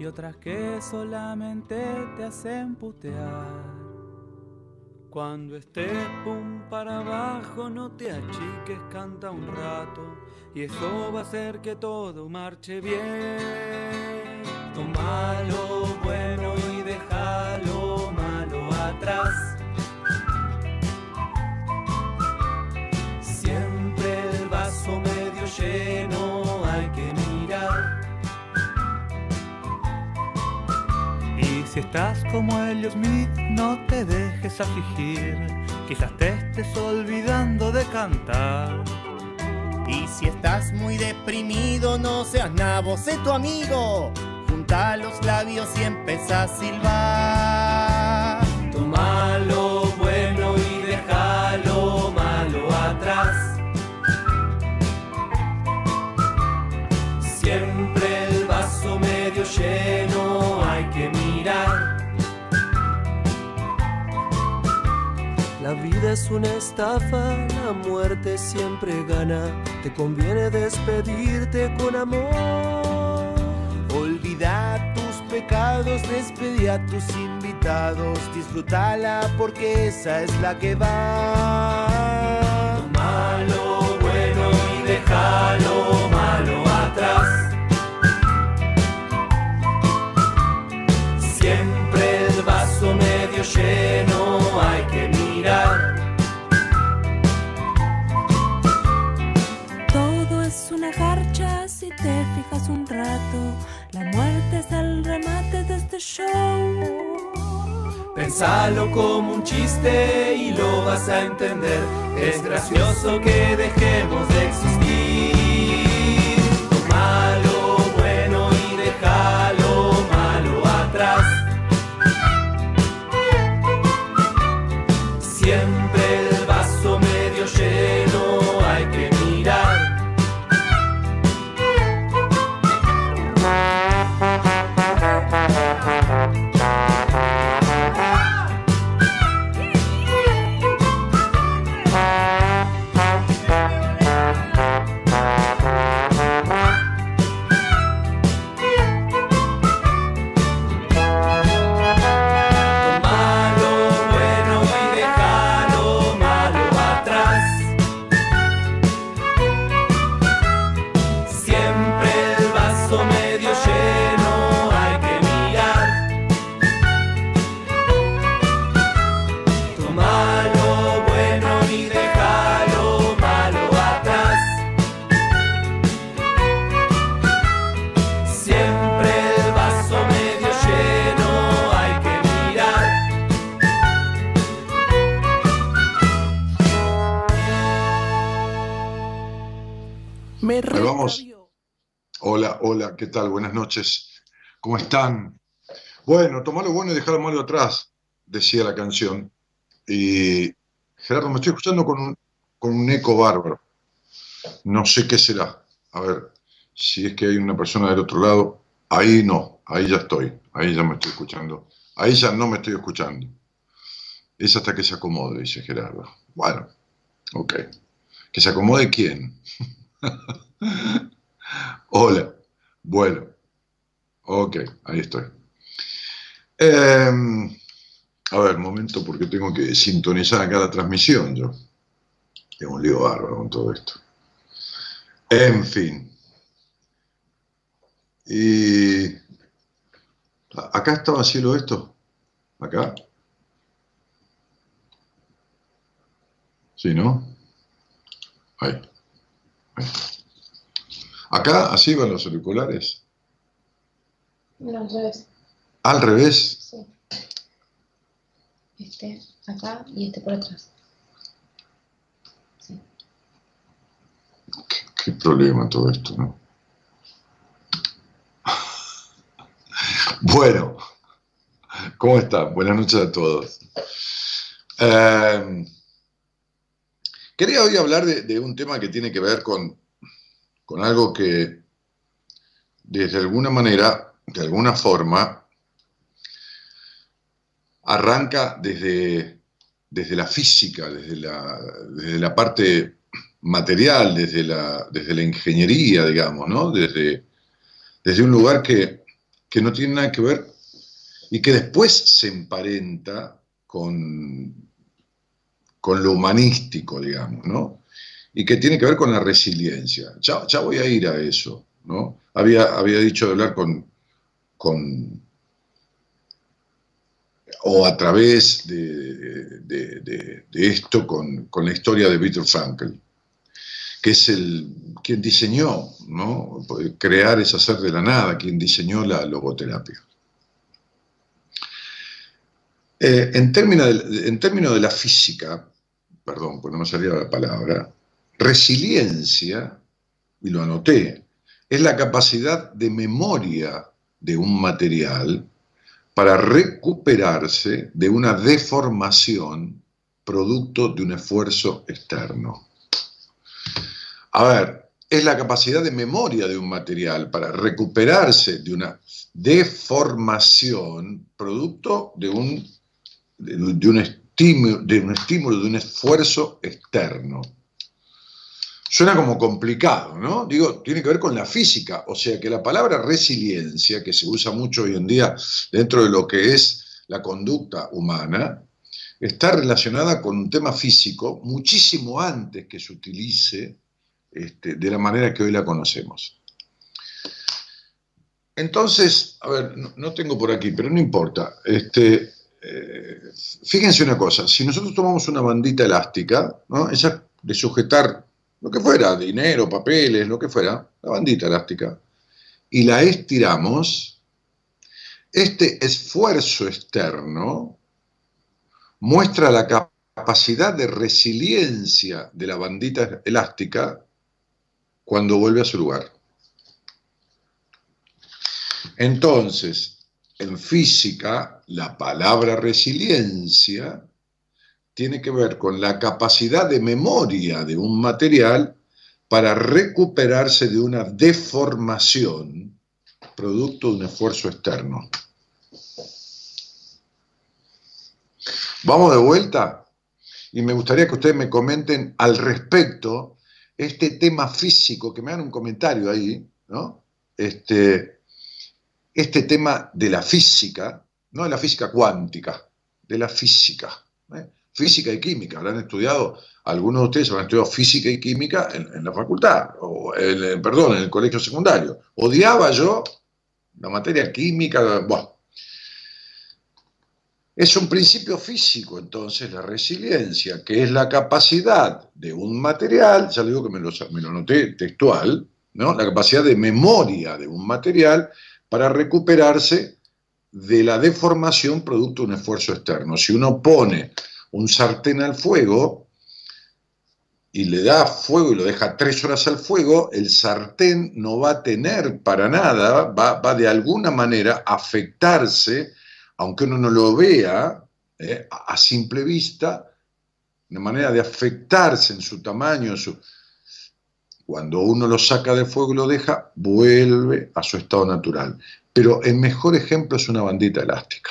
y otras que solamente te hacen putear. Cuando estés pum para abajo, no te achiques, canta un rato y eso va a hacer que todo marche bien. Toma lo bueno y deja lo malo atrás. Si estás como Elliot Smith, no te dejes afligir. Quizás te estés olvidando de cantar. Y si estás muy deprimido, no seas nabo, sé tu amigo. Junta los labios y empieza a silbar. Es una estafa, la muerte siempre gana. Te conviene despedirte con amor. Olvida tus pecados, despedí a tus invitados. Disfrútala porque esa es la que va. Toma lo bueno y deja lo malo atrás. Siempre el vaso medio lleno te fijas un rato. La muerte es el remate de este show. Pensalo como un chiste y lo vas a entender. Es gracioso que dejemos de existir. Hola, ¿qué tal? Buenas noches. ¿Cómo están? Bueno, tomá lo bueno y dejar lo malo atrás, decía la canción. Y Gerardo, me estoy escuchando con un, con un eco bárbaro. No sé qué será. A ver, si es que hay una persona del otro lado. Ahí no, ahí ya estoy. Ahí ya me estoy escuchando. Ahí ya no me estoy escuchando. Es hasta que se acomode, dice Gerardo. Bueno, ok. ¿Que se acomode quién? Hola. Bueno. Ok, ahí estoy. Em, a ver, momento, porque tengo que sintonizar acá la transmisión yo. Tengo un lío bárbaro con todo esto. En fin. Y. ¿Acá estaba cielo esto? ¿Acá? Sí, ¿no? Ahí. Ahí. Acá, así van los auriculares. No, al revés. Al revés. Sí. Este acá y este por atrás. Sí. Qué, qué problema todo esto, ¿no? Bueno, ¿cómo están? Buenas noches a todos. Eh, quería hoy hablar de, de un tema que tiene que ver con, con algo que, desde alguna manera, de alguna forma, arranca desde, desde la física, desde la, desde la parte material, desde la, desde la ingeniería, digamos, ¿no? Desde, desde un lugar que, que no tiene nada que ver y que después se emparenta con, con lo humanístico, digamos, ¿no? Y que tiene que ver con la resiliencia. Ya, voy a ir a eso, ¿no? Había, había dicho de hablar con, con o a través de esto con, con, la historia de Viktor Frankl, que es el quien diseñó, ¿no? Crear es hacer de la nada, quien diseñó la logoterapia. Eh, en, términos de, en términos de la física, perdón, pues no me salía la palabra, resiliencia, y lo anoté, es la capacidad de memoria de un material para recuperarse de una deformación producto de un esfuerzo externo. A ver, es la capacidad de memoria de un material para recuperarse de una deformación producto de un, de, un, estímulo, de un estímulo, de un esfuerzo externo. Suena como complicado, ¿no? Digo, tiene que ver con la física, o sea que la palabra resiliencia, que se usa mucho hoy en día dentro de lo que es la conducta humana, está relacionada con un tema físico muchísimo antes que se utilice este, de la manera que hoy la conocemos. Entonces, a ver, no, tengo por aquí, pero no importa. Este, eh, fíjense una cosa, si nosotros tomamos una bandita elástica, ¿no? esa de sujetar lo que fuera, dinero, papeles, lo que fuera, la bandita elástica, y la estiramos, este esfuerzo externo muestra la capacidad de resiliencia de la bandita elástica cuando vuelve a su lugar. Entonces, en física, la palabra resiliencia tiene que ver con la capacidad de memoria de un material para recuperarse de una deformación producto de un esfuerzo externo. Vamos de vuelta y me gustaría que ustedes me comenten al respecto este tema físico, que me hagan un comentario ahí, ¿no? Este, este tema de la física, no de la física cuántica, de la física. ¿eh? Física y química, habrán estudiado, algunos de ustedes habrán estudiado física y química en, la facultad, o perdón, en el colegio secundario. Odiaba yo la materia química. Es un principio físico, entonces, la resiliencia, que es la capacidad de un material, ya digo que me lo, me noté textual, ¿no? la capacidad de memoria de un material para recuperarse de la deformación producto de un esfuerzo externo. Si uno pone un sartén al fuego y le da fuego y lo deja tres horas al fuego, el sartén no va a tener para nada, va, de alguna manera a afectarse, aunque uno no lo vea eh, a simple vista, una manera de afectarse en su tamaño, cuando uno lo saca de fuego y lo deja, vuelve a su estado natural. Pero el mejor ejemplo es una bandita elástica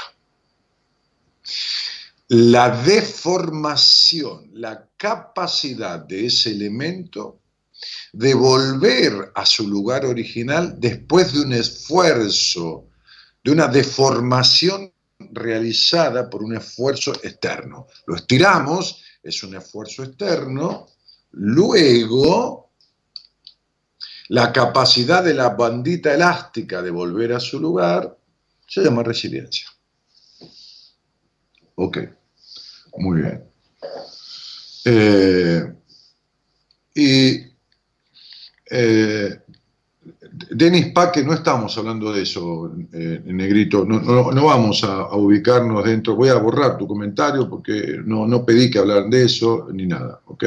la deformación, la capacidad de ese elemento de volver a su lugar original después de un esfuerzo, de una deformación realizada por un esfuerzo externo. Lo estiramos, es un esfuerzo externo, luego la capacidad de la bandita elástica de volver a su lugar se llama resiliencia. Ok. Muy bien. Eh, y eh, Denis Paque, no estamos hablando de eso, eh, Negrito, no, no- vamos a, ubicarnos dentro, voy a borrar tu comentario porque no, no pedí que hablaran de eso ni nada, ¿ok?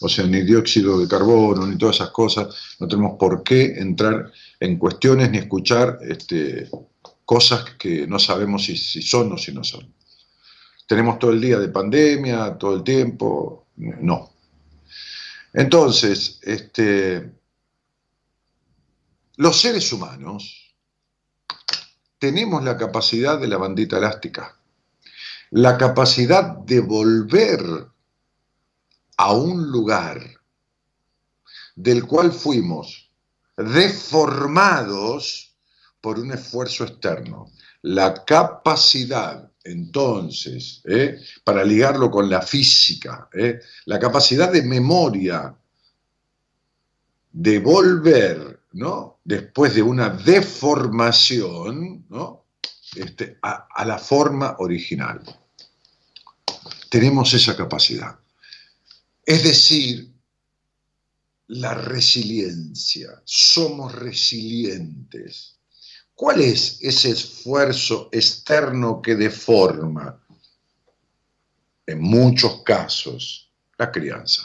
O sea, ni dióxido de carbono, ni todas esas cosas, no tenemos por qué entrar en cuestiones ni escuchar este, cosas que no sabemos si son o si no son. Tenemos todo el día de pandemia, todo el tiempo, no. Entonces, este, los seres humanos tenemos la capacidad de la bandita elástica, la capacidad de volver a un lugar del cual fuimos deformados por un esfuerzo externo. La capacidad, entonces, ¿eh? para ligarlo con la física, ¿eh? la capacidad de memoria de volver, ¿no? Después de una deformación, ¿no? Este, a, a la forma original. Tenemos esa capacidad. Es decir, la resiliencia. Somos resilientes. ¿Cuál es ese esfuerzo externo que deforma? En muchos casos, la crianza.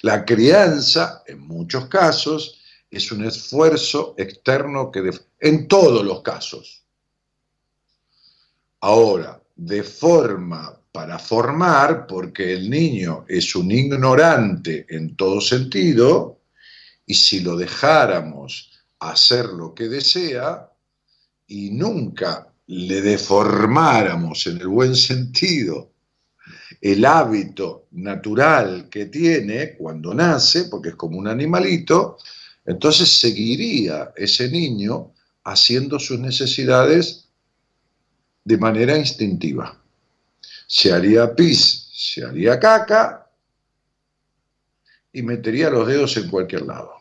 La crianza, en muchos casos, es un esfuerzo externo que, en todos los casos. Ahora, deforma para formar, porque el niño es un ignorante en todo sentido, y si lo dejáramos hacer lo que desea y nunca le deformáramos en el buen sentido el hábito natural que tiene cuando nace, porque es como un animalito, entonces seguiría ese niño haciendo sus necesidades de manera instintiva. Se haría pis, se haría caca y metería los dedos en cualquier lado.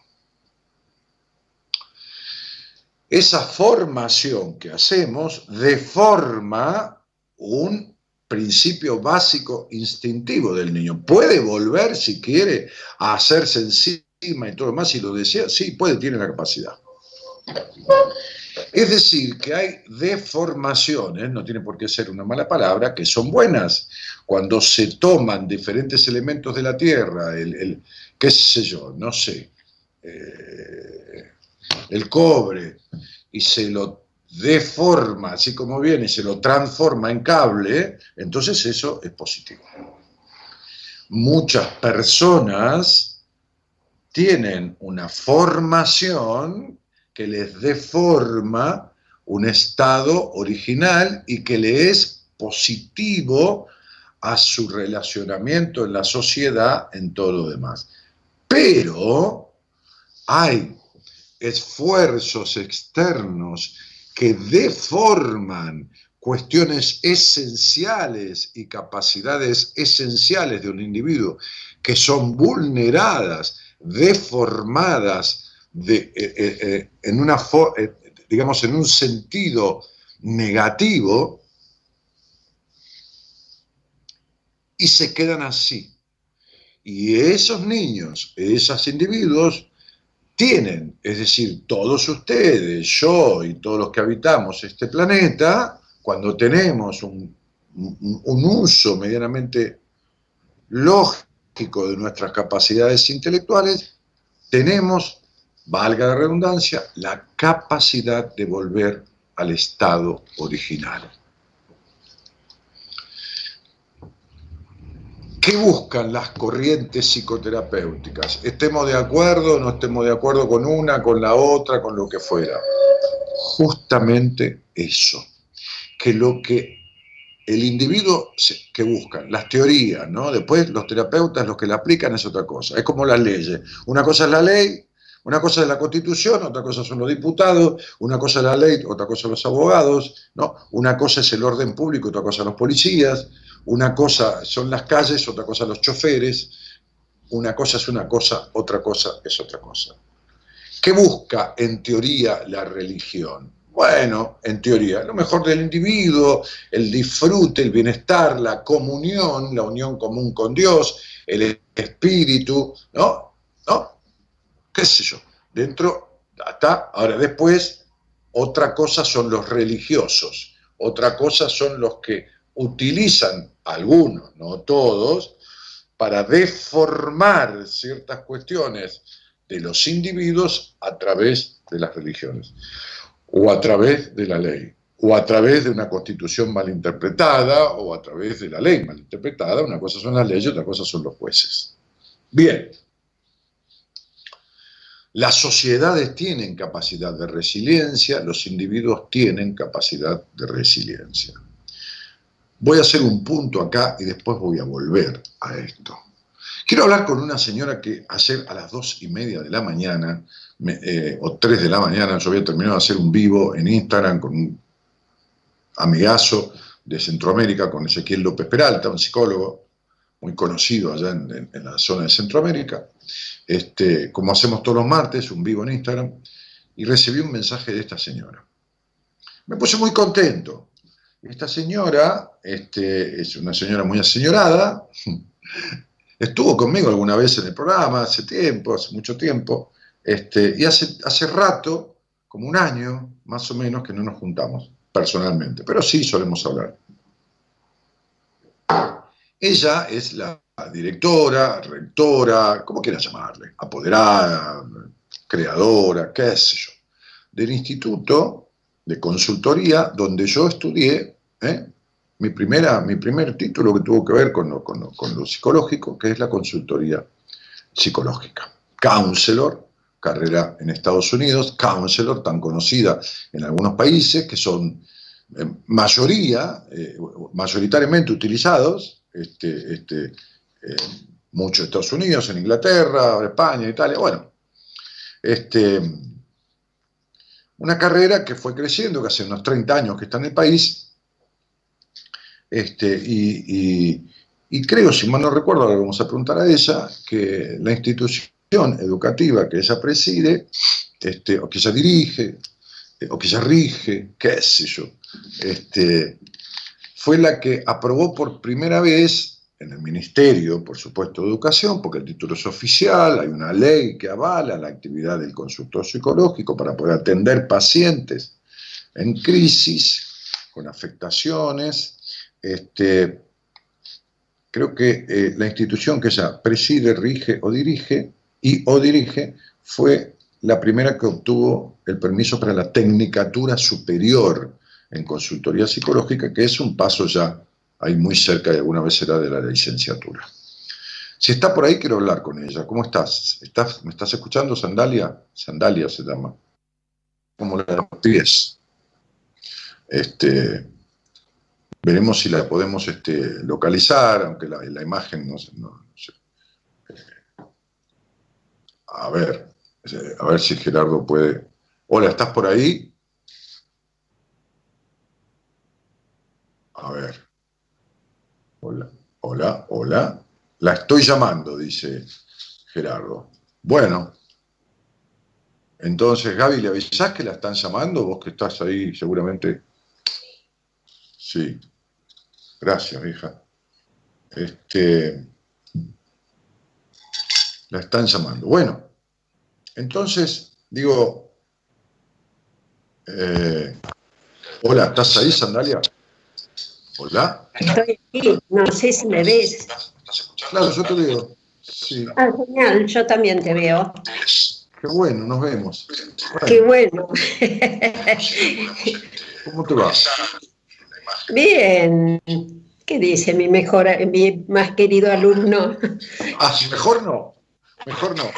Esa formación que hacemos deforma un principio básico instintivo del niño. Puede volver, si quiere, a hacerse encima y todo lo más, si lo desea, sí, puede, tiene la capacidad. Es decir, que hay deformaciones, no tiene por qué ser una mala palabra, que son buenas. Cuando se toman diferentes elementos de la Tierra, el, qué sé yo, no sé, eh, el cobre, y se lo deforma, así como viene, se lo transforma en cable, entonces eso es positivo. Muchas personas tienen una formación que les deforma un estado original y que le es positivo a su relacionamiento en la sociedad, en todo lo demás. Pero hay esfuerzos externos que deforman cuestiones esenciales y capacidades esenciales de un individuo que son vulneradas, deformadas de, eh, eh, eh, en una digamos en un sentido negativo y se quedan así. Y esos niños, esos individuos, tienen, es decir, todos ustedes, yo y todos los que habitamos este planeta, cuando tenemos un, un- un uso medianamente lógico de nuestras capacidades intelectuales, tenemos, valga la redundancia, la capacidad de volver al estado original. ¿Qué buscan las corrientes psicoterapéuticas? Estemos de acuerdo, no estemos de acuerdo con una, con la otra, con lo que fuera. Justamente eso, que lo que el individuo que buscan, las teorías, ¿no? Después los terapeutas los que la aplican es otra cosa, es como las leyes. Una cosa es la ley, una cosa es la constitución, otra cosa son los diputados, una cosa es la ley, otra cosa los abogados, ¿no? Una cosa es el orden público, otra cosa los policías, una cosa son las calles, otra cosa los choferes, una cosa es una cosa, otra cosa es otra cosa. ¿Qué busca en teoría la religión? Bueno, en teoría, lo mejor del individuo, el disfrute, el bienestar, la comunión, la unión común con Dios, el espíritu, ¿no? ¿No? ¿Qué sé yo? Dentro, hasta, ahora después, otra cosa son los religiosos, otra cosa son los que utilizan, algunos, no todos, para deformar ciertas cuestiones de los individuos a través de las religiones o a través de la ley, o a través de una constitución mal interpretada, o a través de la ley mal interpretada. Una cosa son las leyes, otra cosa son los jueces. Bien. Las sociedades tienen capacidad de resiliencia, los individuos tienen capacidad de resiliencia. Voy a hacer un punto acá y después voy a volver a esto. Quiero hablar con una señora que ayer a las dos y media de la mañana, eh, o tres de la mañana, yo había terminado de hacer un vivo en Instagram con un amigazo de Centroamérica, con Ezequiel López Peralta, un psicólogo muy conocido allá en, la zona de Centroamérica, este, como hacemos todos los martes, un vivo en Instagram, y recibí un mensaje de esta señora. Me puse muy contento. Esta señora este, es una señora muy aseñorada, Estuvo conmigo alguna vez en el programa, hace tiempo, hace mucho tiempo, este, y hace, hace rato, como un año más o menos, que no nos juntamos personalmente, pero sí solemos hablar. Ella es la directora, rectora, como quieras llamarle, apoderada, creadora, qué sé yo, del Instituto de Consultoría donde yo estudié ¿eh? Mi, primera, mi primer título que tuvo que ver con lo, con, lo, psicológico, que es la consultoría psicológica. Counselor, carrera en Estados Unidos, counselor, tan conocida en algunos países, que son mayoría, eh, mayoritariamente utilizados, este, este, mucho Estados Unidos, en Inglaterra, España, Italia, bueno, este, una carrera que fue creciendo, que hace unos 30 años que está en el país, este, y, creo, si mal no recuerdo, ahora vamos a preguntar a ella, que la institución educativa que ella preside, este, o que ella dirige, eh, o que ella rige, qué sé yo, este, fue la que aprobó por primera vez en el Ministerio, por supuesto, de Educación, porque el título es oficial, hay una ley que avala la actividad del consultor psicológico para poder atender pacientes en crisis, con afectaciones, este, creo que eh, la institución que ella preside, rige o dirige, y o dirige, fue la primera que obtuvo el permiso para la tecnicatura superior en consultoría psicológica, que es un paso ya ahí muy cerca y alguna vez será de la licenciatura. Si está por ahí, quiero hablar con ella. ¿Cómo estás? ¿Estás ¿Me estás escuchando, Sandalia? Sandalia se llama. Como la pies. Este, Veremos si la podemos este, localizar, aunque la, imagen no, no, sé. A ver, eh, a ver si Gerardo puede. Hola, ¿estás por ahí? A ver. Hola, hola, hola. La estoy llamando, dice Gerardo. Bueno. Entonces, Gaby, ¿le avisás que la están llamando? Vos que estás ahí seguramente. Sí. Gracias, hija. Este, la están llamando. Bueno, entonces, digo, eh, hola, ¿estás ahí, Sandalia? Hola. Estoy aquí, no sé si me ves. Claro, yo te veo. Sí. Ah, genial, yo también te veo. Qué bueno, nos vemos. Qué bueno. ¿Cómo te va? Bien. ¿Qué dice mi mejor, mi más querido alumno? Ah, mejor no. Mejor no.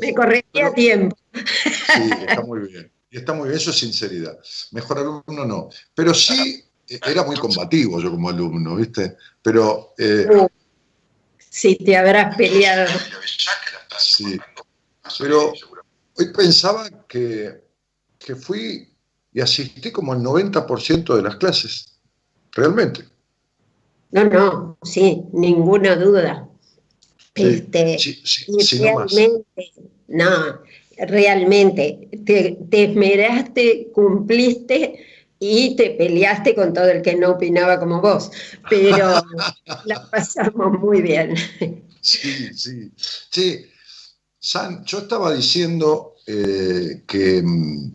Me corregía a tiempo. Sí, está muy bien. Y está muy bien, eso es sinceridad. Mejor alumno no. Pero sí, eh, era muy combativo yo como alumno, ¿viste? Pero. Eh, sí, te habrás peleado. Sí. Pero hoy pensaba que, que fui y asistí como el 90% de las clases, realmente. No, no, sí, ninguna duda. este, realmente, no, realmente te, te esmeraste, cumpliste y te peleaste con todo el que no opinaba como vos, pero la pasamos muy bien. Sí, sí. Sí, San, yo estaba diciendo eh, que, mm,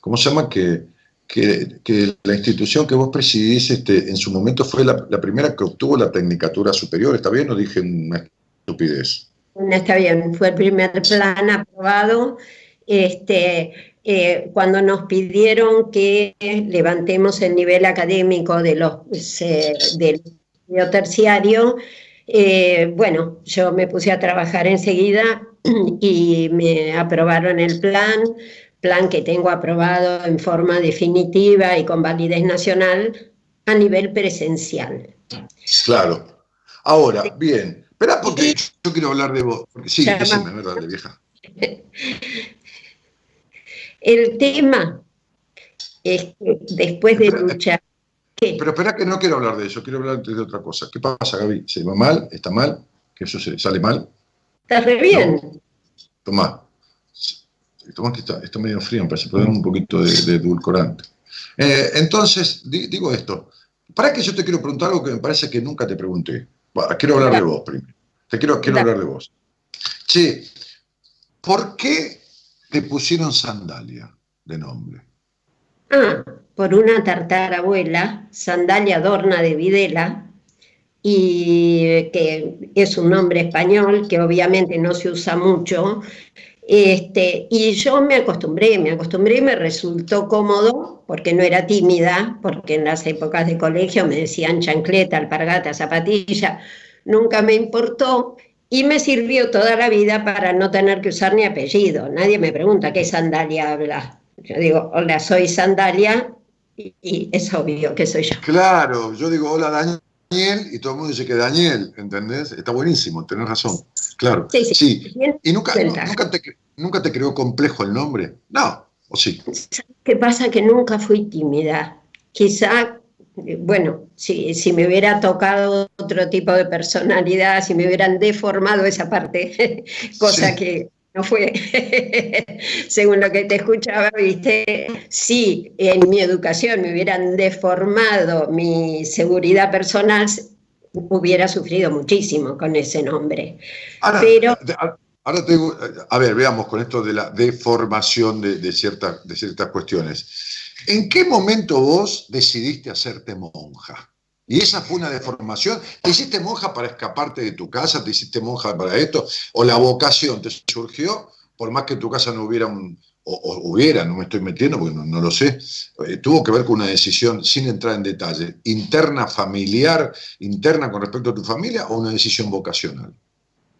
¿cómo se llama? Que, que, la institución que vos presidís este, en su momento fue la, primera que obtuvo la tecnicatura superior, ¿está bien o dije una estupidez? Está bien, fue el primer plan aprobado. Este, eh, cuando nos pidieron que levantemos el nivel académico de los, eh, del estudio terciario, eh, bueno, yo me puse a trabajar enseguida y me aprobaron el plan, plan que tengo aprobado en forma definitiva y con validez nacional a nivel presencial. Claro. Ahora, bien, espera porque yo quiero hablar de vos. Porque, sí, decime, verdad, vieja. El tema es que después de Espera, luchar, Pero espera que no quiero hablar de eso, quiero hablar de otra cosa. ¿Qué pasa, Gaby? ¿Se va mal? ¿Está mal? ¿Que eso se sale mal? está re bien. Tomá. Tomá que está, está medio frío, me parece, podemos un poquito de, de edulcorante. Eh, entonces, di- digo esto. Para que yo te quiero preguntar algo que me parece que nunca te pregunté. Quiero hablar de vos primero. Te quiero, quiero hablar de vos. Che, ¿por qué te pusieron sandalia de nombre? Ah, por una tartarabuela, Sandalia Adorna de Videla, y que es un nombre español que obviamente no se usa mucho. Este, y yo me acostumbré, me acostumbré me resultó cómodo porque no era tímida, porque en las épocas de colegio me decían chancleta, alpargata, zapatilla, nunca me importó y me sirvió toda la vida para no tener que usar ni apellido. Nadie me pregunta qué sandalia habla. Yo digo, hola, soy sandalia y, y es obvio que soy yo. Claro, yo digo hola Daniel y todo el mundo dice que Daniel, ¿entendés? Está buenísimo, tenés razón. Claro. Sí, sí. Sí. ¿Y nunca, nunca, te, nunca te creó complejo el nombre? No, ¿o sí? ¿Qué pasa? Que nunca fui tímida. Quizá, eh, bueno, si, si me hubiera tocado otro tipo de personalidad, si me hubieran deformado esa parte, cosa Sí. que no fue, según lo que te escuchaba, viste, si en mi educación me hubieran deformado mi seguridad personal, hubiera sufrido muchísimo con ese nombre. Ahora, Pero- a- ahora ver, veamos con esto de la deformación de, de ciertas, de ciertas cuestiones. ¿En qué momento vos decidiste hacerte monja? Y esa fue una deformación. ¿Te hiciste monja para escaparte de tu casa? ¿Te hiciste monja para esto? ¿O la vocación te surgió? Por más que en tu casa no hubiera un, o, o hubiera, no me estoy metiendo porque no, no lo sé, eh, tuvo que ver con una decisión, sin entrar en detalle, interna, familiar, interna con respecto a tu familia o una decisión vocacional?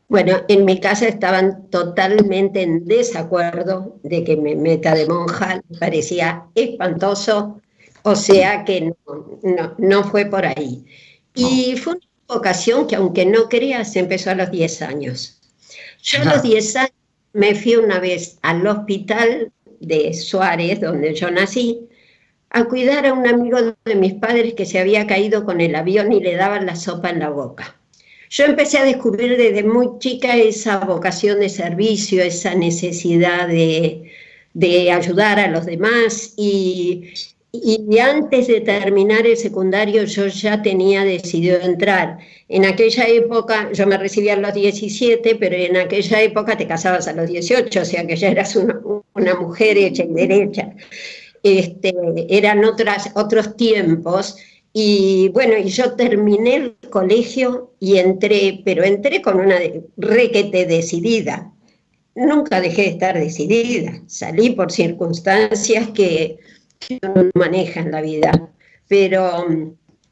Bueno, en mi casa estaban totalmente en desacuerdo de que me meta de monja, me parecía espantoso, o sea que no, no, no fue por ahí. Y fue una vocación que aunque no creas, empezó a los 10 años. Yo a los 10 años me fui una vez al hospital de Suárez, donde yo nací, a cuidar a un amigo de mis padres que se había caído con el avión y le daban la sopa en la boca. Yo empecé a descubrir desde muy chica esa vocación de servicio, esa necesidad de, de ayudar a los demás y, y antes de terminar el secundario yo ya tenía decidido entrar. En aquella época, yo me recibí a los 17, pero en aquella época te casabas a los 18, o sea que ya eras una, mujer hecha y derecha. Este, eran otras, otros tiempos y bueno, y yo terminé el colegio y entré, pero entré con una requete decidida. Nunca dejé de estar decidida. Salí por circunstancias que uno no maneja en la vida. Pero,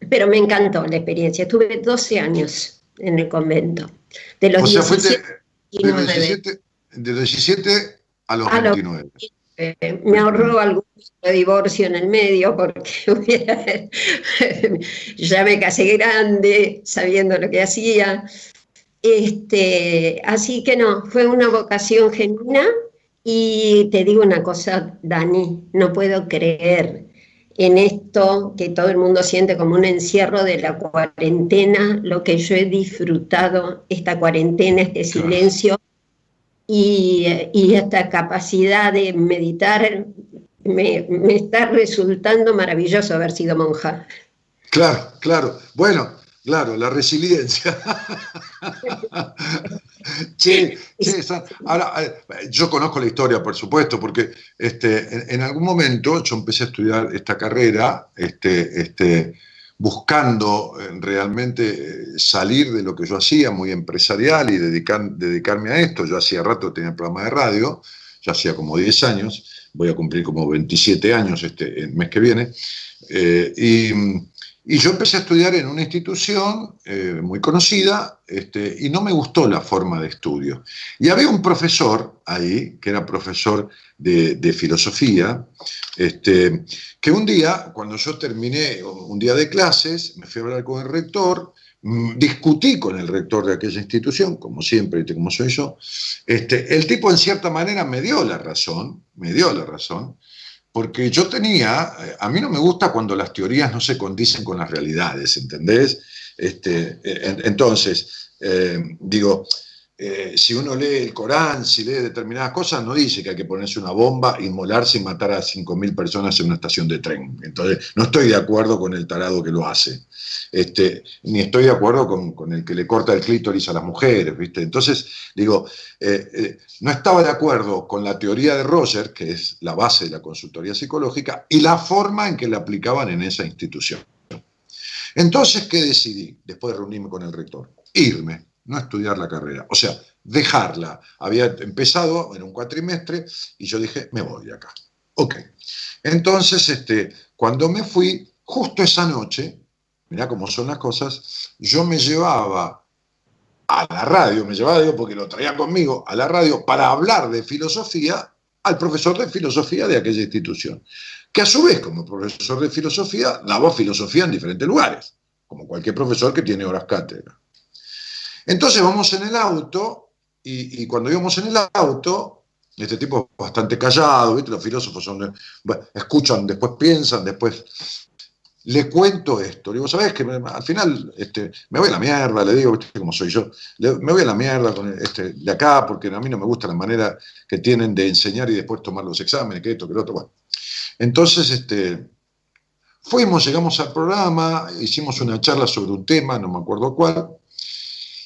pero me encantó la experiencia. Estuve 12 años en el convento. De los O sea, fuiste 17 y de los 19. 17, de los 17 a los A los- 29. Eh, me ahorró algún divorcio en el medio porque hubiera- ya me casé grande, sabiendo lo que hacía. Este, así que no, fue una vocación genuina y te digo una cosa, Dani, no puedo creer en esto que todo el mundo siente como un encierro de la cuarentena, lo que yo he disfrutado esta cuarentena, este silencio, y, y esta capacidad de meditar me, me está resultando maravilloso haber sido monja. Claro, claro. Bueno, claro, la resiliencia. Che, che, ahora, eh, yo conozco la historia, por supuesto, porque este, en, en algún momento yo empecé a estudiar esta carrera este, este, buscando eh, realmente eh, salir de lo que yo hacía, muy empresarial, y dedicar- dedicarme a esto. Yo hacía rato tenía programa de radio, ya hacía como 10 años, voy a cumplir como 27 años este, el mes que viene, eh, y... Y yo empecé a estudiar en una institución eh, muy conocida este, y no me gustó la forma de estudio. Y había un profesor ahí, que era profesor de, filosofía, este, que un día, cuando yo terminé un día de clases, me fui a hablar con el rector, mm, discutí con el rector de aquella institución, como siempre, como soy yo. Este, el tipo en cierta manera me dio la razón, me dio la razón, porque yo tenía, eh, a mí no me gusta cuando las teorías no se condicen con las realidades, ¿entendés? Este, eh, en- entonces, eh, digo, eh, si uno lee el Corán, si lee determinadas cosas, no dice que hay que ponerse una bomba, inmolarse y matar a 5.000 personas en una estación de tren. Entonces, no estoy de acuerdo con el tarado que lo hace. Este, ni estoy de acuerdo con, el que le corta el clítoris a las mujeres, ¿viste? Entonces, digo, eh, eh, no estaba de acuerdo con la teoría de Roger, que es la base de la consultoría psicológica, y la forma en que la aplicaban en esa institución. Entonces, ¿qué decidí después de reunirme con el rector? Irme, no estudiar la carrera, o sea, dejarla. Había empezado en un cuatrimestre y yo dije, me voy de acá. Ok. Entonces, este, cuando me fui, justo esa noche, mirá cómo son las cosas, yo me llevaba a la radio, me llevaba, porque lo traía conmigo, a la radio para hablar de filosofía al profesor de filosofía de aquella institución, que a su vez, como profesor de filosofía, daba filosofía en diferentes lugares, como cualquier profesor que tiene horas cátedra. Entonces vamos en el auto, y, cuando íbamos en el auto, este tipo es bastante callado, ¿viste? los filósofos son, escuchan, después piensan, después le cuento esto. Le digo, ¿sabes que Al final este, me voy a la mierda, le digo, ¿viste cómo soy yo? Me voy a la mierda este, de acá porque a mí no me gusta la manera que tienen de enseñar y después tomar los exámenes, que esto, que lo otro. Bueno. Entonces, este, fuimos, llegamos al programa, hicimos una charla sobre un tema, no me acuerdo cuál,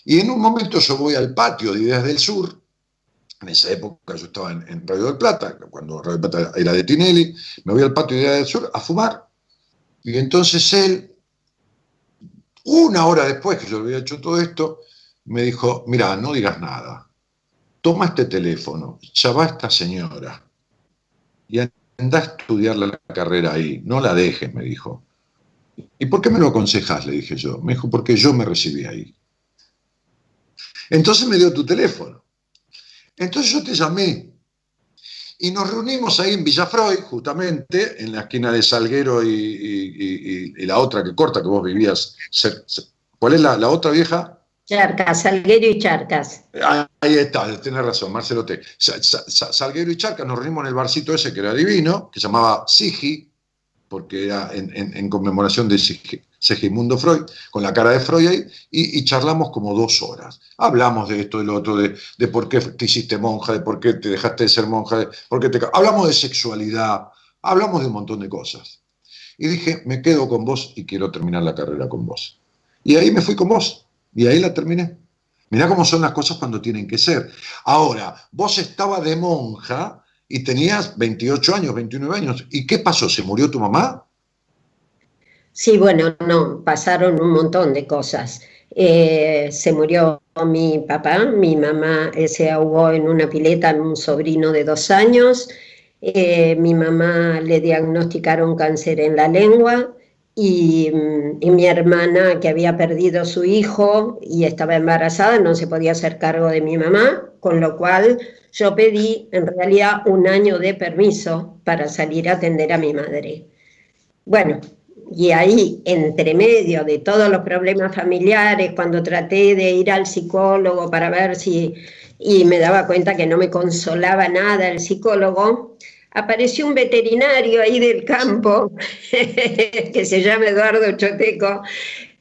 y en un momento yo voy al patio de Ideas del Sur, en esa época yo estaba en, en Radio del Plata, cuando Radio del Plata era de Tinelli, me voy al patio de Ideas del Sur a fumar. Y entonces él, una hora después que yo había hecho todo esto, me dijo, mira, no digas nada, toma este teléfono, ya va esta señora y anda a estudiar la carrera ahí, no la dejes, me dijo. ¿Y por qué me lo aconsejas? Le dije yo. Me dijo, porque yo me recibí ahí. Entonces me dio tu teléfono. Entonces yo te llamé y nos reunimos ahí en Villafroy, justamente, en la esquina de Salguero y, y- y- y la otra que corta, que vos vivías. ¿Cuál es la, la otra vieja? Charcas, Salguero y Charcas. Ah, Ahí está, tenés razón, Marcelo T. Sa- sa- sa- Salguero y Charcas nos reunimos en el barcito ese que era divino, que se llamaba Sigi, porque era en, en- en conmemoración de Sigi- Segimundo Freud, con la cara de Freud ahí, y, charlamos como dos horas. Hablamos de esto, de lo otro, de, de por qué te hiciste monja, de por qué te dejaste de ser monja, de por qué te... Hablamos de sexualidad, hablamos de un montón de cosas. Y dije, me quedo con vos y quiero terminar la carrera con vos. Y ahí me fui con vos, y ahí la terminé. Mirá cómo son las cosas cuando tienen que ser. Ahora, vos estabas de monja y tenías 28 años, 29 años. ¿Y qué pasó? ¿Se murió tu mamá? Sí, bueno, no, pasaron un montón de cosas. Eh, se murió mi papá, mi mamá eh, se ahogó en una pileta en un sobrino de dos años, Eh, mi mamá le diagnosticaron cáncer en la lengua mm, y mi hermana que había perdido su hijo y estaba embarazada no se podía hacer cargo de mi mamá, con lo cual yo pedí en realidad un año de permiso para salir a atender a mi madre. Bueno, y ahí, entre medio de todos los problemas familiares, cuando traté de ir al psicólogo para ver si, y me daba cuenta que no me consolaba nada el psicólogo, apareció un veterinario ahí del campo, que se llama Eduardo Choteco,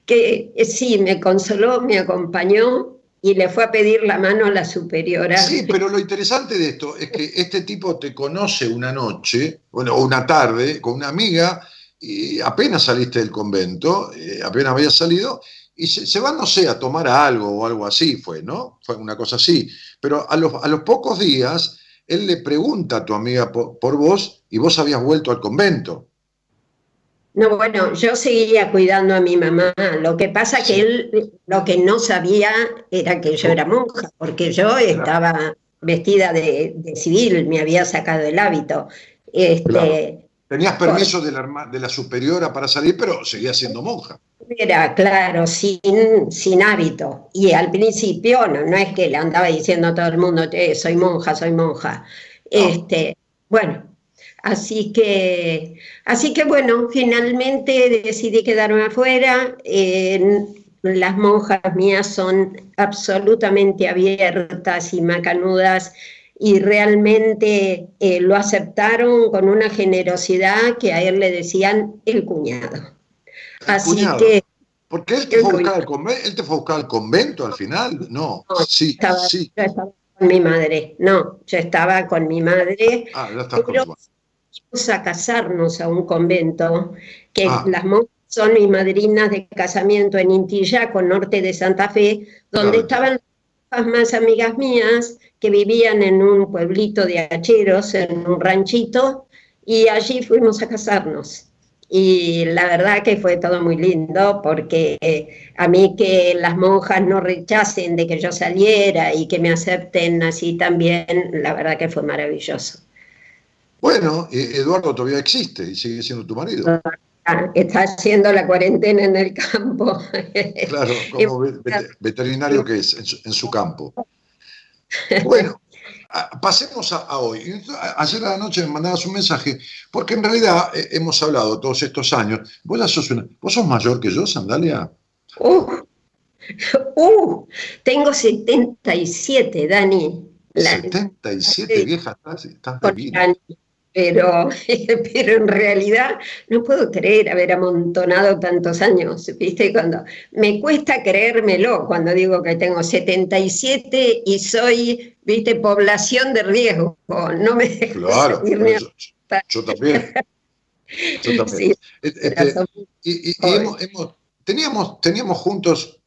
que eh, sí, me consoló, me acompañó y le fue a pedir la mano a la superiora. Sí, pero lo interesante de esto es que este tipo te conoce una noche, bueno, una tarde, con una amiga, y apenas saliste del convento, eh, apenas habías salido, y se, se van, no sé, a tomar algo o algo así, fue, ¿no? Fue una cosa así. Pero a los, a los pocos días, él le pregunta a tu amiga por, por vos y vos habías vuelto al convento. No, bueno, yo seguía cuidando a mi mamá. Lo que pasa que él lo que no sabía era que yo era monja, porque yo estaba vestida de, de civil, me había sacado el hábito. Este, Claro. Tenías permiso de la, herma- de la superiora para salir, pero seguías siendo monja. Era, claro, sin, sin hábito. Y al principio no, no es que le andaba diciendo a todo el mundo, "Eh, soy monja, soy monja. Este, bueno, así que, así que bueno, finalmente decidí quedarme afuera. Eh, las monjas mías son absolutamente abiertas y macanudas y realmente eh, lo aceptaron con una generosidad que a él le decían el cuñado. Así Cuñado. que Porque él te, fue a buscar al convento, él te fue a buscar al convento al final. No, No, sí, estaba, sí. yo estaba con mi madre. No, yo estaba con mi madre. Ah, ya estás con Pero-. Fuimos a casarnos a un convento, que Ah. las monjas son mis madrinas de casamiento en Intillaco, norte de Santa Fe, donde Claro. estaban más amigas mías que vivían en un pueblito de hacheros, en un ranchito, y allí fuimos a casarnos. Y la verdad que fue todo muy lindo porque eh, a mí que las monjas no rechacen de que yo saliera y que me acepten así también, la verdad que fue maravilloso. Bueno, eh, Eduardo todavía existe y sigue siendo tu marido. Ah, Está haciendo la cuarentena en el campo. Claro, como ve- vete- veterinario que es en su, en su campo. Bueno, pasemos a, a hoy. Ayer a la noche me mandabas un mensaje, porque en realidad eh, hemos hablado todos estos años. Vos, ya sos, una- vos sos mayor que yo, Sandalia. Uh, uh, tengo 77, Dani. La- 77 viejas, estás, estás. Dani, pero, pero en realidad no puedo creer haber amontonado tantos años, ¿viste? Cuando me cuesta creérmelo cuando digo que tengo 77 y soy, ¿viste? Población de riesgo. No me dejo Claro, seguirme yo, yo también. Yo también. Sí, Este, y, y- y hemos- hemos- teníamos, teníamos juntos,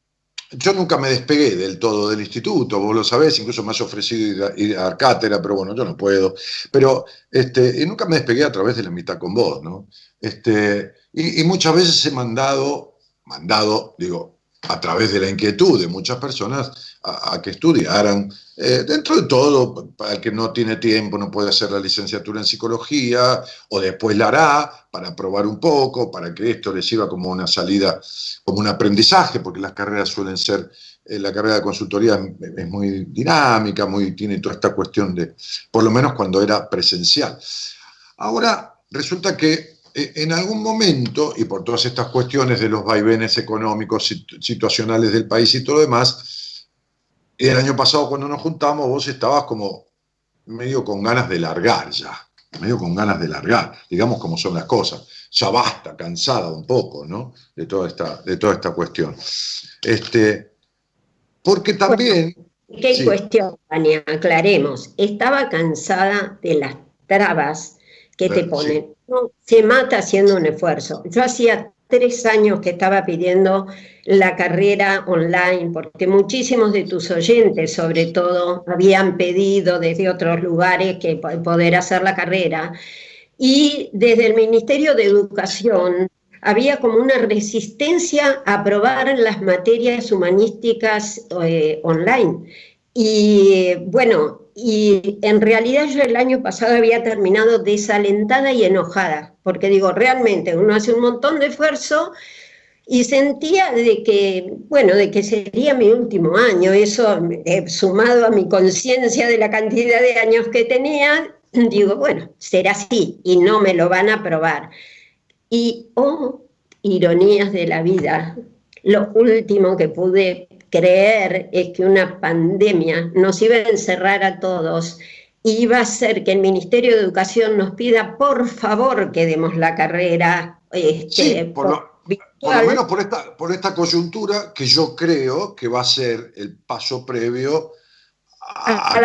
yo nunca me despegué del todo del instituto, vos lo sabés, incluso me has ofrecido ir a, a cátedra, pero bueno, yo no puedo. Pero este, y nunca me despegué a través de la mitad con vos, ¿no? Este, y, muchas veces he mandado, mandado, digo, a través de la inquietud de muchas personas a que estudiaran. Eh, dentro de todo, para el que no tiene tiempo, no puede hacer la licenciatura en psicología, o después la hará para probar un poco, para que esto le sirva como una salida, como un aprendizaje, porque las carreras suelen ser, eh, la carrera de consultoría es, muy dinámica, muy, tiene toda esta cuestión de, por lo menos cuando era presencial. Ahora, resulta que eh, en algún momento, y por todas estas cuestiones de los vaivenes económicos, situ- situacionales del país y todo lo demás, el año pasado cuando nos juntamos vos estabas como medio con ganas de largar ya, medio con ganas de largar, digamos como son las cosas. Ya basta, cansada un poco, ¿no? De toda esta, de toda esta cuestión. Este, porque también, ¿Qué Sí. cuestión, Tania? Aclaremos. Estaba cansada de las trabas que te ponen. No, se mata haciendo un esfuerzo. Yo hacía tres años que estaba pidiendo la carrera online, porque muchísimos de tus oyentes, sobre todo, habían pedido desde otros lugares que po- poder hacer la carrera. Y desde el Ministerio de Educación había como una resistencia a aprobar las materias humanísticas eh, online. Y bueno, y en realidad yo el año pasado había terminado desalentada y enojada, porque digo, realmente uno hace un montón de esfuerzo y sentía de que, bueno, de que sería mi último año, eso eh, sumado a mi conciencia de la cantidad de años que tenía, digo, bueno, será así y no me lo van a aprobar. Y, oh, ironías de la vida, lo último que pude creer es que una pandemia nos iba a encerrar a todos y iba a hacer que el Ministerio de Educación nos pida por favor que demos la carrera. Este, sí, por lo, por lo menos por esta, por esta coyuntura que yo creo que va a ser el paso previo a,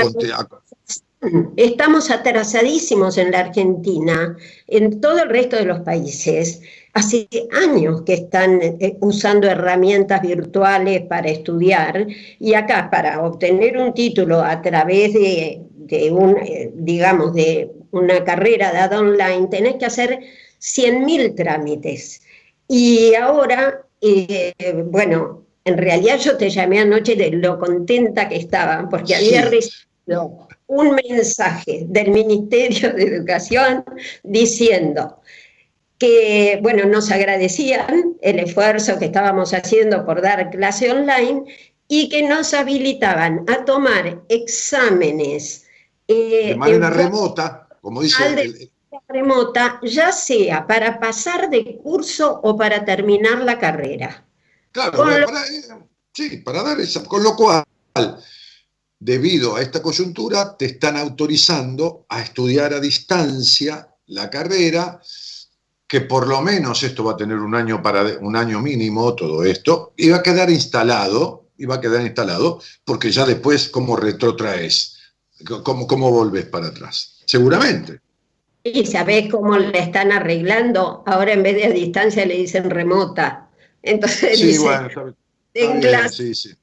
Estamos atrasadísimos en la Argentina, en todo el resto de los países. Hace años que están eh, usando herramientas virtuales para estudiar y acá para obtener un título a través de, un, eh, digamos, de una carrera dada online, tenés que hacer 100.000 trámites. Y ahora, eh, bueno, en realidad yo te llamé anoche de lo contenta que estaba, porque había recibido un mensaje del Ministerio de Educación diciendo que, bueno, nos agradecían el esfuerzo que estábamos haciendo por dar clase online y que nos habilitaban a tomar exámenes. Eh, de manera remota, como dice el, remota, ya sea para pasar de curso o para terminar la carrera. Claro, para, eh, sí, para dar esa, con lo cual, debido a esta coyuntura, te están autorizando a estudiar a distancia la carrera, que por lo menos esto va a tener un año, para, un año mínimo, todo esto, y va a quedar instalado, y va a quedar instalado, porque ya después, ¿cómo retrotraes? ¿Cómo, cómo volves para atrás? Seguramente. ¿Y sabés cómo le están arreglando? Ahora en vez de a distancia le dicen remota. Entonces sí, bueno, en clase. Sí, sí.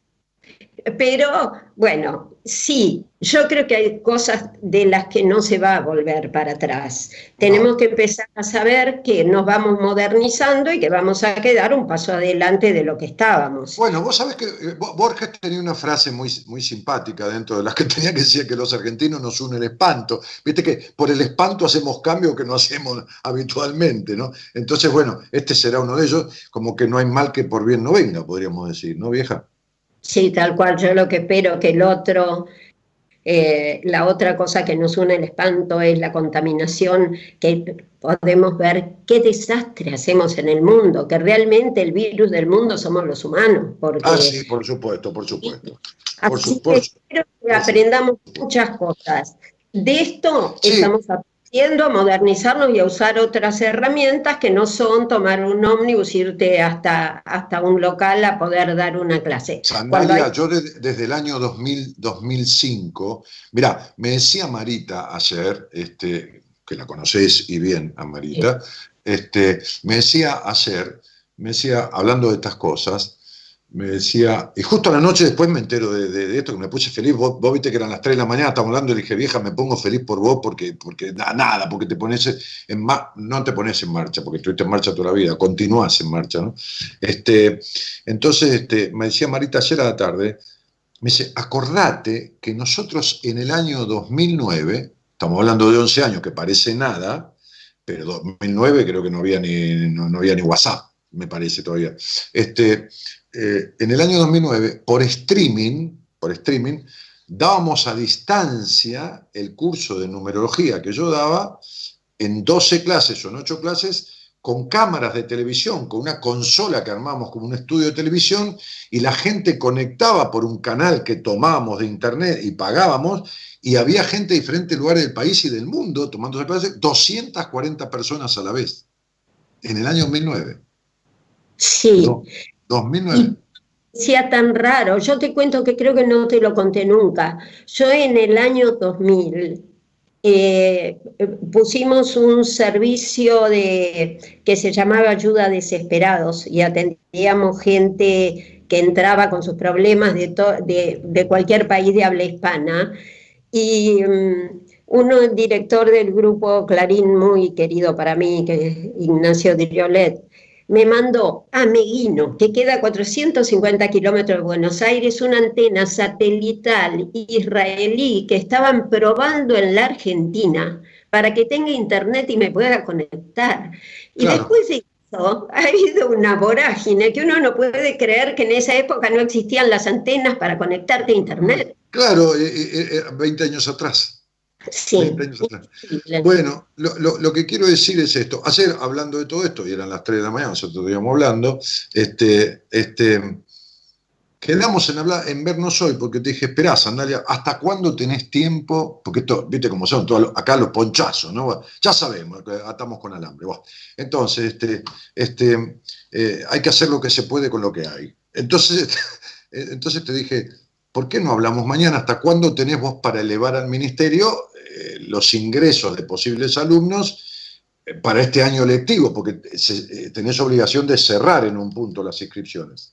Pero bueno, sí, yo creo que hay cosas de las que no se va a volver para atrás. Tenemos que empezar a saber que nos vamos modernizando y que vamos a quedar un paso adelante de lo que estábamos. Bueno, vos sabés que eh, Borges tenía una frase muy, muy simpática dentro de las que tenía que decir que los argentinos nos une el espanto. Viste que por el espanto hacemos cambios que no hacemos habitualmente, ¿no? Entonces, bueno, este será uno de ellos, como que no hay mal que por bien no venga, podríamos decir, ¿no, vieja? Sí, tal cual. Yo lo que espero que el otro, eh, la otra cosa que nos une el espanto es la contaminación, que podemos ver qué desastre hacemos en el mundo, que realmente el virus del mundo somos los humanos. Porque, ah, sí, por supuesto, por supuesto. Así que espero que aprendamos muchas cosas. De esto estamos aprendiendo a modernizarnos y a usar otras herramientas que no son tomar un ómnibus, irte hasta, hasta un local a poder dar una clase. Sandalia, yo desde el año 2000, 2005, mira, me decía Marita ayer, este, que la conoces y bien a Marita, este, me decía ayer, me decía, hablando de estas cosas, me decía, y justo a la noche después me entero de, esto, que me puse feliz, vos, viste que eran las 3 de la mañana, estamos hablando, y dije, vieja, me pongo feliz por vos porque, porque nada, porque te pones en no te pones en marcha, porque estuviste en marcha toda la vida, continúas en marcha, ¿no? Este, entonces, este, me decía Marita ayer a la tarde, me dice, acordate que nosotros en el año 2009, estamos hablando de 11 años, que parece nada, pero 2009 creo que no había ni, no había ni WhatsApp, me parece todavía. Este, eh, en el año 2009, por streaming, por streaming, dábamos a distancia el curso de numerología que yo daba en 12 clases o en 8 clases con cámaras de televisión, con una consola que armamos como un estudio de televisión y la gente conectaba por un canal que tomábamos de internet y pagábamos y había gente de diferentes lugares del país y del mundo tomando clases, 240 personas a la vez, en el año 2009. Sí. 2009. sea tan raro. Yo te cuento que creo que no te lo conté nunca. Yo en el año 2000 eh, pusimos un servicio de, que se llamaba Ayuda Desesperados y atendíamos gente que entraba con sus problemas de, de, cualquier país de habla hispana. Y um, uno, el director del grupo Clarín, muy querido para mí, que es Ignacio Driolet, me mandó a Meguino, que queda a 450 kilómetros de Buenos Aires, una antena satelital israelí que estaban probando en la Argentina para que tenga internet y me pueda conectar. Y después de eso ha habido una vorágine que uno no puede creer que en esa época no existían las antenas para conectarte a internet. Claro, 20 años atrás. Sí. Bueno, lo, que quiero decir es esto. Ayer, hablando de todo esto, y eran las 3 de la mañana, nosotros estábamos hablando, este, este, quedamos en, hablar, en vernos hoy porque te dije, esperá, Sandalia, ¿hasta cuándo tenés tiempo? Porque esto, viste cómo son, todos acá los ponchazos, ¿no? Ya sabemos, atamos con alambre. Bueno, entonces, este, este, eh, hay que hacer lo que se puede con lo que hay. Entonces, eh, entonces te dije, ¿por qué no hablamos mañana? ¿Hasta cuándo tenés vos para elevar al ministerio eh, los ingresos de posibles alumnos eh, para este año lectivo? Porque se- eh, tenés obligación de cerrar en un punto las inscripciones.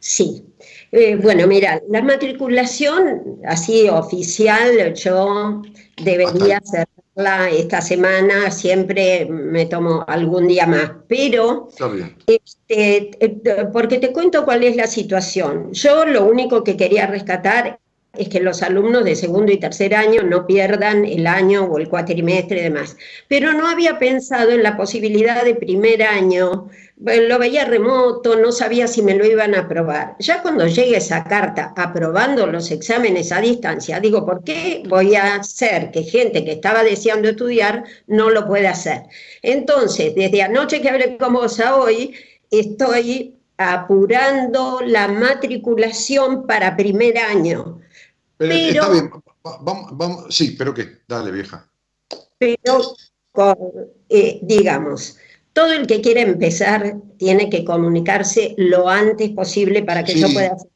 Sí. Eh, bueno, mira, la matriculación así oficial, yo debería hacerla esta semana, siempre me tomo algún día más, pero Está bien. este, porque te cuento cuál es la situación. Yo lo único que quería rescatar es que los alumnos de segundo y tercer año no pierdan el año o el cuatrimestre y demás. Pero no había pensado en la posibilidad de primer año, bueno, lo veía remoto, no sabía si me lo iban a aprobar. Ya cuando llegue esa carta aprobando los exámenes a distancia, digo, ¿por qué voy a hacer que gente que estaba deseando estudiar no lo pueda hacer? Entonces, desde anoche que hablé con vos a hoy, estoy apurando la matriculación para primer año. Pero, Pero- está bien, va- vamos, vamos, sí, pero qué, dale vieja. pero con, eh, digamos, todo el que quiera empezar tiene que comunicarse lo antes posible para que Sí. yo pueda hacer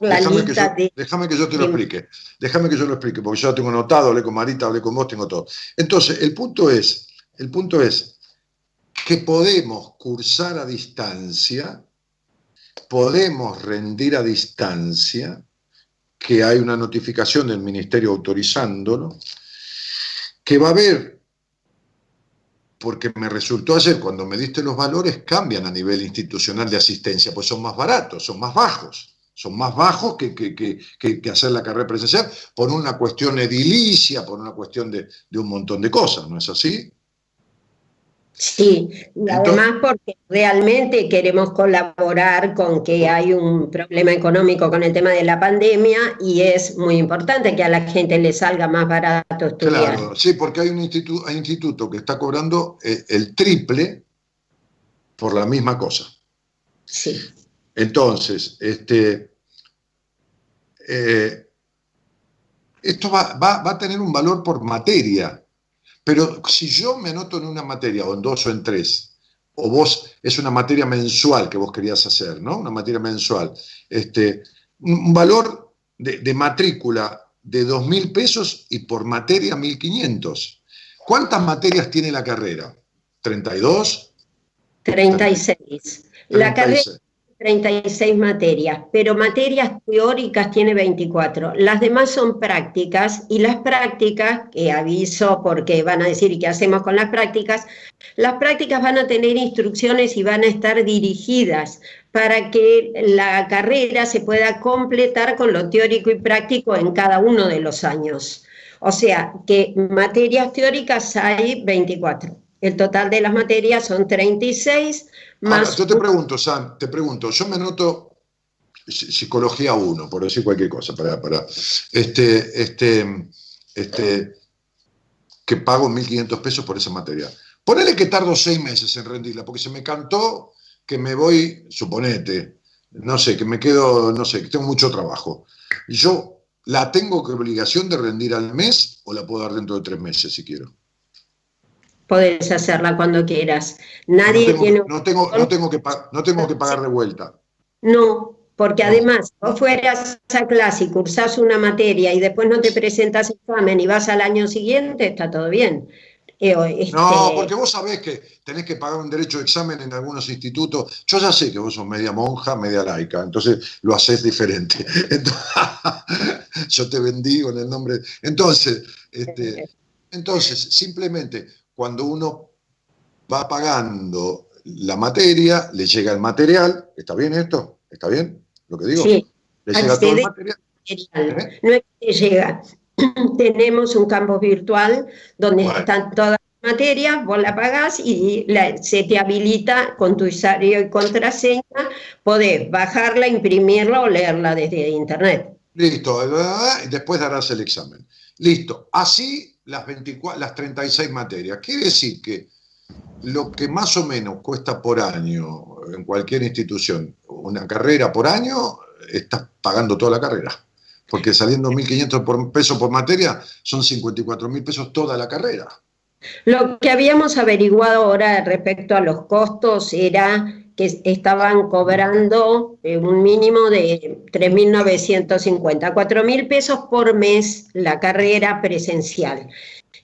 la Déjame que, lista yo, de... déjame que yo te lo explique. Déjame que yo lo explique, porque yo ya tengo notado, hablé con Marita, hablé con vos, tengo todo. Entonces, el punto es, el punto es que podemos cursar a distancia, podemos rendir a distancia, que hay una notificación del ministerio autorizándolo, que va a haber, porque me resultó ayer, cuando me diste los valores, cambian a nivel institucional de asistencia, pues son más baratos, son más bajos son más bajos que, que- que- que- hacer la carrera presencial por una cuestión edilicia, por una cuestión de, de un montón de cosas, ¿no es así? Sí, además porque realmente queremos colaborar con que hay un problema económico con el tema de la pandemia y es muy importante que a la gente le salga más barato estudiar. Claro, sí, porque hay un instituto, hay instituto que está cobrando eh, el triple por la misma cosa. Sí. Entonces, este, eh, esto va, va- va a tener un valor por materia, pero si yo me anoto en una materia, o en dos o en tres, o vos, es una materia mensual que vos querías hacer, ¿no? Una materia mensual, este, un valor de, de matrícula de dos mil pesos y por materia 1.500. ¿Cuántas materias tiene la carrera? ¿32? 36. La carrera 36. 36 materias, pero materias teóricas tiene 24. Las demás son prácticas y las prácticas, que aviso porque van a decir, ¿y qué hacemos con las prácticas? Las prácticas van a tener instrucciones y van a estar dirigidas para que la carrera se pueda completar con lo teórico y práctico en cada uno de los años. O sea, que materias teóricas hay 24. El total de las materias son 36 Ahora, yo te pregunto, Sam, te pregunto, yo me anoto psi- psicología 1, por decir cualquier cosa, para, para este, este, este, que pago 1.500 pesos por esa materia. Ponele que tardo seis meses en rendirla, porque se me cantó que me voy, suponete, no sé, que me quedo, no sé, que tengo mucho trabajo. Y yo, ¿la tengo que obligación de rendir al mes o la puedo dar dentro de tres meses si quiero? Podés hacerla cuando quieras. Nadie no tengo, tiene... no tengo, no tengo que, no tengo que pagar de vuelta. No, porque además, vos fueras a clase y cursás una materia y después no te presentas examen y vas al año siguiente, está todo bien. Eh, o, este, No, porque vos sabés que tenés que pagar un derecho de examen en algunos institutos. Yo ya sé que vos sos media monja, media laica, entonces lo haces diferente. Entonces, yo te bendigo en el nombre. Entonces, este, entonces, simplemente cuando uno va pagando la materia, le llega el material. ¿Está bien esto? ¿Está bien lo que digo? Sí, Le llega todo el material. material. No es que llega. Tenemos un campus virtual donde están todas las materias, vos la pagás y la- se te habilita con tu usuario y contraseña, podés bajarla, imprimirla o leerla desde internet. Listo, eh, después darás el examen. Listo. Así las, 24, las 36 materias. Quiere decir que lo que más o menos cuesta por año en cualquier institución, una carrera por año, estás pagando toda la carrera. Porque saliendo 1.500 por, pesos por materia, son 54.000 pesos toda la carrera. Lo que habíamos averiguado ahora respecto a los costos era que estaban cobrando eh, un mínimo de 3.950, 4.000 pesos por mes la carrera presencial.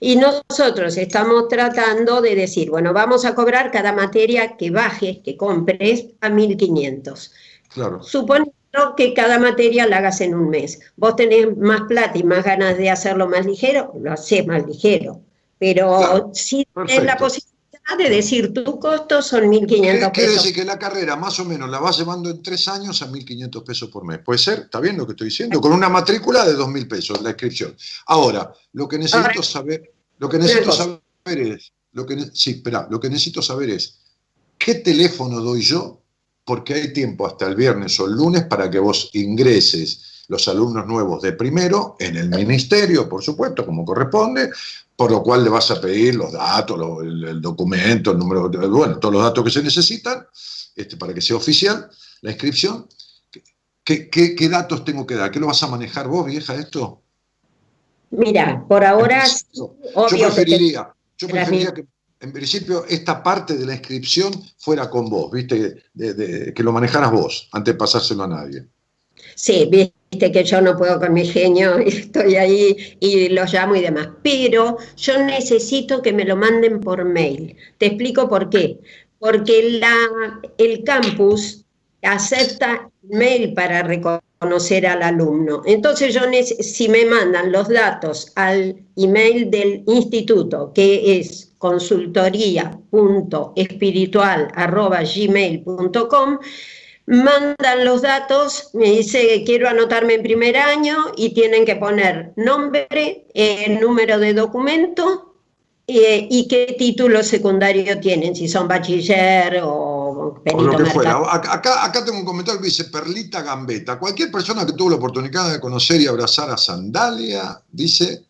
Y nosotros estamos tratando de decir, bueno, vamos a cobrar cada materia que bajes, que compres, a 1.500. Claro. Suponiendo que cada materia la hagas en un mes. Vos tenés más plata y más ganas de hacerlo más ligero, lo haces más ligero. Pero si la posibilidad de decir tu costo son 1.500 pesos. Quiere decir que la carrera más o menos la vas llevando en tres años a 1.500 pesos por mes. ¿Puede ser? ¿Está bien lo que estoy diciendo? Con una matrícula de 2.000 pesos, la inscripción. Ahora, lo que necesito saber, lo que necesito saber es, lo que, sí, espera, lo que necesito saber es, ¿qué teléfono doy yo? Porque hay tiempo hasta el viernes o el lunes para que vos ingreses los alumnos nuevos de primero en el ministerio, por supuesto, como corresponde, por lo cual le vas a pedir los datos, el, documento, el número, bueno, todos los datos que se necesitan este, para que sea oficial la inscripción. ¿Qué, qué, datos tengo que dar? ¿Qué lo vas a manejar vos, vieja, esto? Mira, por ahora... yo preferiría, yo preferiría que en principio esta parte de la inscripción fuera con vos, ¿viste? que lo manejaras vos, antes de pasárselo a nadie. Sí, viste que yo no puedo con mi genio, estoy ahí y lo llamo y demás. Pero yo necesito que me lo manden por mail. Te explico por qué. Porque la, el campus acepta mail para reconocer al alumno. Entonces yo si me mandan los datos al email del instituto, que es consultoría.espiritual.gmail.com, mandan los datos, me dice quiero anotarme en primer año y tienen que poner nombre, eh, número de documento eh, y qué título secundario tienen, si son bachiller o perito o lo que fuera. Acá, acá tengo un comentario que dice Perlita Gambeta. Cualquier persona que tuvo la oportunidad de conocer y abrazar a Sandalia, dice,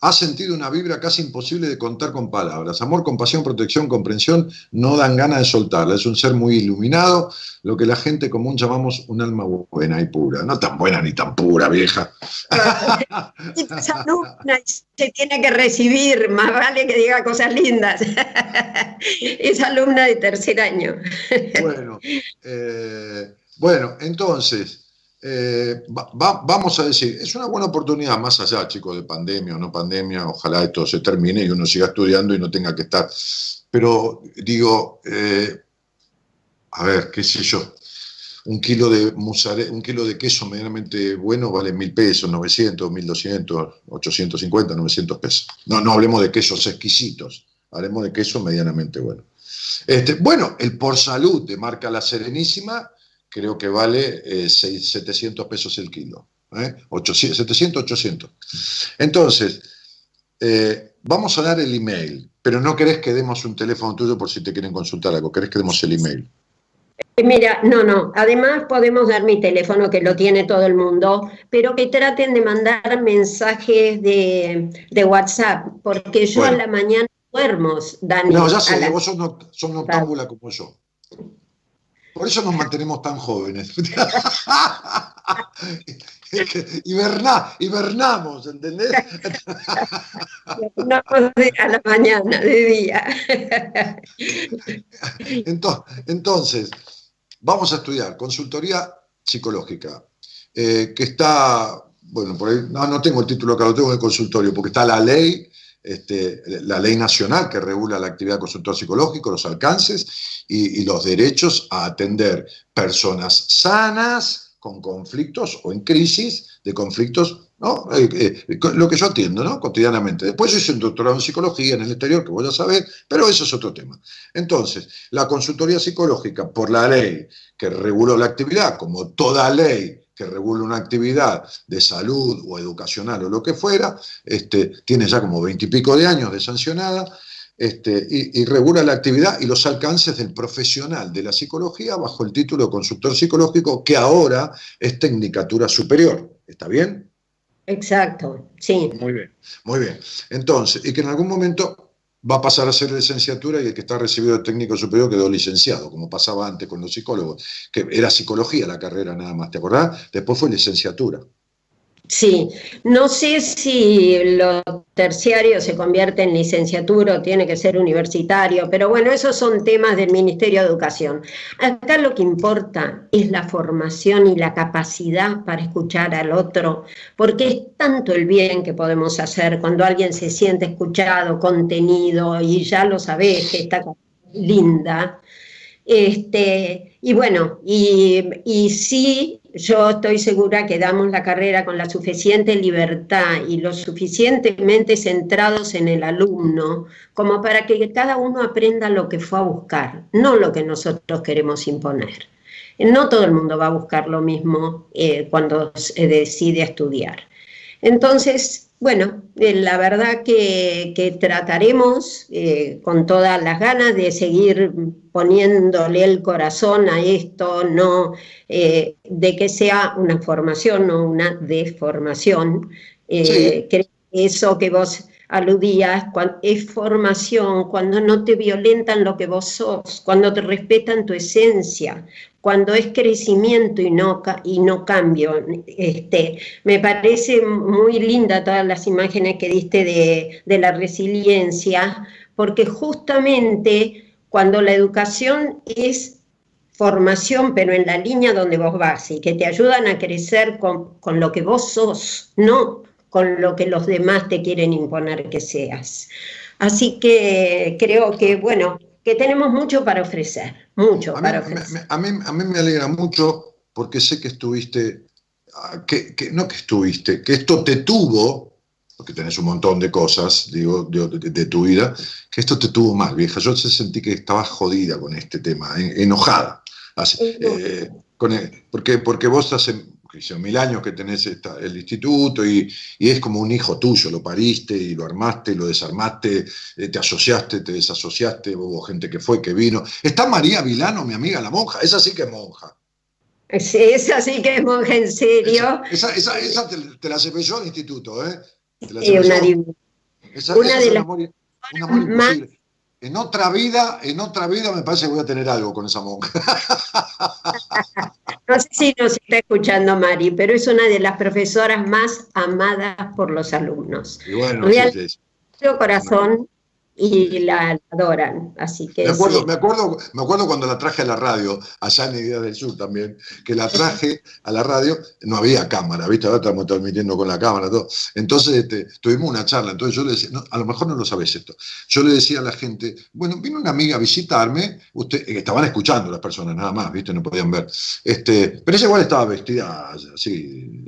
ha sentido una vibra casi imposible de contar con palabras. Amor, compasión, protección, comprensión, no dan ganas de soltarla. Es un ser muy iluminado, lo que la gente común llamamos un alma buena y pura. No tan buena ni tan pura, vieja. Es alumna se tiene que recibir, más vale que diga cosas lindas. es alumna de tercer año. bueno, eh, bueno, entonces... Eh, vamos a decir, es una buena oportunidad, más allá, chicos, de pandemia o no pandemia, ojalá esto se termine y uno siga estudiando y no tenga que estar. Pero digo, eh, a ver, qué sé yo, un kilo de un kilo de queso medianamente bueno vale mil pesos, 900, 1200, 850, 900 pesos. No, no hablemos de quesos exquisitos, hablemos de queso medianamente bueno. Este, bueno, el por salud de marca La Serenísima creo que vale 700 eh, pesos el kilo. ¿eh? 700, 800. Entonces, eh, vamos a dar el email, pero no querés que demos un teléfono tuyo por si te quieren consultar algo, querés que demos el email. Eh, mira, no, no. Además podemos dar mi teléfono que lo tiene todo el mundo, pero que traten de mandar mensajes de, WhatsApp, porque yo a la mañana duermo, Dani. No, ya sé, vos sos, notámbula como yo. Por eso nos mantenemos tan jóvenes. hibernamos, ¿entendés? No a la mañana, de día. Entonces, vamos a estudiar consultoría psicológica, eh, que está, bueno, por ahí, no, no tengo el título acá, lo tengo en el consultorio, porque está la ley este, la ley nacional que regula la actividad de consultor psicológico, los alcances y, los derechos a atender personas sanas con conflictos o en crisis de conflictos, ¿no? Eh, eh, lo que yo atiendo ¿no? cotidianamente. Después yo hice un doctorado en psicología en el exterior, que voy a saber, pero eso es otro tema. Entonces, la consultoría psicológica, por la ley que reguló la actividad, como toda ley que regula una actividad de salud o educacional o lo que fuera, este, tiene ya como veintipico de años de sancionada, este, y, regula la actividad y los alcances del profesional de la psicología bajo el título de consultor psicológico, que ahora es tecnicatura superior. ¿Está bien? Exacto, sí. Muy bien, muy bien. Entonces, y que en algún momento va a pasar a ser licenciatura y el que está recibido de técnico superior quedó licenciado, como pasaba antes con los psicólogos, que era psicología la carrera nada más, ¿te acordás? Después fue licenciatura. Sí, no sé si lo terciario se convierte en licenciatura o tiene que ser universitario, pero bueno, esos son temas del Ministerio de Educación. Acá lo que importa es la formación y la capacidad para escuchar al otro, porque es tanto el bien que podemos hacer cuando alguien se siente escuchado, contenido, y ya lo sabés que está linda. Este, y bueno, y, y sí yo estoy segura que damos la carrera con la suficiente libertad y lo suficientemente centrados en el alumno como para que cada uno aprenda lo que fue a buscar, no lo que nosotros queremos imponer. No todo el mundo va a buscar lo mismo eh, cuando se decide estudiar. Entonces, bueno, eh, la verdad que, trataremos eh, con todas las ganas de seguir poniéndole el corazón a esto, no eh, de que sea una formación, no una deformación. eso que vos aludías, es formación, cuando no te violentan lo que vos sos, cuando te respetan tu esencia, cuando es crecimiento y no, y no cambio. Este, me parece muy linda todas las imágenes que diste de, de la resiliencia, porque justamente cuando la educación es formación, pero en la línea donde vos vas y que te ayudan a crecer con, con, lo que vos sos, no con lo que los demás te quieren imponer que seas. Así que creo que, bueno, que tenemos mucho para ofrecer, mucho a para mí, ofrecer. A mí, a mí me alegra mucho porque sé que estuviste, ah, que, que, no que estuviste, que esto te tuvo, porque tenés un montón de cosas, digo, de, de, de, tu vida, que esto te tuvo mal, vieja. Yo sentí que estabas jodida con este tema, enojada. Así, eh, con el, porque, porque vos hace mil años que tenés esta, el instituto y, y, es como un hijo tuyo, lo pariste y lo armaste, lo desarmaste, eh, te asociaste, te desasociaste, hubo gente que fue, que vino. Está María Vilano, mi amiga la monja, esa sí que es monja. Sí, esa sí que es monja, en serio. Esa, esa, esa, esa te, te, la cepilló el instituto, ¿eh? Te la sí, una, esa, una de las... Un amor, un amor imposible. Más en otra vida, en otra vida me parece que voy a tener algo con esa monja. No sé si nos está escuchando Mari, pero es una de las profesoras más amadas por los alumnos. Bueno, Real, sí, sí. corazón y la adoran. Así que me acuerdo, sí. me, acuerdo, me acuerdo cuando la traje a la radio, allá en Idea del Sur también, que la traje a la radio, no había cámara, ¿viste? Ahora estamos transmitiendo con la cámara, todo. Entonces este, tuvimos una charla, entonces yo le decía, no, a lo mejor no lo sabes esto, yo le decía a la gente, bueno, vino una amiga a visitarme, usted, eh, estaban escuchando las personas nada más, ¿viste? No podían ver. Este, pero ella igual estaba vestida así,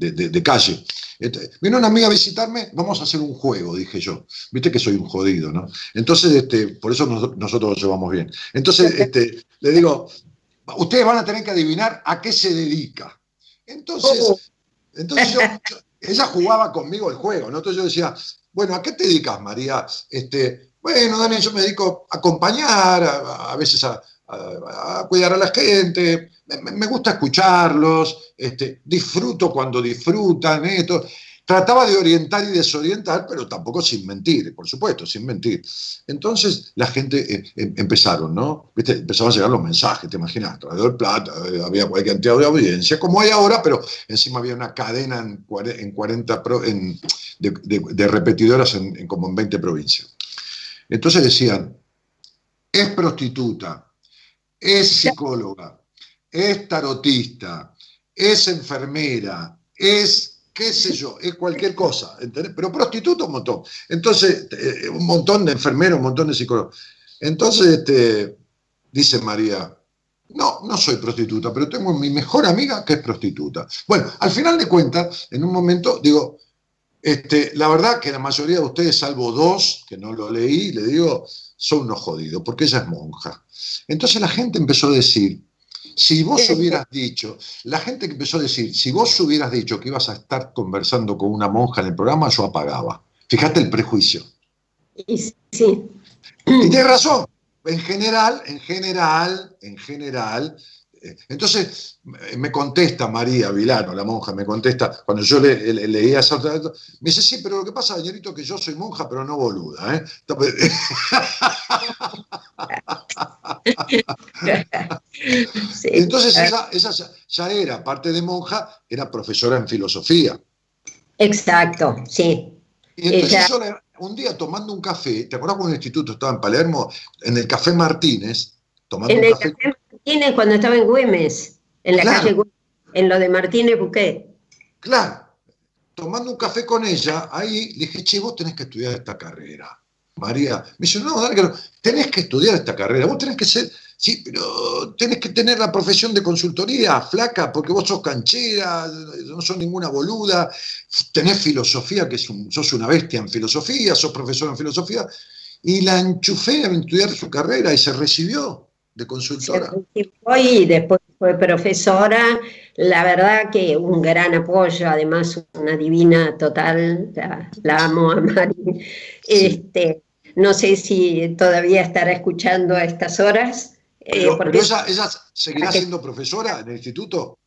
de, de, de, de calle. Este, vino una amiga a visitarme, vamos a hacer un juego, dije yo. Viste que soy un jodido, ¿no? Entonces, este, por eso nos, nosotros lo llevamos bien. Entonces, este, le digo, ustedes van a tener que adivinar a qué se dedica. Entonces, entonces yo, yo, ella jugaba conmigo el juego, ¿no? Entonces yo decía, bueno, ¿a qué te dedicas, María? Este, bueno, Daniel, yo me dedico a acompañar, a, a veces a, a, cuidar a la gente, me, gusta escucharlos, este, disfruto cuando disfrutan, esto. Trataba de orientar y desorientar, pero tampoco sin mentir, por supuesto, sin mentir. Entonces la gente eh, eh, empezaron, ¿no? Empezaban a llegar los mensajes, te imaginas, traidor plata, eh, había cualquier cantidad de audiencia, como hay ahora, pero encima había una cadena en, en 40 pro, en, de, repetidoras en, en como en 20 provincias. Entonces decían, es prostituta, es psicóloga, es tarotista, es enfermera, es qué sé yo, es cualquier cosa, ¿entendés? pero prostituta un montón. Entonces, eh, un montón de enfermeros, un montón de psicólogos. Entonces, este, dice María, no, no soy prostituta, pero tengo mi mejor amiga que es prostituta. Bueno, al final de cuentas, en un momento, digo, este, la verdad que la mayoría de ustedes, salvo dos, que no lo leí, le digo, son unos jodidos, porque ella es monja. Entonces la gente empezó a decir, si vos hubieras dicho, la gente que empezó a decir, si vos hubieras dicho que ibas a estar conversando con una monja en el programa, yo apagaba. Fíjate el prejuicio. Y, sí. Y tienes razón. En general, en general, en general, entonces me contesta María Vilano, la monja, me contesta, cuando yo le, leía esa me dice, sí, pero lo que pasa, señorito, que yo soy monja, pero no boluda. ¿eh? Entonces esa, ya, era, aparte de monja, era profesora en filosofía. Exacto, sí. Y entonces yo un día tomando un café, ¿te acuerdas cuando el instituto estaba en Palermo? En el Café Martínez, tomando un café Martínez cuando estaba en Güemes, en la calle Güemes, en lo de Martínez Buquet. Claro, tomando un café con ella, ahí le dije, che, vos tenés que estudiar esta carrera. María, me dice, no, dale, tenés que estudiar esta carrera, vos tenés que ser, sí, pero tenés que tener la profesión de consultoría, flaca, porque vos sos canchera, no sos ninguna boluda, tenés filosofía, que sos una bestia en filosofía, sos profesor en filosofía, y la enchufé a estudiar su carrera y se recibió de consultora. Y después fue profesora, la verdad que un gran apoyo, además una divina total, la, amo a Mari. Este, no sé si todavía estará escuchando a estas horas. Eh, pero, ella, seguirá siendo profesora en el instituto.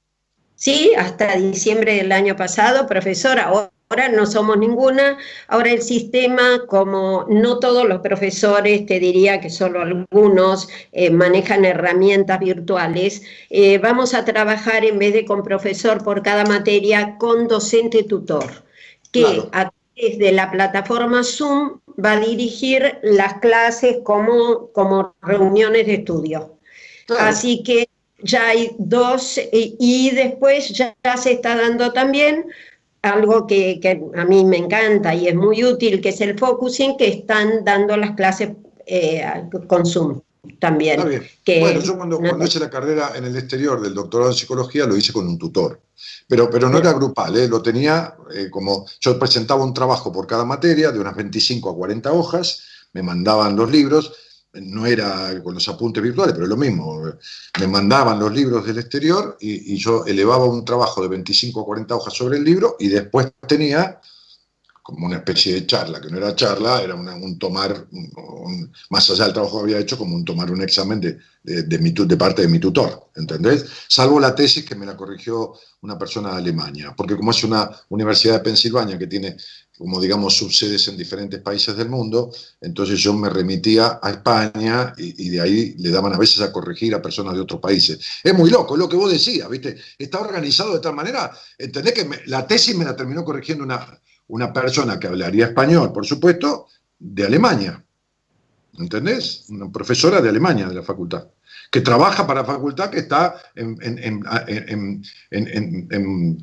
Sí, hasta diciembre del año pasado, profesora. Ahora no somos ninguna. Ahora el sistema, como no todos los profesores, te diría que solo algunos eh, manejan herramientas virtuales, eh, vamos a trabajar en vez de con profesor por cada materia, con docente tutor, que a través de la plataforma Zoom va a dirigir las clases como, como reuniones de estudio. Así que ya hay dos y, después ya se está dando también algo que, a mí me encanta y es muy útil, que es el focusing, que están dando las clases eh, con Zoom también. bueno, yo cuando, hice la carrera en el exterior del doctorado en psicología lo hice con un tutor, pero, pero no era grupal, ¿eh? lo tenía eh, como, yo presentaba un trabajo por cada materia de unas 25 a 40 hojas, me mandaban los libros no era con los apuntes virtuales, pero lo mismo. Me mandaban los libros del exterior y, yo elevaba un trabajo de 25 o 40 hojas sobre el libro y después tenía como una especie de charla, que no era charla, era un tomar, más allá del trabajo que había hecho, como un tomar un examen de, de, de parte de mi tutor, ¿entendés? Salvo la tesis que me la corrigió una persona de Alemania, porque como es una universidad de Pensilvania que tiene como digamos subsedes en diferentes países del mundo, entonces yo me remitía a España y, de ahí le daban a veces a corregir a personas de otros países. Es muy loco, es lo que vos decías, ¿viste? Está organizado de tal manera, entendés que la tesis me la terminó corrigiendo una, una persona que hablaría español, por supuesto, de Alemania, ¿entendés? Una profesora de Alemania de la facultad que trabaja para facultad que está en,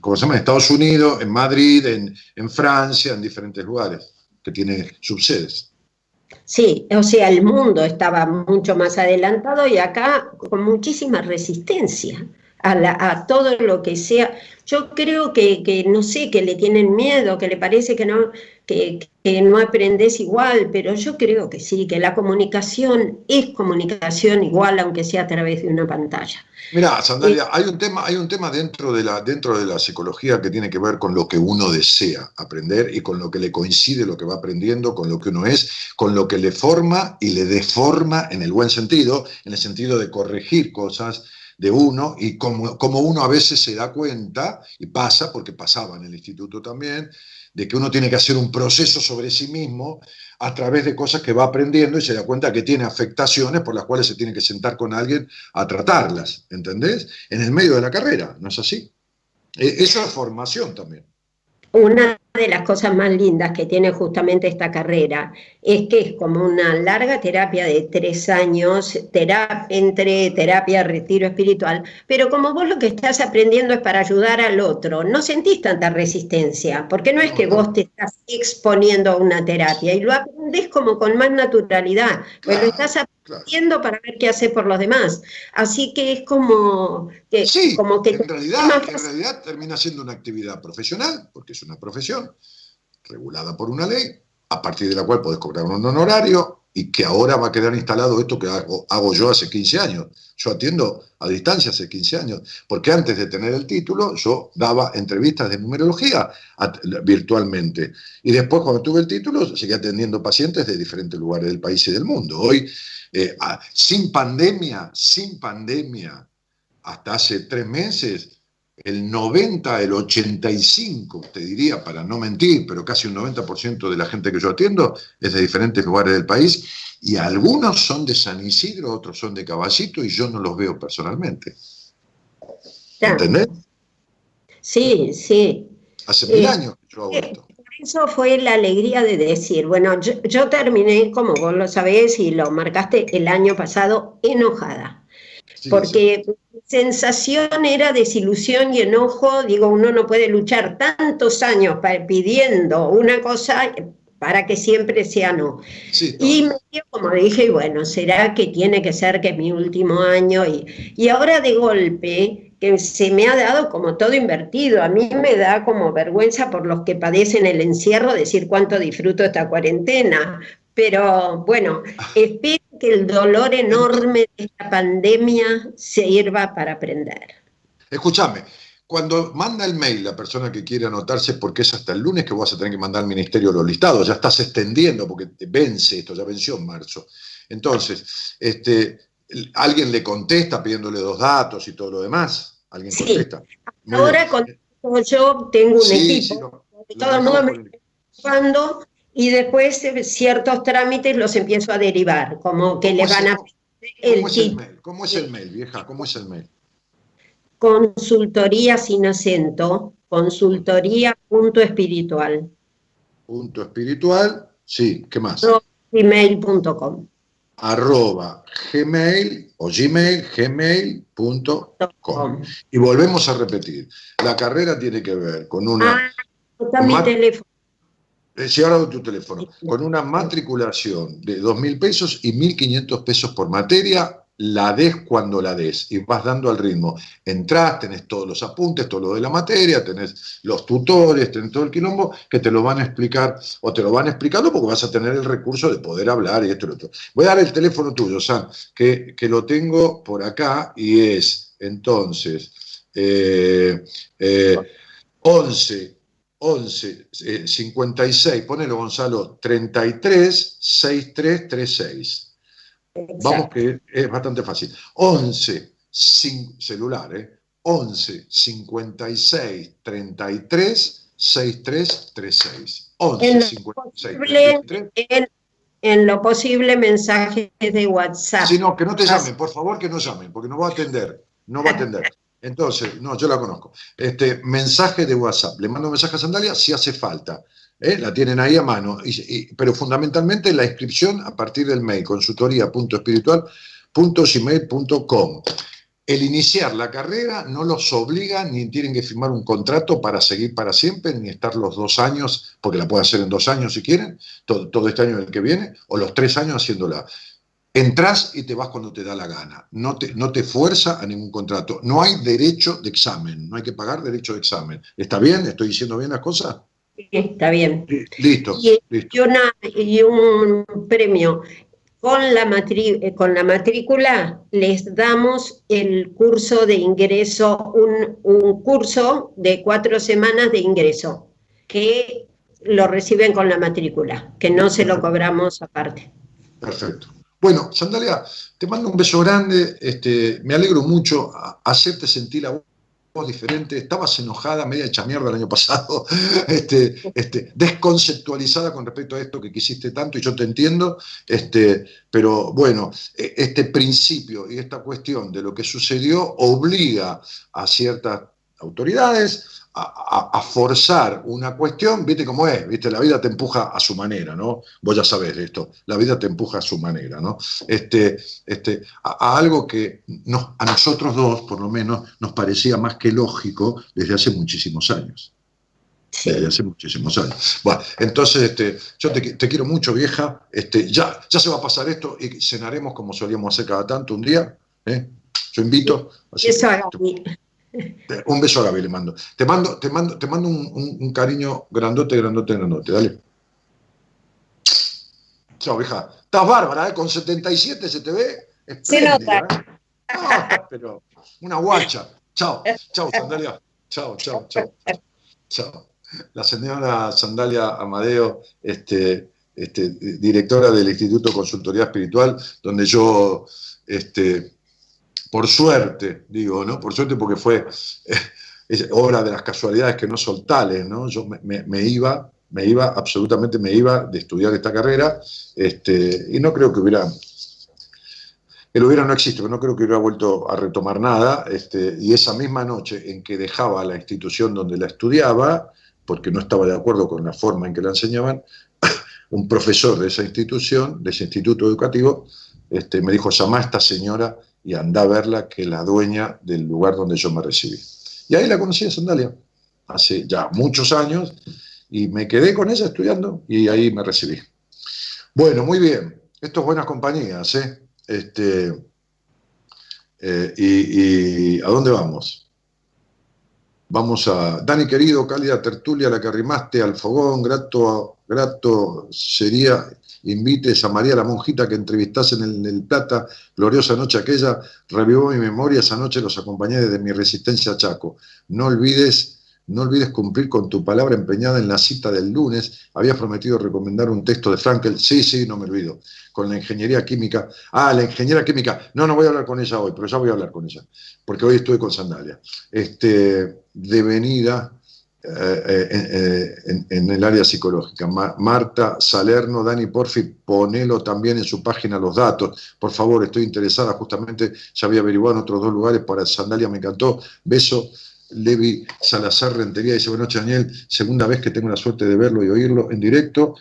¿cómo se llama? Estados Unidos, en Madrid, en, Francia, en diferentes lugares, que tiene subsedes. Sí, o sea, el mundo estaba mucho más adelantado y acá con muchísima resistencia a, todo lo que sea. Yo creo que, no sé, que le tienen miedo, que le parece que no, que, no aprendes igual, pero yo creo que sí, que la comunicación es comunicación igual, aunque sea a través de una pantalla. Mira, Sandalia, hay un tema, hay un tema dentro, de la, dentro de la psicología que tiene que ver con lo que uno desea aprender y con lo que le coincide lo que va aprendiendo, con lo que uno es, con lo que le forma y le deforma en el buen sentido, en el sentido de corregir cosas de uno y como, como uno a veces se da cuenta, y pasa, porque pasaba en el instituto también, de que uno tiene que hacer un proceso sobre sí mismo a través de cosas que va aprendiendo y se da cuenta que tiene afectaciones por las cuales se tiene que sentar con alguien a tratarlas, ¿entendés? En el medio de la carrera, ¿no es así? E, esa es formación también. Una de las cosas más lindas que tiene justamente esta carrera es que es como una larga terapia de tres años, entre terapia, retiro espiritual, pero como vos lo que estás aprendiendo es para ayudar al otro, no sentís tanta resistencia, porque no es que vos te estás exponiendo a una terapia y lo aprendés como con más naturalidad, pues lo estás aprendiendo para ver qué hacer por los demás. Así que es como que... como que en realidad, en realidad termina siendo una actividad profesional, porque es una profesión regulada por una ley, a partir de la cual podés cobrar un honorario y que ahora va a quedar instalado esto que hago, yo hace 15 años. Yo atiendo a distancia hace 15 años, porque antes de tener el título yo daba entrevistas de numerología virtualmente. Y después cuando tuve el título seguí atendiendo pacientes de diferentes lugares del país y del mundo. Hoy, eh, sin pandemia, sin pandemia, hasta hace tres meses, el 90, el 85, te diría, para no mentir, pero casi un 90% de la gente que yo atiendo es de diferentes lugares del país, y algunos son de San Isidro, otros son de Caballito, y yo no los veo personalmente. ¿Entendés? Sí, sí. Hace mil años que yo hago eh, esto. Eso fue la alegría de decir, bueno, yo, yo terminé, como vos lo sabés y lo marcaste el año pasado, enojada. Sí, porque mi sensación era desilusión y enojo. Digo, uno no puede luchar tantos años pidiendo una cosa para que siempre sea no. sí, Y me dio como dije, bueno, será que tiene que ser que es mi último año. Y, y ahora de golpe, que se me ha dado como todo invertido. A mí me da como vergüenza por los que padecen el encierro decir cuánto disfruto esta cuarentena. Pero bueno, espero que el dolor enorme de esta pandemia sirva para aprender. Escúchame, cuando manda el mail la persona que quiere anotarse, porque es hasta el lunes que vas a tener que mandar al ministerio los listados, ya estás extendiendo porque te vence esto, ya venció en marzo. Entonces, este, alguien le contesta pidiéndole dos datos y todo lo demás. Alguien Sí. contesta. Muy Ahora con yo tengo un Sí, equipo, sí, lo todo el mundo me y después eh, ciertos trámites los empiezo a derivar, como que le ¿Cómo van a el- pedir el ¿Cómo es el kit mail? ¿Cómo es el mail, vieja? ¿Cómo es el mail? consultoría sin acento, consultoría punto espiritual, Punto espiritual, sí, ¿qué más? gmail.com. Arroba gmail o gmail, gmail.com. Y volvemos a repetir, la carrera tiene que ver con una... Ah, está mi teléfono. Eh, Si ahora tu teléfono, con una matriculación de 2.000 pesos y 1.500 pesos por materia, la des cuando la des y vas dando al ritmo. Entrás, tenés todos los apuntes, todo lo de la materia, tenés los tutores, tenés todo el quilombo que te lo van a explicar o te lo van explicando porque vas a tener el recurso de poder hablar y esto y lo otro. Voy a dar el teléfono tuyo, Sam, que, que lo tengo por acá y es entonces eh, eh, 11 11 eh, 56, ponelo Gonzalo, 33 6336. Vamos que es bastante fácil. 11 cin- celular, ¿eh? 11 56 33 6336. 11 En lo 56 posible, 33. en, en lo posible mensajes de WhatsApp. Si no, que no te llamen, por favor que no llamen, porque no va a atender, no va a atender. Entonces, no, yo la conozco. Este, mensaje de WhatsApp, le mando un mensaje a Sandalia si hace falta. ¿eh? La tienen ahí a mano, pero fundamentalmente la inscripción a partir del mail, consultoría.espiritual.gmail.com. El iniciar la carrera no los obliga ni tienen que firmar un contrato para seguir para siempre, ni estar los dos años, porque la pueden hacer en dos años si quieren, todo, todo este año el que viene, o los tres años haciéndola. Entrás y te vas cuando te da la gana. No te, no te fuerza a ningún contrato. No hay derecho de examen. No hay que pagar derecho de examen. ¿Está bien? ¿Estoy diciendo bien las cosas? Sí, Está bien. Listo. Y, listo. y una, y un premio. Con la, matri- eh, con la matrícula les damos el curso de ingreso, un, un curso de cuatro semanas de ingreso, que lo reciben con la matrícula, que no se lo cobramos aparte. Perfecto. Bueno, Sandalia, te mando un beso grande. Este, me alegro mucho hacerte sentir la voz diferente. Estabas enojada, media hecha mierda el año pasado, este, este, desconceptualizada con respecto a esto que quisiste tanto, y yo te entiendo. Pero bueno, e- este principio y esta cuestión de lo que sucedió obliga a ciertas autoridades a, forzar una cuestión, viste cómo es, viste, la vida te empuja a su manera, ¿no? Vos ya sabés de esto, la vida te empuja a su manera, ¿no? Este, este, a, a algo que nos- a nosotros dos, por lo menos, nos parecía más que lógico desde hace muchísimos años. Desde hace muchísimos años. Bueno, entonces, este, yo te, qui- te quiero mucho, vieja. Este, ya, ya se va a pasar esto y cenaremos como solíamos hacer cada tanto un día. ¿eh? Yo invito. así Eso Un beso a Gaby le mando. Te mando, te mando, te mando un, un- un cariño grandote, grandote, grandote. Dale. Chao, vieja. Estás bárbara, ¿eh? Con 77 se te ve. Se nota. ¿eh? Ah, pero una guacha. Chao, chao, Sandalia. Chao, chao, chao. Chao. La señora Sandalia Amadeo, este, este, directora del Instituto Consultoría Espiritual, donde yo este, por suerte, digo, ¿no? Por suerte porque fue es obra de las casualidades que no son tales, ¿no? Yo me, iba, me iba, absolutamente me iba de estudiar esta carrera, este, y no creo que hubiera, el hubiera no existe, pero no creo que hubiera vuelto a retomar nada, este, y esa misma noche en que dejaba la institución donde la estudiaba, porque no estaba de acuerdo con la forma en que la enseñaban, un profesor de esa institución, de ese instituto educativo, este, me dijo, llama a esta señora y anda a verla, que es la dueña del lugar donde yo me recibí. Y ahí la conocí a Sandalia, hace ya muchos años, y me quedé con ella estudiando y ahí me recibí. Bueno, muy bien. Esto es buenas compañías, ¿eh? Este, eh, y, a dónde vamos? Vamos a, Dani querido, cálida tertulia, la que arrimaste al fogón, grato, grato sería invites a María la monjita que entrevistase en el, Plata, gloriosa noche aquella, revivó mi memoria, esa noche los acompañé desde mi resistencia a Chaco. No olvides, no olvides cumplir con tu palabra empeñada en la cita del lunes. Habías prometido recomendar un texto de Frankel. Sí, sí, no me olvido. Con la ingeniería química. Ah, la ingeniería química. No, no voy a hablar con ella hoy, pero ya voy a hablar con ella. Porque hoy estuve con Sandalia. Este, de venida eh, eh, eh, en, el área psicológica. Marta Salerno, Dani Porfi, ponelo también en su página los datos. Por favor, estoy interesada, justamente ya había averiguado en otros dos lugares, para Sandalia me encantó. Beso. Levi Salazar Rentería dice, buenas noches Daniel, segunda vez que tengo la suerte de verlo y oírlo en directo.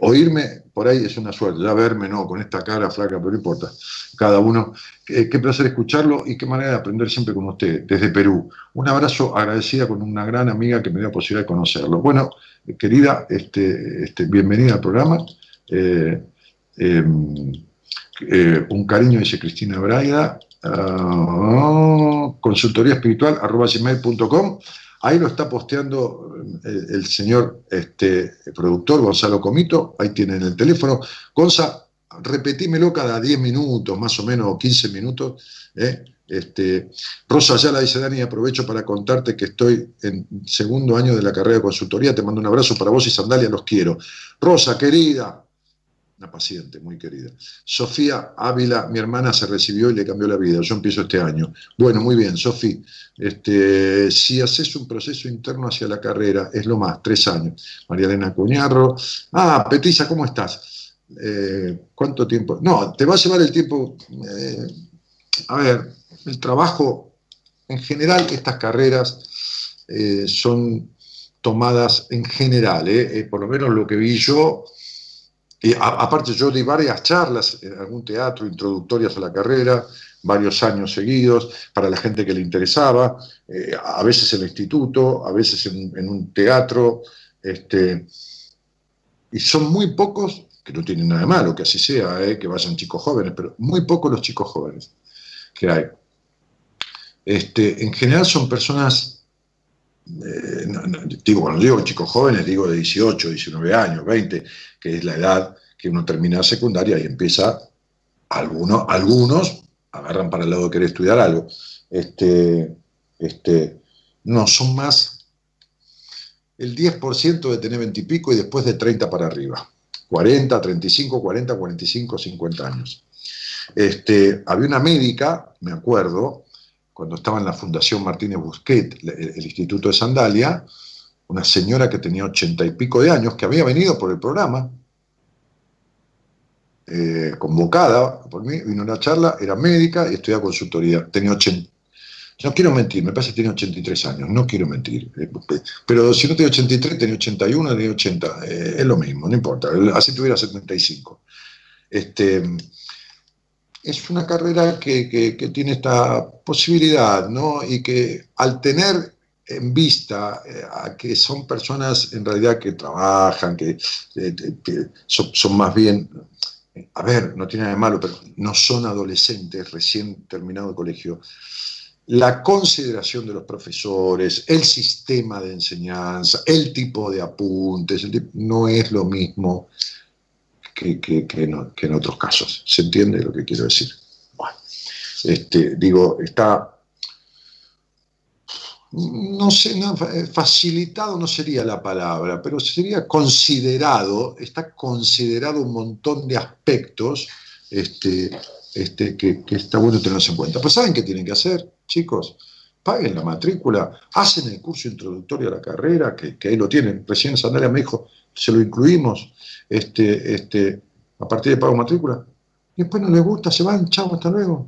oírme por ahí es una suerte, ya verme no, con esta cara flaca, pero no importa. Cada uno Qué, placer escucharlo y qué manera de aprender siempre con usted, desde Perú. Un abrazo agradecida con una gran amiga que me dio la posibilidad de conocerlo. Bueno, querida, este, este, bienvenida al programa. Eh, em, eh, un cariño, dice Cristina Braida. Uh, consultoría espiritual gmail.com. Ahí lo está posteando el, el señor este, productor Gonzalo Comito. Ahí tienen el teléfono. Gonza, repetímelo cada 10 minutos, más o menos, o 15 minutos. ¿eh? Este, Rosa la dice, Dani, aprovecho para contarte que estoy en segundo año de la carrera de consultoría, te mando un abrazo para vos y Sandalia, los quiero. Rosa, querida, una paciente muy querida. Sofía Ávila, mi hermana se recibió y le cambió la vida, yo empiezo este año. Bueno, muy bien, Sofía, este, si haces un proceso interno hacia la carrera, es lo más, tres años. María Elena Cuñarro, ah, Petiza, ¿cómo estás? Eh, ¿Cuánto tiempo? No, te va a llevar el tiempo. Eh, a ver, el trabajo, en general, estas carreras eh, son tomadas en general, por lo menos lo que vi yo. Y aparte, yo di varias charlas en algún teatro introductorias a la carrera, varios años seguidos, para la gente que le interesaba, a veces en el instituto, a veces en, un teatro. Este, y son muy pocos que no tiene nada de malo que así sea, ¿eh? que vayan chicos jóvenes, pero muy pocos los chicos jóvenes que hay. Este, en general son personas, eh, digo, cuando digo chicos jóvenes, digo de 18, 19 años, 20, que es la edad que uno termina secundaria y empieza, algunos, algunos agarran para el lado de querer estudiar algo. Este, este, no, son más el 10% de tener 20 y pico y después de 30 para arriba. 40, 35, 40, 45, 50 años. Este, había una médica, me acuerdo, cuando estaba en la Fundación Martínez Busquet, el, Instituto de Sandalia, una señora que tenía ochenta y pico de años, que había venido por el programa, eh, convocada por mí, vino a una charla, era médica y estudiaba consultoría, tenía 80, no quiero mentir, me parece que tiene 83 años, no quiero mentir. Eh, pero si no tiene 83, tiene 81, tiene 80, eh, es lo mismo, no importa, así tuviera 75. Este, es una carrera que, tiene esta posibilidad, ¿no? Y que al tener en vista eh, a que son personas en realidad que trabajan, que, son, son, más bien, a ver, no tiene nada de malo, pero no son adolescentes recién terminado el colegio, la consideración de los profesores, el sistema de enseñanza, el tipo de apuntes, no es lo mismo que, en otros casos. ¿Se entiende lo que quiero decir? Bueno, este, digo, está, no sé, facilitado no sería la palabra, pero sería considerado, está considerado un montón de aspectos este, este, que, que está bueno tenerse en cuenta. Pues ¿saben qué tienen que hacer, chicos? Paguen la matrícula, hacen el curso introductorio a la carrera, que, que ahí lo tienen. Recién Sandalia me dijo, se lo incluimos este, este, a partir de pago matrícula. Y después no les gusta, se van, chao, hasta luego.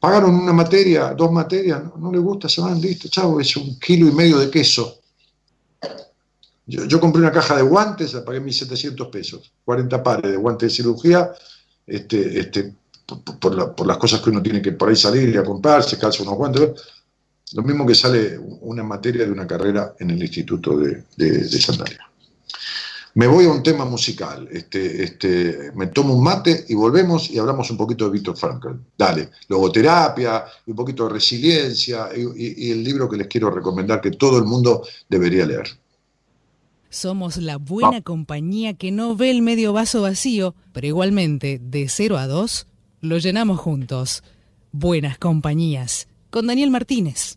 Pagaron una materia, dos materias, no, no les gusta, se van, listo, chao, es un kilo y medio de queso. Yo, yo compré una caja de guantes, la pagué 1.700 pesos, 40 pares de guantes de cirugía, este, este, por, la- por las cosas que uno tiene que por ahí salir y a comprar, se calza unos guantes. Lo mismo que sale una materia de una carrera en el Instituto de, de, de Sandalia. Me voy a un tema musical. Este, este, me tomo un mate y volvemos y hablamos un poquito de Víctor Frankl. Dale, logoterapia, un poquito de resiliencia y, y- y el libro que les quiero recomendar que todo el mundo debería leer. Somos la buena compañía que no ve el medio vaso vacío, pero igualmente, de 0 a 2, lo llenamos juntos. Buenas compañías. Con Daniel Martínez.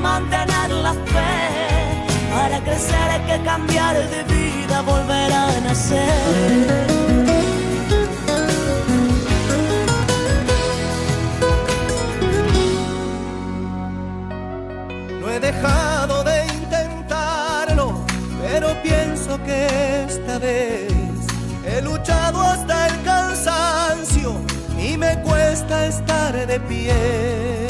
Mantener la fe. Para crecer hay que cambiar de vida, volver a nacer. No he dejado de intentarlo, pero pienso que esta vez he luchado hasta el cansancio y me cuesta estar de pie.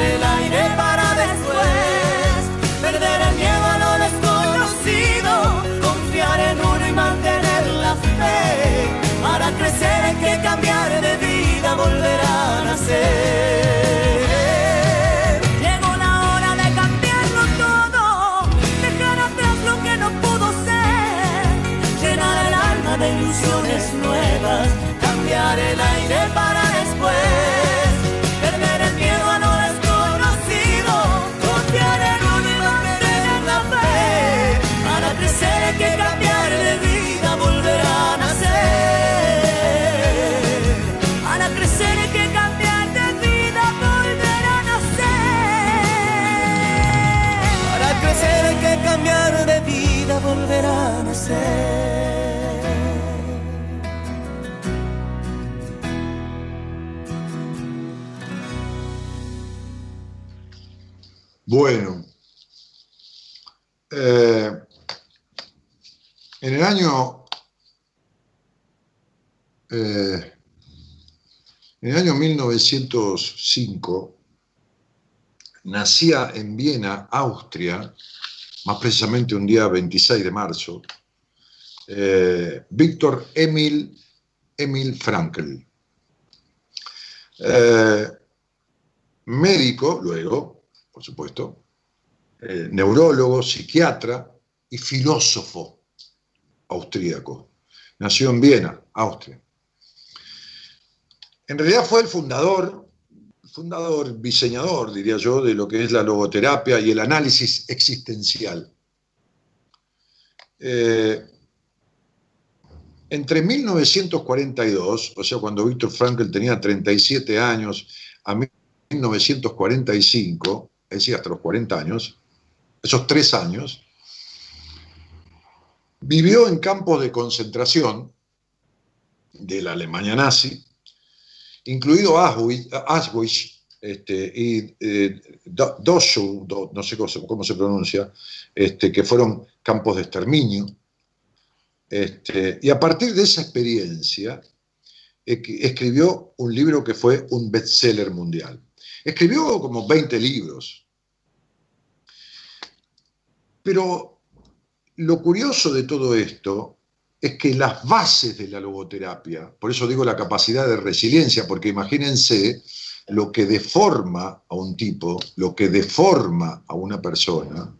el aire para después. Perder el miedo a lo desconocido, confiar en uno y mantener la fe. Para crecer hay que cambiar de vida, volver a nacer. Bueno, eh, en el año eh, en el año 1905 nacía en Viena, Austria, más precisamente un día 26 de marzo, eh, Víctor Emil, Emil Frankl. Médico, luego, por supuesto, eh, neurólogo, psiquiatra y filósofo austríaco. nació en Viena, Austria. En realidad fue el fundador, fundador, diseñador, diría yo, de lo que es la logoterapia y el análisis existencial. Eh, entre 1942, o sea, cuando Víctor Frankl tenía 37 años, a 1945, es decir, hasta los 40 años, esos tres años, vivió en campos de concentración de la Alemania nazi, incluido Auschwitz, este, y eh, no sé cómo, se pronuncia, este, que fueron campos de exterminio. Este, y a partir de esa experiencia, escribió un libro que fue un bestseller mundial. Escribió como 20 libros. Pero lo curioso de todo esto es que las bases de la logoterapia, por eso digo la capacidad de resiliencia, porque imagínense lo que deforma a un tipo, lo que deforma a una persona,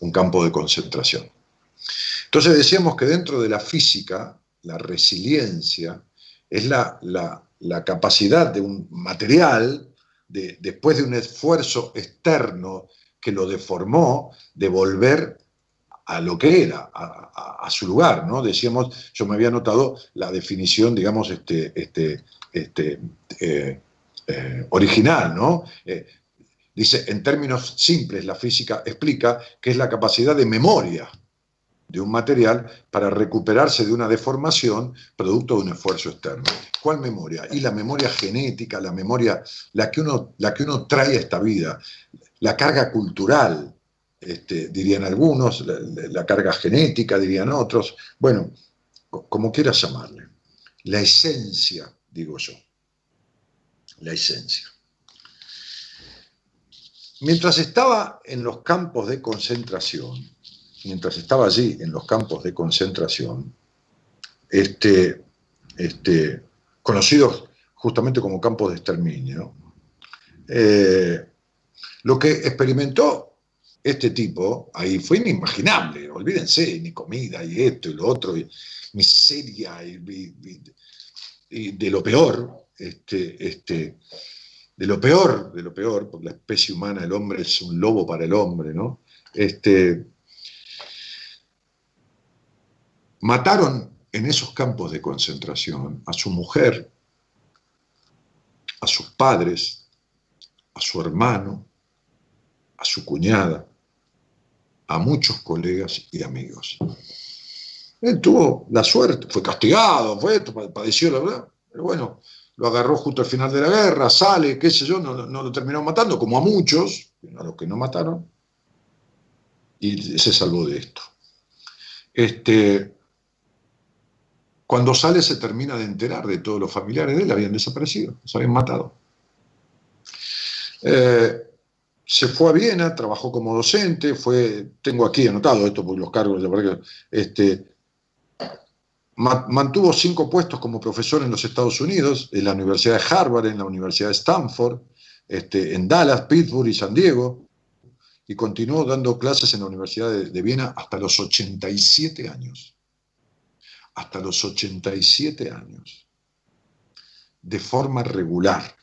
un campo de concentración. Entonces decíamos que dentro de la física, la resiliencia es la, la, capacidad de un material, de, después de un esfuerzo externo que lo deformó, de volver a lo que era, a, su lugar, ¿no? Decíamos, yo me había notado la definición, digamos, este, este, este eh, eh, original, ¿no? Eh, dice, en términos simples, la física explica que es la capacidad de memoria de un material para recuperarse de una deformación producto de un esfuerzo externo. ¿Cuál memoria? Y la memoria genética, la memoria, la que uno, la que uno trae a esta vida, la carga cultural, este, dirían algunos, la, carga genética, dirían otros, bueno, como quieras llamarle, la esencia, digo yo, la esencia. Mientras estaba en los campos de concentración, mientras estaba allí en los campos de concentración, este, este, conocidos justamente como campos de exterminio, eh, lo que experimentó este tipo ahí fue inimaginable, olvídense, ni comida y esto y lo otro, y miseria y, de lo peor, este, este, de lo peor, de lo peor, porque la especie humana, el hombre es un lobo para el hombre, ¿no? Este, Mataron en esos campos de concentración a su mujer, a sus padres, a su hermano, a su cuñada, a muchos colegas y amigos. Él tuvo la suerte, fue castigado, fue, padeció la verdad, pero bueno, lo agarró justo al final de la guerra, sale, qué sé yo, no, no lo terminó matando, como a muchos, a los que no mataron, y se salvó de esto. Este, cuando sale se termina de enterar de todos los familiares de él, habían desaparecido, se habían matado. Eh, se fue a Viena, trabajó como docente, fue, tengo aquí anotado esto por los cargos, este, mantuvo cinco puestos como profesor en los Estados Unidos, en la Universidad de Harvard, en la Universidad de Stanford, este, en Dallas, Pittsburgh y San Diego, y continuó dando clases en la Universidad de Viena hasta los 87 años hasta los 87 años, de forma regular.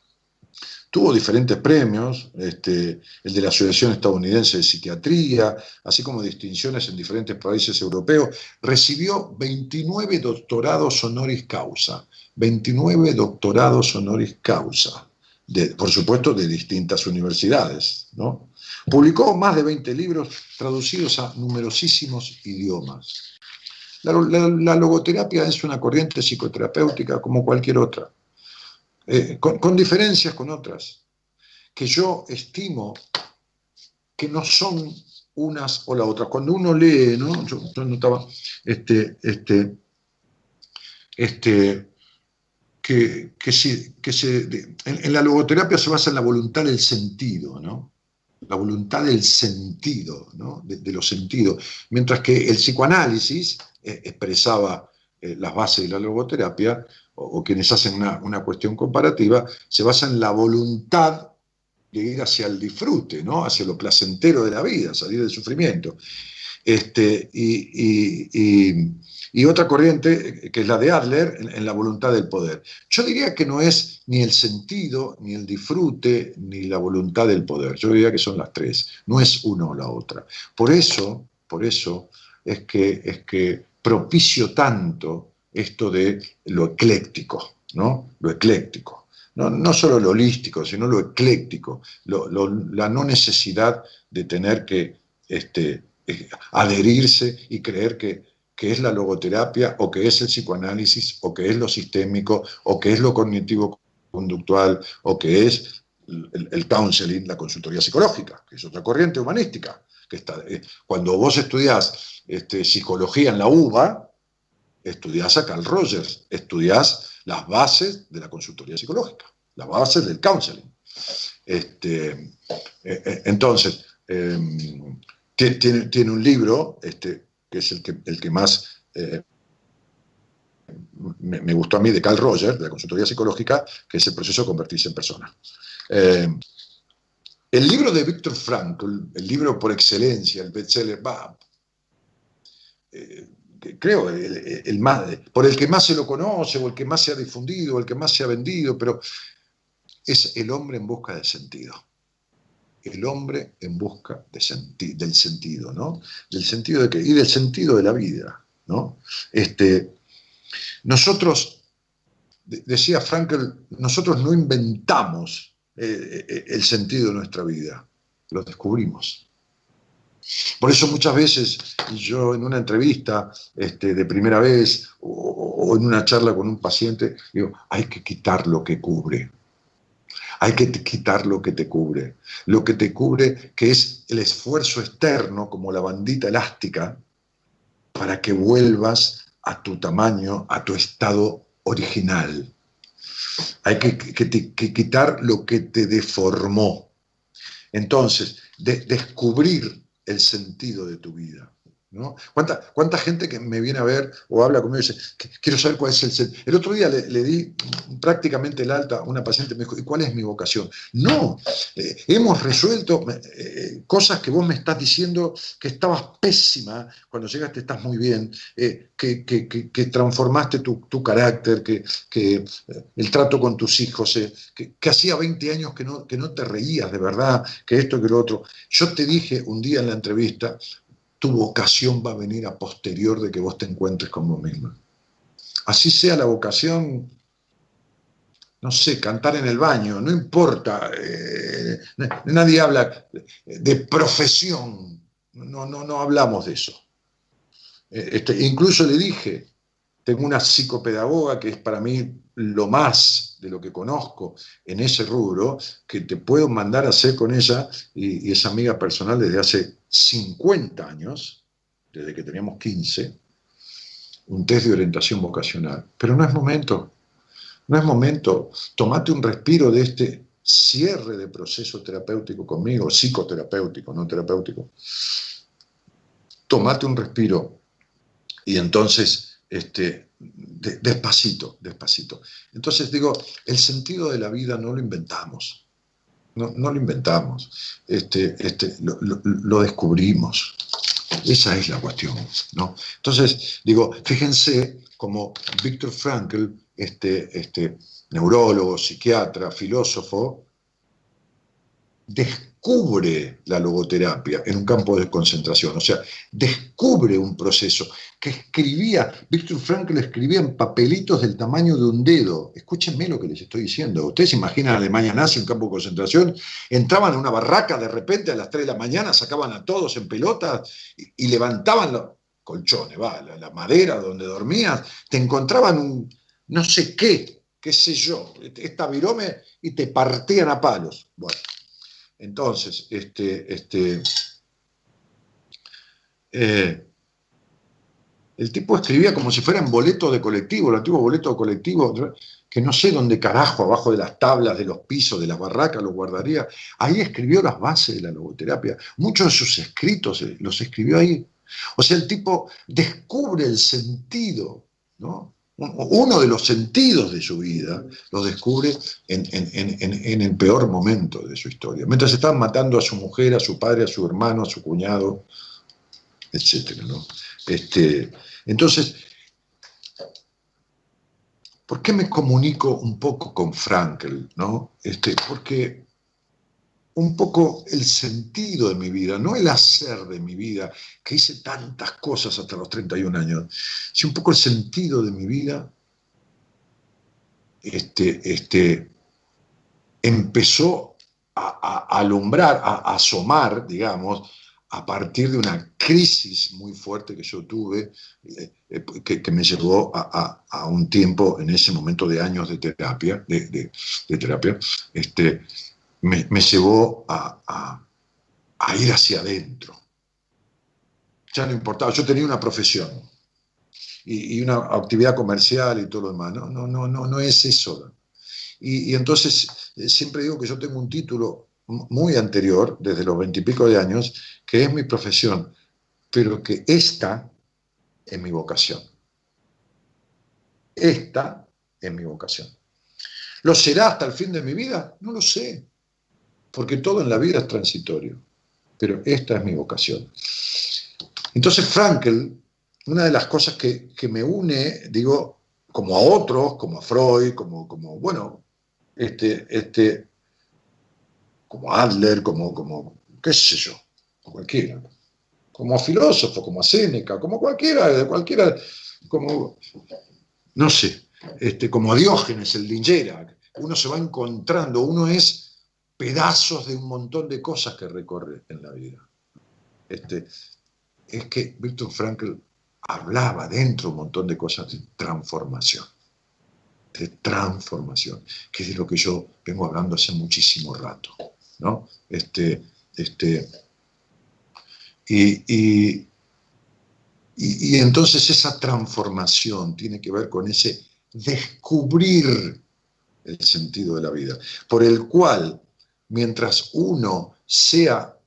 Tuvo diferentes premios, este, el de la Asociación Estadounidense de Psiquiatría, así como distinciones en diferentes países europeos. Recibió 29 doctorados honoris causa, 29 doctorados honoris causa, por supuesto de distintas universidades. Publicó más de 20 libros traducidos a numerosísimos idiomas. La, logoterapia es una corriente psicoterapéutica como cualquier otra, eh, con, diferencias con otras, que yo estimo que no son unas o la otra. Cuando uno lee, ¿no? Yo, notaba este, este, este, que, que, que se, en, la logoterapia se basa en la voluntad del sentido, ¿no? La voluntad del sentido, ¿no? de los sentidos. Mientras que el psicoanálisis expresaba eh, las bases de la logoterapia, o, quienes hacen una, cuestión comparativa, se basa en la voluntad de ir hacia el disfrute, ¿no? hacia lo placentero de la vida, salir del sufrimiento. Este, y, otra corriente, que es la de Adler, en, la voluntad del poder. Yo diría que no es ni el sentido, ni el disfrute, ni la voluntad del poder. Yo diría que son las tres, no es una o la otra. Por eso, por eso es que, es que propicio tanto esto de lo ecléctico, ¿no? Lo ecléctico. No, solo lo holístico, sino lo ecléctico, la no necesidad de tener que este, eh, adherirse y creer que, que, es la logoterapia o que es el psicoanálisis o que es lo sistémico o que es lo cognitivo conductual o que es el, counseling, la consultoría psicológica, que es otra corriente humanística. Eh, cuando vos estudiás este, psicología en la UBA, estudiás a Carl Rogers, estudiás las bases de la consultoría psicológica, las bases del counseling. Este, eh, eh, entonces, em, tiene, un libro, este, que es el que, más eh, me, gustó a mí, de Carl Rogers, de la consultoría psicológica, que es el proceso de convertirse en persona. El libro de Víctor Frankl, el libro por excelencia, el bestseller, va, creo, el, más, por el que más se lo conoce, o el que más se ha difundido, o el que más se ha vendido, pero es el hombre en busca de sentido. El hombre en busca de del sentido, ¿no? Del sentido de que, y del sentido de la vida, ¿no? Este, nosotros, decía Frankel, nosotros no inventamos eh, eh, el sentido de nuestra vida, lo descubrimos. Por eso muchas veces yo en una entrevista este, de primera vez o, en una charla con un paciente digo, hay que quitar lo que cubre. Hay que quitar lo que te cubre. Lo que te cubre, que es el esfuerzo externo, como la bandita elástica, para que vuelvas a tu tamaño, a tu estado original. Hay que, quitar lo que te deformó. Entonces, descubrir el sentido de tu vida. ¿Cuánta, ¿Cuánta gente que me viene a ver o habla conmigo y dice, quiero saber cuál es el sentido? El otro día le, di prácticamente el alta a una paciente y me dijo, ¿y cuál es mi vocación? No, eh, hemos resuelto eh, cosas que vos me estás diciendo que estabas pésima, cuando llegaste estás muy bien, eh, que, transformaste tu, tu carácter, que, el trato con tus hijos, que, hacía 20 años que no, que no te reías de verdad, que esto, que lo otro. Yo te dije un día en la entrevista, tu vocación va a venir a posterior de que vos te encuentres con vos misma. Así sea la vocación, no sé, cantar en el baño, no importa, eh, nadie habla de profesión, no, no, no hablamos de eso. Eh, este, incluso le dije, tengo una psicopedagoga que es para mí lo más de lo que conozco en ese rubro, que te puedo mandar a hacer con ella, y, es amiga personal desde hace 50 años, desde que teníamos 15, un test de orientación vocacional. Pero no es momento, no es momento, tomate un respiro de este cierre de proceso terapéutico conmigo, psicoterapéutico, no terapéutico. Tomate un respiro y entonces este, despacito, despacito. Entonces digo, el sentido de la vida no lo inventamos, no, lo inventamos, este, este, lo, descubrimos. Esa es la cuestión, ¿no? Entonces, digo, fíjense como Víctor Frankl, este, este neurólogo, psiquiatra, filósofo, descubre la logoterapia en un campo de concentración, o sea, descubre un proceso que escribía, Víctor Frankl escribía en papelitos del tamaño de un dedo. Escúchenme lo que les estoy diciendo. Ustedes se imaginan a Alemania nazi, un campo de concentración, entraban a una barraca de repente a las 3 de la mañana, sacaban a todos en pelotas y, levantaban los colchones, va, la, madera donde dormías, te encontraban un no sé qué, qué sé yo, esta virome y te partían a palos. Bueno, entonces, este, este, eh, el tipo escribía como si fuera en boleto de colectivo, el antiguo boleto de colectivo, que no sé dónde carajo, abajo de las tablas, de los pisos, de las barracas, lo guardaría. Ahí escribió las bases de la logoterapia. Muchos de sus escritos eh, los escribió ahí. O sea, el tipo descubre el sentido, ¿no? Uno de los sentidos de su vida lo descubre en, el peor momento de su historia. Mientras estaban matando a su mujer, a su padre, a su hermano, a su cuñado, ¿no? Este, entonces, ¿por qué me comunico un poco con Frankel, no? Este, porque un poco el sentido de mi vida, no el hacer de mi vida, que hice tantas cosas hasta los 31 años, sino un poco el sentido de mi vida este, este, empezó a, alumbrar, a, asomar, digamos, a partir de una crisis muy fuerte que yo tuve, eh, eh, que, me llevó a, un tiempo, en ese momento de años de terapia, de, terapia, este, me, llevó a, ir hacia adentro. Ya no importaba, yo tenía una profesión y, una actividad comercial y todo lo demás, no, no, no, no, no es eso. Y, entonces eh, siempre digo que yo tengo un título muy anterior, desde los veintipico de años, que es mi profesión, pero que esta es mi vocación. Esta es mi vocación. ¿Lo será hasta el fin de mi vida? No lo sé, porque todo en la vida es transitorio, pero esta es mi vocación. Entonces Frankel, una de las cosas que, me une, digo, como a otros, como a Freud, como, como bueno, este, este, como Adler, como, como, qué sé yo, cualquiera, como filósofo, como Séneca, como cualquiera, cualquiera, como, no sé, este, como Diógenes, el Lingera, uno se va encontrando, uno es pedazos de un montón de cosas que recorre en la vida. Este, es que Víctor Frankl hablaba dentro un montón de cosas de transformación de transformación, que es de lo que yo vengo hablando hace muchísimo rato. ¿no? Este, este, y, y, entonces esa transformación tiene que ver con ese descubrir el sentido de la vida, por el cual, mientras uno sea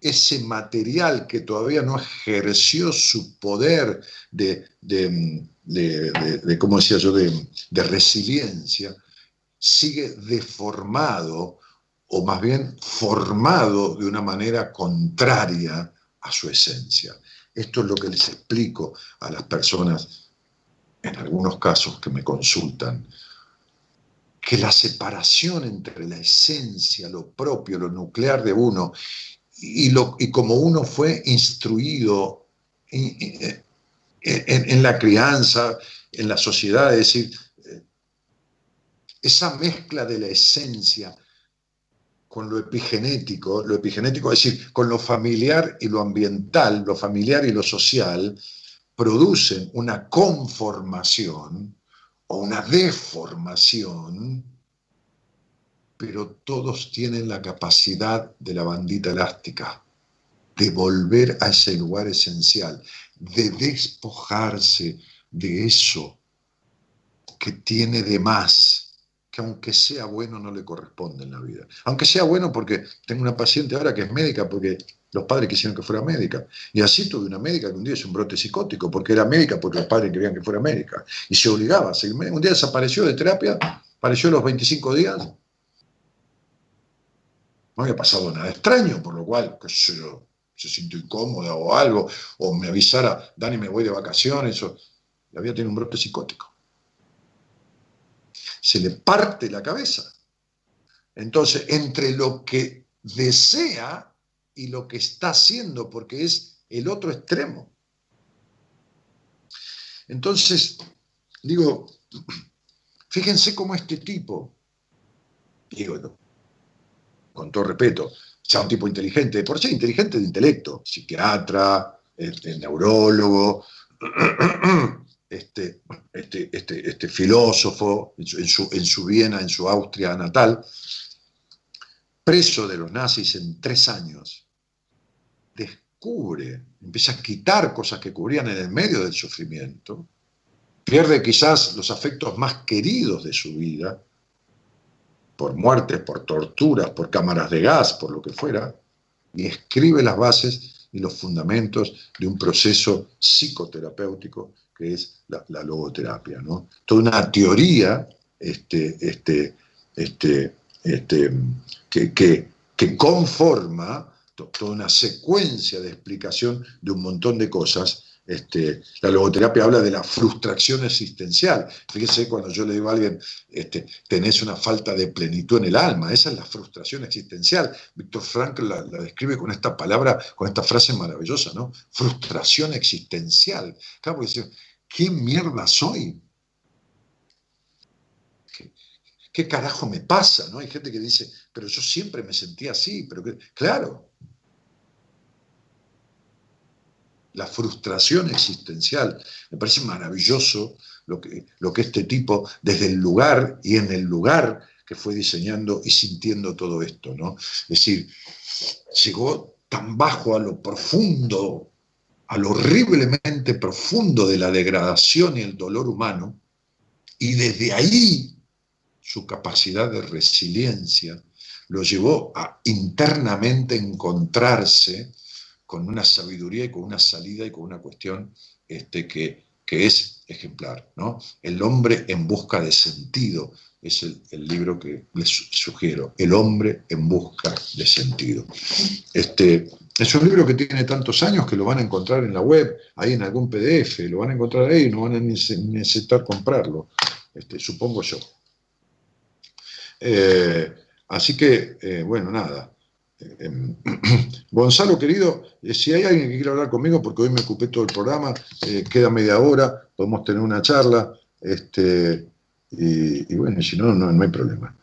ese material que todavía no ejerció su poder de, de, de, ¿cómo decía yo?, de, resiliencia, sigue deformado o más bien formado de una manera contraria a su esencia. Esto es lo que les explico a las personas, en algunos casos que me consultan, que la separación entre la esencia, lo propio, lo nuclear de uno, y, como uno fue instruido en, en, la crianza, en la sociedad, es decir, esa mezcla de la esencia con lo epigenético, lo epigenético es decir, con lo familiar y lo ambiental, lo familiar y lo social, producen una conformación o una deformación, pero todos tienen la capacidad de la bandita elástica, de volver a ese lugar esencial, de despojarse de eso que tiene de más aunque sea bueno no le corresponde en la vida. Aunque sea bueno porque tengo una paciente ahora que es médica porque los padres quisieron que fuera médica. Y así tuve una médica que un día es un brote psicótico porque era médica porque los padres querían que fuera médica. Y se obligaba Un día desapareció de terapia, apareció a los 25 días. No había pasado nada extraño, por lo cual, qué sé yo, se sintió incómoda o algo, o me avisara, Dani, me voy de vacaciones, o había tenido un brote psicótico se le parte la cabeza. Entonces, entre lo que desea y lo que está haciendo, porque es el otro extremo. Entonces, digo, fíjense cómo este tipo, digo, con todo respeto, sea un tipo inteligente, por ser inteligente de intelecto, psiquiatra, este, neurólogo, este, este, este, este filósofo en su, en su Viena, en su Austria natal, preso de los nazis en tres años, descubre, empieza a quitar cosas que cubrían en el medio del sufrimiento, pierde quizás los afectos más queridos de su vida, por muertes, por torturas, por cámaras de gas, por lo que fuera, y escribe las bases y los fundamentos de un proceso psicoterapéutico que es la, logoterapia, ¿no? Toda una teoría este, este, este, este, que, que, conforma toda una secuencia de explicación de un montón de cosas. Este, la logoterapia habla de la frustración existencial. Fíjese cuando yo le digo a alguien, este, tenés una falta de plenitud en el alma, esa es la frustración existencial. Víctor Frankl la, describe con esta palabra, con esta frase maravillosa, ¿no? Frustración existencial. Porque ¿quién mierda soy? ¿Qué carajo me pasa? ¿no? Hay gente que dice, pero yo siempre me sentí así, pero claro. La frustración existencial. Me parece maravilloso lo que, lo que este tipo, desde el lugar y en el lugar que fue diseñando y sintiendo todo esto, ¿no? Es decir, llegó tan bajo a lo profundo, a lo horriblemente profundo de la degradación y el dolor humano, y desde ahí su capacidad de resiliencia, lo llevó a internamente encontrarse con una sabiduría y con una salida y con una cuestión este, que, que es ejemplar. ¿no? El hombre en busca de sentido es el, libro que les sugiero, El hombre en busca de sentido. Este, es un libro que tiene tantos años que lo van a encontrar en la web, ahí en algún PDF, lo van a encontrar ahí, no van a necesitar comprarlo, este, supongo yo. Eh, así que, eh, bueno, nada. Em, Gonzalo, querido, eh, si hay alguien que quiera hablar conmigo, porque hoy me ocupé todo el programa, queda media hora, podemos tener una charla, este, y, bueno, si no, no, hay problema.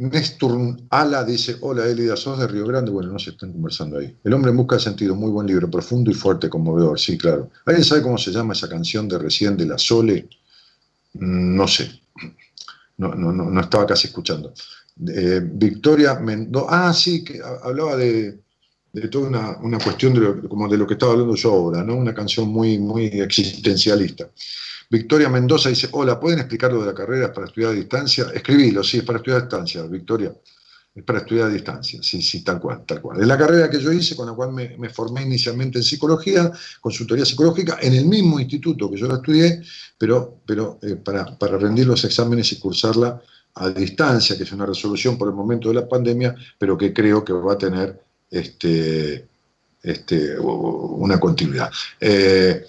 Néstor Ala dice, hola Elida, sos de Río Grande, bueno, no se están conversando ahí. El hombre en busca de sentido, muy buen libro, profundo y fuerte, conmovedor, sí, claro. ¿Alguien sabe cómo se llama esa canción de recién de la Sole? No sé, no, no, no, estaba casi escuchando. Eh, Victoria Mendoza, ah, sí, que hablaba de, toda una, cuestión de lo, como de lo que estaba hablando yo ahora, ¿no? Una canción muy, muy existencialista. Victoria Mendoza dice, hola, ¿pueden explicar lo de la carrera para estudiar a distancia? Escribilo, sí, es para estudiar a distancia, Victoria es para estudiar a distancia, sí, sí, tal cual, tal cual. Es la carrera que yo hice, con la cual me, formé inicialmente en psicología, consultoría psicológica, en el mismo instituto que yo la estudié, pero, pero eh, para, rendir los exámenes y cursarla a distancia, que es una resolución por el momento de la pandemia, pero que creo que va a tener este, este, una continuidad. Eh,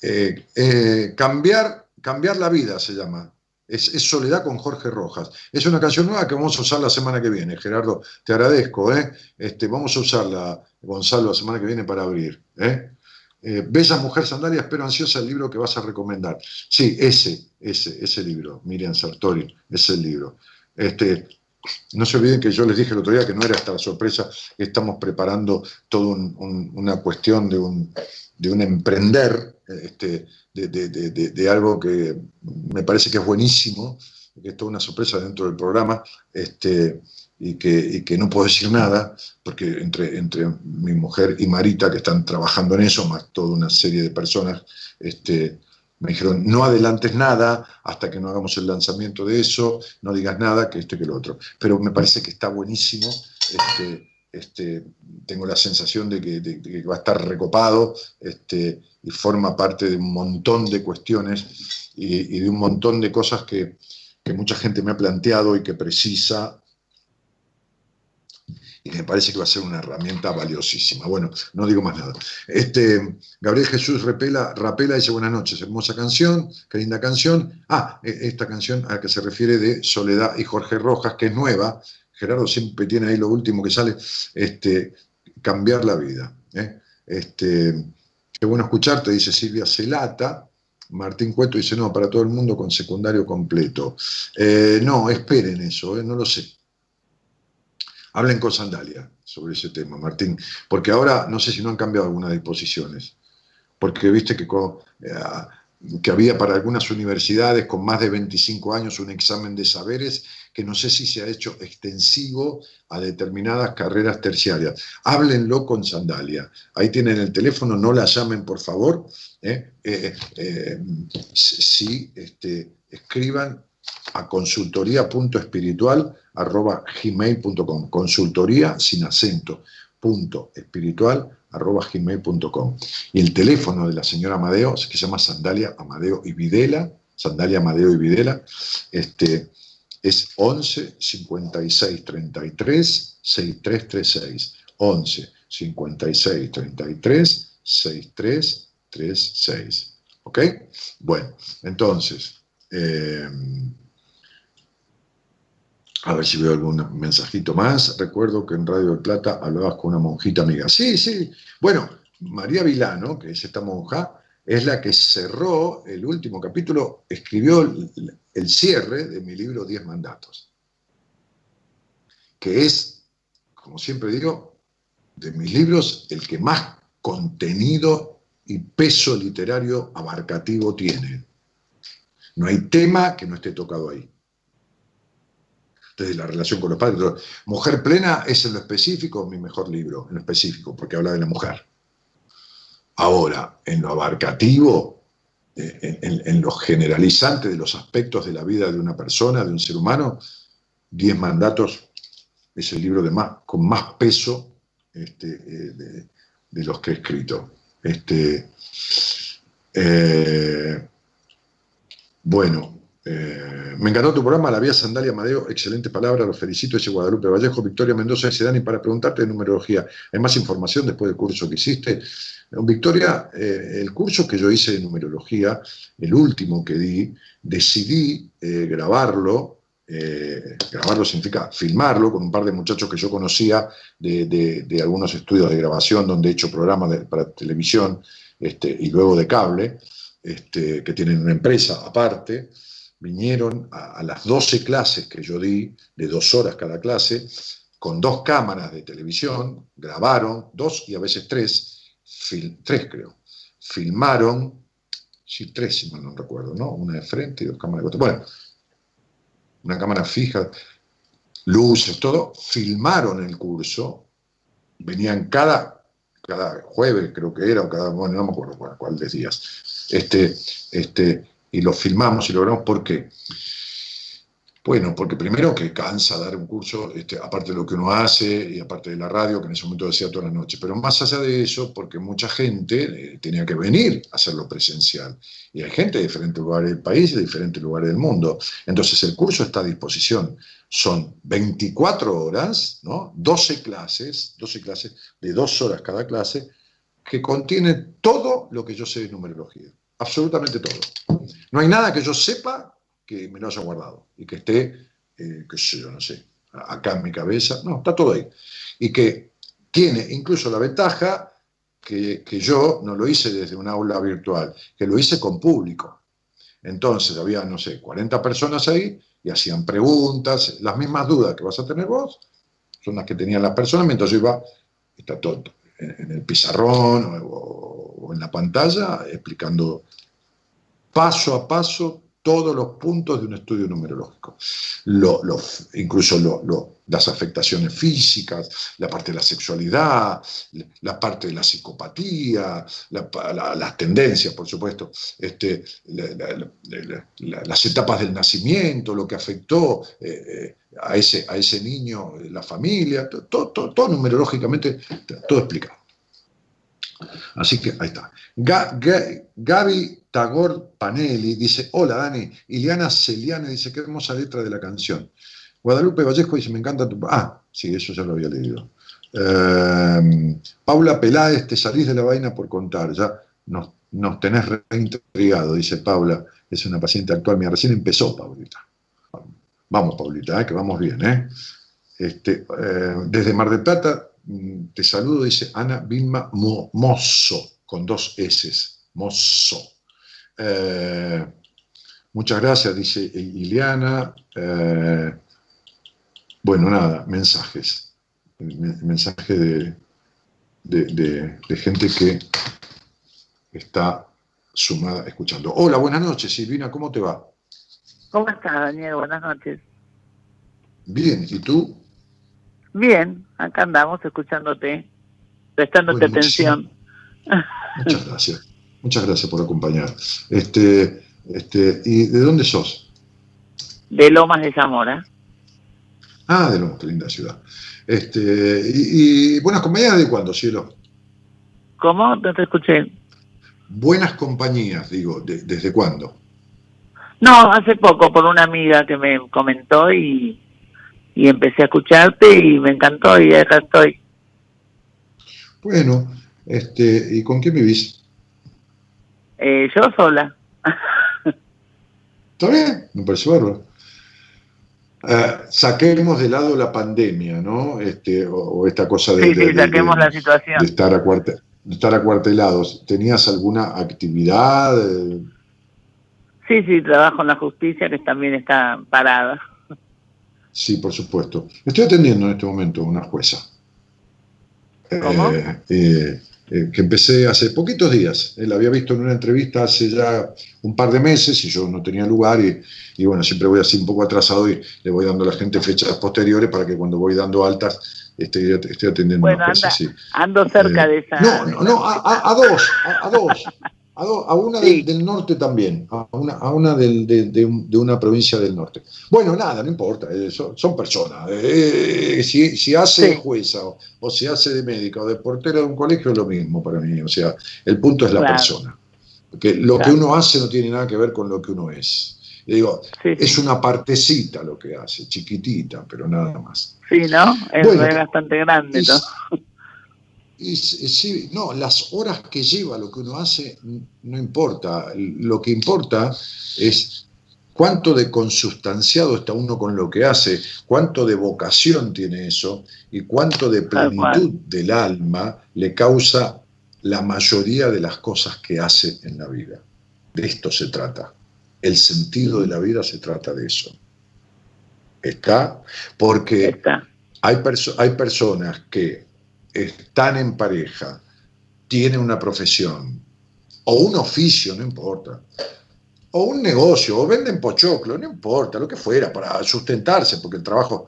eh, cambiar, cambiar la vida se llama es, Soledad con Jorge Rojas. Es una canción nueva que vamos a usar la semana que viene. Gerardo, te agradezco. ¿eh? Este, vamos a usarla, Gonzalo, la semana que viene para abrir. ¿eh? eh Bella Mujer Sandalia, espero ansiosa el libro que vas a recomendar. Sí, ese, ese, ese libro, Miriam Sartori, ese libro. Este, no se olviden que yo les dije el otro día que no era hasta la sorpresa, estamos preparando toda una cuestión de un, de un emprender este, de, algo que me parece que es buenísimo, que es toda una sorpresa dentro del programa, este, y, que, que no puedo decir nada, porque entre, entre mi mujer y Marita, que están trabajando en eso, más toda una serie de personas, este, me dijeron, no adelantes nada hasta que no hagamos el lanzamiento de eso, no digas nada, que esto y que lo otro. Pero me parece que está buenísimo. Este, este, tengo la sensación de que, va a estar recopado este, y forma parte de un montón de cuestiones y, de un montón de cosas que, mucha gente me ha planteado y que precisa y me parece que va a ser una herramienta valiosísima. Bueno, no digo más nada. Este, Gabriel Jesús Rapela, Rapela dice buenas noches, hermosa canción, qué linda canción. Ah, e, esta canción a la que se refiere de Soledad y Jorge Rojas, que es nueva, Gerardo siempre tiene ahí lo último que sale, este, cambiar la vida. ¿eh? Este, qué bueno escucharte, dice Silvia Celata. Martín Cueto dice, no, para todo el mundo con secundario completo. Eh, no, esperen eso, ¿eh? no lo sé. Hablen con Sandalia sobre ese tema, Martín, porque ahora no sé si no han cambiado algunas disposiciones, porque viste que con, que había para algunas universidades con más de 25 años un examen de saberes que no sé si se ha hecho extensivo a determinadas carreras terciarias. Háblenlo con Sandalia. Ahí tienen el teléfono, no la llamen por favor. ¿eh? Eh, eh, sí, este, escriban a consultoría.espiritual.gmail.com. Consultoría sin acento, punto espiritual gmail.com. Y el teléfono de la señora Amadeo, que se llama Sandalia Amadeo y Videla, Sandalia Amadeo y Videla, este, es 11 56 33 6336. 11 56 33 6336. ¿Ok? Bueno, entonces, eh, a ver si veo algún mensajito más. Recuerdo que en Radio del Plata hablabas con una monjita amiga. Sí, sí. Bueno, María Vilano, que es esta monja, es la que cerró el último capítulo, escribió el, cierre de mi libro Diez Mandatos, que es, como siempre digo, de mis libros el que más contenido y peso literario abarcativo tiene. No hay tema que no esté tocado ahí. Desde la relación con los padres. Mujer plena es en lo específico mi mejor libro, en lo específico, porque habla de la mujer. Ahora, en lo abarcativo, eh, en, lo generalizante de los aspectos de la vida de una persona, de un ser humano, Diez Mandatos es el libro de más, con más peso este, eh, de, los que he escrito. Este, eh, bueno, eh, me encantó tu programa, La Vía Sandalia Amadeo, excelente palabra, los felicito, ese Guadalupe Vallejo, Victoria Mendoza, ese Dani, para preguntarte de numerología. ¿Hay más información después del curso que hiciste? Victoria, eh, el curso que yo hice de numerología, el último que di, decidí eh, grabarlo, grabarlo significa filmarlo con un par de muchachos que yo conocía de, algunos estudios de grabación donde he hecho programas para televisión este, y luego de cable, este, que tienen una empresa aparte vinieron a, las 12 clases que yo di, de dos horas cada clase, con dos cámaras de televisión, grabaron, dos y a veces tres, tres creo, filmaron, sí, tres si mal no recuerdo, ¿no? Una de frente y dos cámaras de costado. Bueno, una cámara fija, luces, todo, filmaron el curso, venían cada, cada jueves creo que era, o cada, bueno, no me acuerdo cuál de días, este, este, y lo filmamos y lo grabamos. ¿Por qué? Bueno, porque primero que cansa dar un curso, este, aparte de lo que uno hace y aparte de la radio, que en ese momento decía toda la noche, pero más allá de eso, porque mucha gente eh, tenía que venir a hacerlo presencial. Y hay gente de diferentes lugares del país y de diferentes lugares del mundo. Entonces el curso está a disposición. Son 24 horas, ¿no? 12 clases, 12 clases de dos horas cada clase, que contienen todo lo que yo sé de numerología absolutamente todo. No hay nada que yo sepa que me lo haya guardado y que esté, eh, sé yo, no sé, acá en mi cabeza. No, está todo ahí. Y que tiene incluso la ventaja que, yo no lo hice desde un aula virtual, que lo hice con público. Entonces había, no sé, 40 personas ahí y hacían preguntas, las mismas dudas que vas a tener vos, son las que tenían las personas mientras yo iba, está todo en, el pizarrón o en la pantalla explicando paso a paso todos los puntos de un estudio numerológico. Incluso las afectaciones físicas, la parte de la sexualidad, la parte de la psicopatía, las tendencias, por supuesto, este, las etapas del nacimiento, lo que afectó eh, eh, a, ese, a ese niño, la familia, todo, todo numerológicamente, todo explicado. Así que ahí está. Gaby Tagor Panelli dice, hola Dani. Iliana Celiane dice, qué hermosa letra de la canción. Guadalupe Vallejo dice, me encanta tu... Ah, sí, eso ya lo había leído. Em, Paula Peláez, te salís de la vaina por contar, ya nos, nos tenés reintrigado, dice Paula, es una paciente actual mía, recién empezó Paulita. Vamos, Paulita, eh, que vamos bien. ¿eh? Este, eh, desde Mar del Plata Mm, te saludo, dice Ana Vilma Mozo, con dos S, Mozo. Eh, muchas gracias, dice Iliana. Bueno, nada, mensajes. Mensaje de, de, gente que está sumada escuchando. Hola, buenas noches, Silvina, ¿cómo te va? ¿Cómo estás, Daniel? Buenas noches. Bien, ¿y tú? Bien, acá andamos escuchándote, prestándote atención. Muchas gracias. Muchas gracias por acompañar. Este, este, ¿Y de dónde sos? De Lomas de Zamora. Ah, de Lomas, qué linda ciudad. Este, y, buenas compañías de cuándo, cielo? ¿Cómo? No te escuché. Buenas compañías, digo, ¿desde cuándo? No, hace poco por una amiga que me comentó y, y empecé a escucharte y me encantó y acá estoy. Bueno, este, ¿y con quién vivís? Eh, yo sola. ¿Está bien? Me parece bárbaro. Eh, saquemos de lado la pandemia, ¿no? Este, o, o esta cosa de, Sí, sí, de- saquemos de- la situación. de estar, acuarte- de estar acuartelados. ¿Tenías alguna actividad? Sí, sí, trabajo en la justicia que también está parada. Sí, por supuesto. Estoy atendiendo en este momento a una jueza. ¿Cómo? Eh, eh, eh, que empecé hace poquitos días. Él había visto en una entrevista hace ya un par de meses y yo no tenía lugar y, y bueno, siempre voy así un poco atrasado y le voy dando a la gente fechas posteriores para que cuando voy dando altas esté, esté atendiendo a Bueno, una jueza. anda, ando cerca Eh, de esa. No, no, no, a, a- a dos, a, a dos. A, do- a una del, del norte también, a una, a una del- de, de un- de una provincia del norte. Bueno, nada, no importa, eh, son, son personas. Eh, si, si hace de jueza o, o si hace de médica o de portera de un colegio es lo mismo para mí. O sea, el punto es la Claro. persona. Porque lo Claro. que uno hace no tiene nada que ver con lo que uno es. Digo, es una partecita lo que hace, chiquitita, pero nada más. Sí, ¿no? Es, Bueno, es bastante grande, ¿no? Y sí, no, las horas que lleva lo que uno hace no importa. Lo que importa es cuánto de consustanciado está uno con lo que hace, cuánto de vocación tiene eso y cuánto de plenitud del alma le causa la mayoría de las cosas que hace en la vida. De esto se trata. El sentido de la vida se trata de eso. ¿Está? Porque Hay, perso- hay personas que están en pareja, tienen una profesión, o un oficio, no importa, o un negocio, o venden pochoclo, no importa, lo que fuera, para sustentarse, porque el trabajo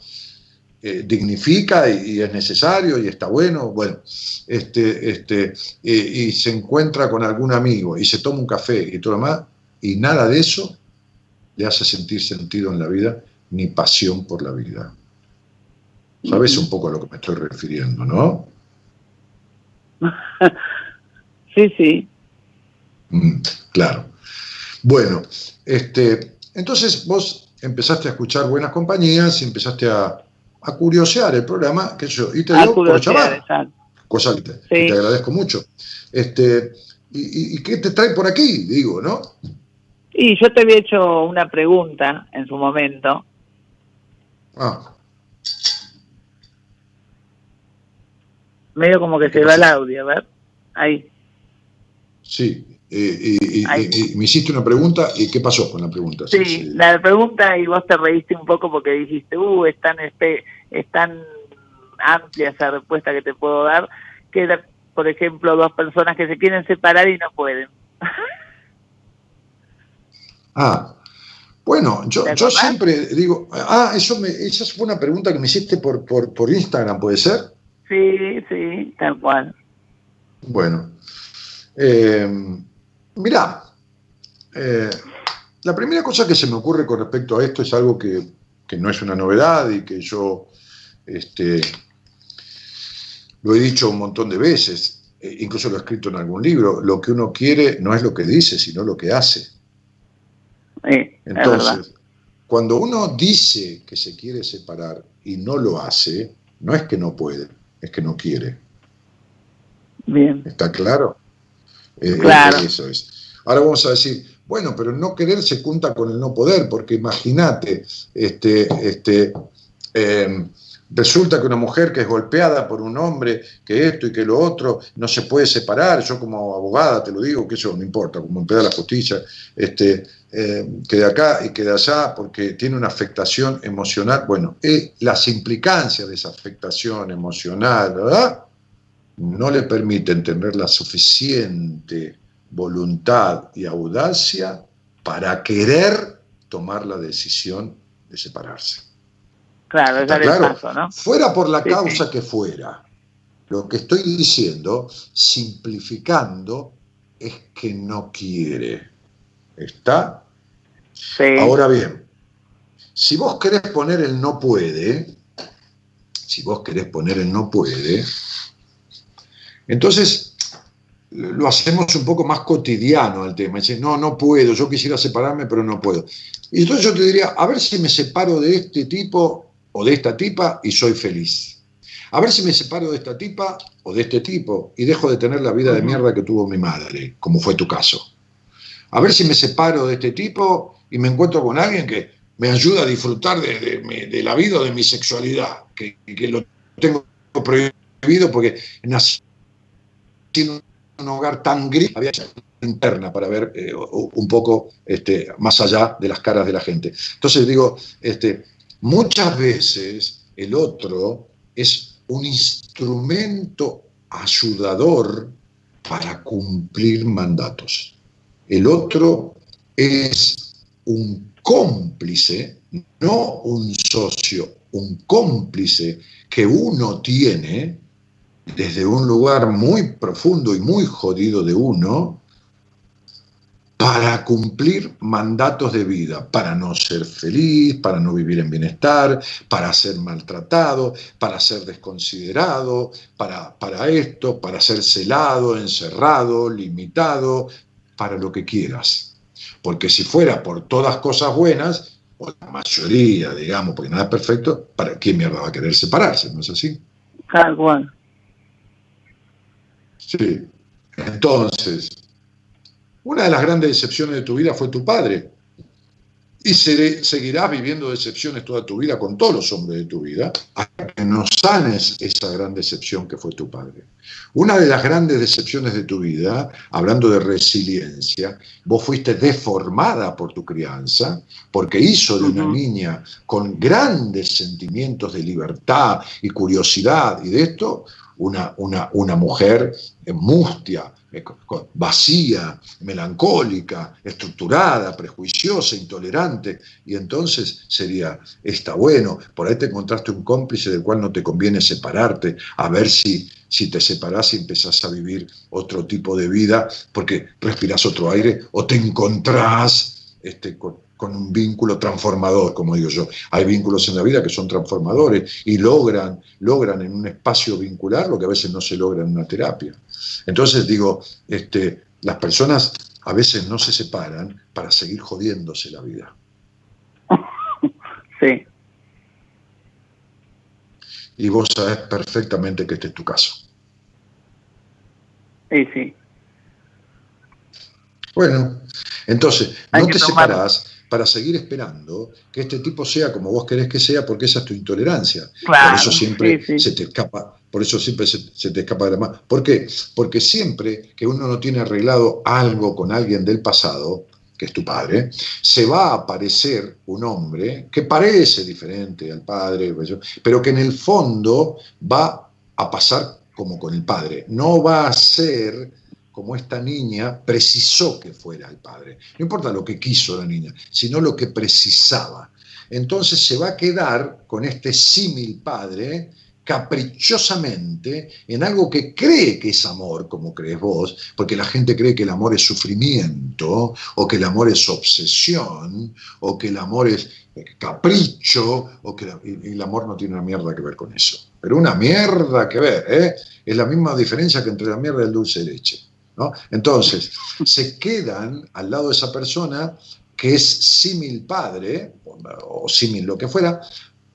eh, dignifica y, y es necesario y está bueno, bueno, este, este, y, y se encuentra con algún amigo y se toma un café y todo lo demás, y nada de eso le hace sentir sentido en la vida, ni pasión por la vida. ¿Sabes un poco a lo que me estoy refiriendo, no? Sí, sí. Mm, claro. Bueno, este, entonces vos empezaste a escuchar buenas compañías y empezaste a, a curiosear el programa, qué sé yo, y te A dio por llamar, cosa que te, Sí. que te agradezco mucho. Este, y, y- y qué te trae por aquí? Digo, ¿no? Y yo te había hecho una pregunta en su momento. Ah, Medio como que se va el audio, a ver. Ahí. sí. eh, me hiciste una pregunta, ¿y qué pasó con la pregunta? Sí, la pregunta y vos te reíste un poco porque dijiste, uh, es tan, espe- es tan amplia esa respuesta que te puedo dar, que por ejemplo, dos personas que se quieren separar y no pueden. Ah, bueno, yo, ¿Te yo siempre digo, ah, eso me, esa fue una pregunta que me hiciste por, por, por Instagram, ¿puede ser? Sí, sí, tal cual. Bueno, eh, mirá, eh, la primera cosa que se me ocurre con respecto a esto es algo que, que no es una novedad y que yo este, lo he dicho un montón de veces, eh, incluso lo he escrito en algún libro, lo que uno quiere no es lo que dice, sino lo que hace. Sí. Entonces, cuando uno dice que se quiere separar y no lo hace, no es que no puede, es que no quiere. Bien. ¿Está claro? Eh, Claro. Eso es. Ahora vamos a decir, bueno, pero no querer se junta con el no poder, porque imagínate, este, este, eh, resulta que una mujer que es golpeada por un hombre, que esto y que lo otro, no se puede separar, yo como abogada te lo digo, que eso no importa, como empleada la justicia, este, eh, que de acá y que de allá, porque tiene una afectación emocional, bueno, eh, las implicancias de esa afectación emocional, no le permiten tener la suficiente voluntad y audacia para querer tomar la decisión de separarse. Claro, es ¿Está dar el claro? paso, ¿no? Fuera por la Sí, causa sí. que fuera. Lo que estoy diciendo, simplificando, es que no quiere. ¿Está? Ahora bien, si vos querés poner el no puede, si vos querés poner el no puede, entonces lo hacemos un poco más cotidiano al tema. Dice, no, no puedo, yo quisiera separarme, pero no puedo. Y entonces yo te diría, a ver si me separo de este tipo o de esta tipa y soy feliz. A ver si me separo de esta tipa o de este tipo y dejo de tener la vida de mierda que tuvo mi madre, como fue tu caso. A ver si me separo de este tipo y me encuentro con alguien que me ayuda a disfrutar de, la vida o de mi sexualidad, que, que lo tengo prohibido porque nací en un hogar tan gris, había interna para ver eh, un poco este, más allá de las caras de la gente. Entonces digo, este, muchas veces el otro es un instrumento ayudador para cumplir mandatos. El otro es un cómplice, no un socio, un cómplice que uno tiene desde un lugar muy profundo y muy jodido de uno para cumplir mandatos de vida, para no ser feliz, para no vivir en bienestar, para ser maltratado, para ser desconsiderado, para, para esto, para ser celado, encerrado, limitado, para lo que quieras. Porque si fuera por todas cosas buenas, o la mayoría, digamos, porque nada es perfecto, ¿para qué mierda va a querer separarse? ¿No es así? Tal cual. Sí. Entonces, una de las grandes decepciones de tu vida fue tu padre. Y seguirás viviendo decepciones toda tu vida con todos los hombres de tu vida, hasta que no sanes esa gran decepción que fue tu padre. Una de las grandes decepciones de tu vida, hablando de resiliencia, vos fuiste deformada por tu crianza, porque hizo de una niña con grandes sentimientos de libertad y curiosidad y de esto, una, una, una mujer mustia, eh, vacía, melancólica, estructurada, prejuiciosa, intolerante, y entonces sería, está bueno, por ahí te encontraste un cómplice del cual no te conviene separarte, a ver si, si te separás y empezás a vivir otro tipo de vida, porque respirás otro aire, o te encontrás este, con, con un vínculo transformador, como digo yo. Hay vínculos en la vida que son transformadores y logran, logran en un espacio vincular lo que a veces no se logra en una terapia. Entonces digo, este, las personas a veces no se separan para seguir jodiéndose la vida. Sí. Y vos sabés perfectamente que este es tu caso. Sí, sí. Bueno, entonces, no te separás para seguir esperando que este tipo sea como vos querés que sea, porque esa es tu intolerancia. por eso siempre se te escapa, por eso siempre se, te escapa de la mano. ¿Por qué? Porque siempre que uno no tiene arreglado algo con alguien del pasado, que es tu padre, se va a aparecer un hombre que parece diferente al padre, pero que en el fondo va a pasar como con el padre. No va a ser como esta niña precisó que fuera el padre. No importa lo que quiso la niña, sino lo que precisaba. Entonces se va a quedar con este símil padre caprichosamente en algo que cree que es amor, como crees vos, porque la gente cree que el amor es sufrimiento, o que el amor es obsesión, o que el amor es capricho, o que el amor no tiene una mierda que ver con eso. Pero una mierda que ver, ¿eh? Es la misma diferencia que entre la mierda y el dulce de leche. Entonces, se quedan al lado de esa persona que es símil padre, o símil lo que fuera,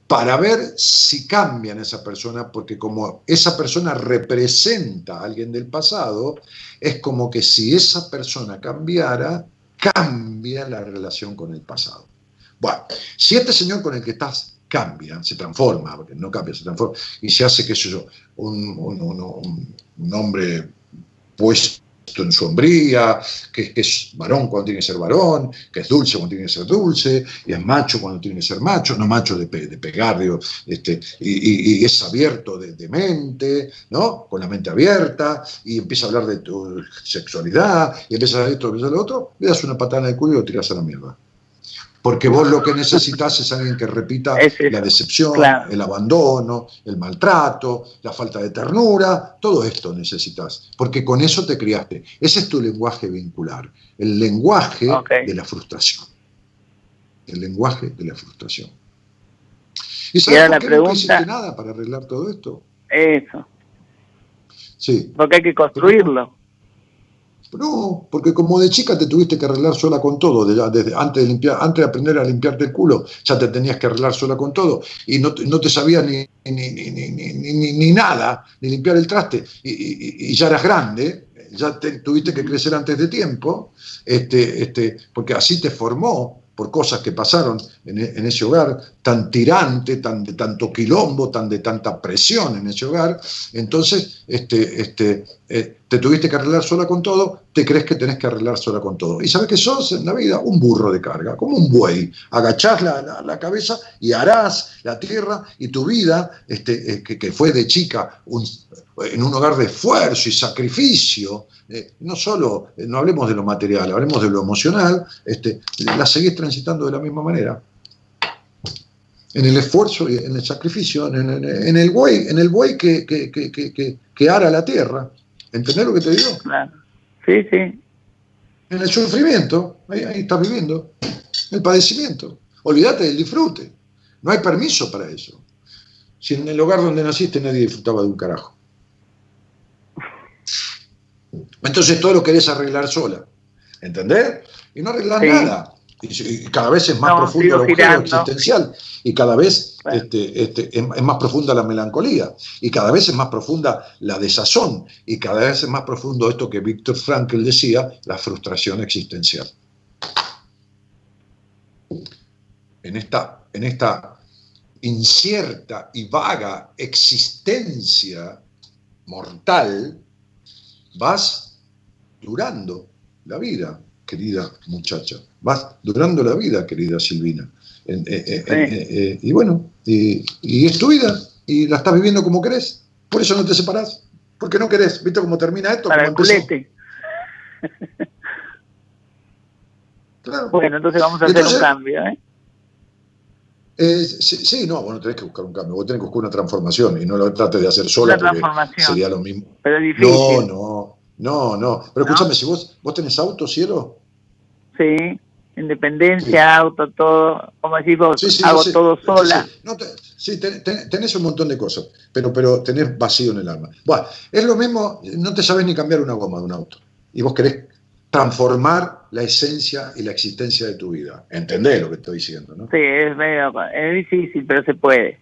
para ver si cambian esa persona, porque como esa persona representa a alguien del pasado, es como que si esa persona cambiara, cambia la relación con el pasado. Bueno, si este señor con el que estás cambia, se transforma, porque no cambia, se transforma, y se hace, qué sé yo, un, un hombre puesto en su hombría, que, es varón cuando tiene que ser varón, que es dulce cuando tiene que ser dulce, y es macho cuando tiene que ser macho, no macho de, pegar, este, y, es abierto de, mente, ¿no? Con la mente abierta, y empieza a hablar de tu sexualidad, y empieza a hablar de esto, empieza a lo otro, le das una patada en el culo y lo tiras a la mierda porque vos lo que necesitas es alguien que repita la decepción, el abandono, el maltrato, la falta de ternura, todo esto necesitas, porque con eso te criaste. Ese es tu lenguaje vincular, el lenguaje de la frustración. El lenguaje de la frustración. ¿Y sabes por qué no hiciste nada para arreglar todo esto? Eso. Sí. Porque hay que construirlo. No, porque como de chica te tuviste que arreglar sola con todo, desde, antes, de antes de aprender a limpiarte el culo, ya te tenías que arreglar sola con todo. Y no, no te sabías ni, ni, ni, ni, nada, ni limpiar el traste. Y, ya eras grande, ya tuviste que crecer antes de tiempo, este, este, porque así te formó por cosas que pasaron en, en, ese hogar, tan tirante, tan de tanto quilombo, tan de tanta presión en ese hogar, entonces este, este, eh, te tuviste que arreglar sola con todo, te crees que tenés que arreglar sola con todo. Y sabes que sos en la vida un burro de carga, como un buey. Agachás la, la, cabeza y harás la tierra y tu vida, este, eh, que, que, fue de chica en un hogar de esfuerzo y sacrificio, eh, no solo, eh, no hablemos de lo material, hablemos de lo emocional, este, la seguís transitando de la misma manera. En el esfuerzo y en el sacrificio, en, el buey, en el buey que, que, que, que, ara la tierra. ¿Entendés lo que te digo? Claro. Sí, sí. En el sufrimiento, ahí, ahí estás viviendo. El padecimiento. Olvídate del disfrute. No hay permiso para eso. Si en el hogar donde naciste nadie disfrutaba de un carajo. Entonces todo lo querés arreglar sola. ¿Entendés? Y no arreglás nada. Y, cada vez es más profundo el agujero existencial. Y cada vez este, este, es, más profunda la melancolía. Y cada vez es más profunda la desazón. Y cada vez es más profundo esto que Víctor Frankl decía, la frustración existencial. En esta, en esta incierta y vaga existencia mortal, vas durando la vida, querida muchacha. Vas durando la vida, querida Silvina. Eh, eh, eh, y bueno, y, es tu vida, y la estás viviendo como querés. Por eso no te separás, porque no querés. ¿Viste cómo termina esto? Para el culete. Bueno, entonces vamos a hacer un cambio, ¿eh? Sí, no, vos no tenés que buscar un cambio, vos tenés que buscar una transformación y no lo trates de hacer sola porque sería lo mismo. Pero difícil. No, no, no, no. Pero escúchame, si vos, vos tenés auto, cielo. Sí, independencia, auto, todo, como decís vos, hago todo sola. sí, tenés un montón de cosas, pero, pero tenés vacío en el alma. Bueno, es lo mismo, no te sabes ni cambiar una goma de un auto. Y vos querés transformar la esencia y la existencia de tu vida. ¿Entendés lo que estoy diciendo, no? Sí, es medio, es difícil, pero se puede.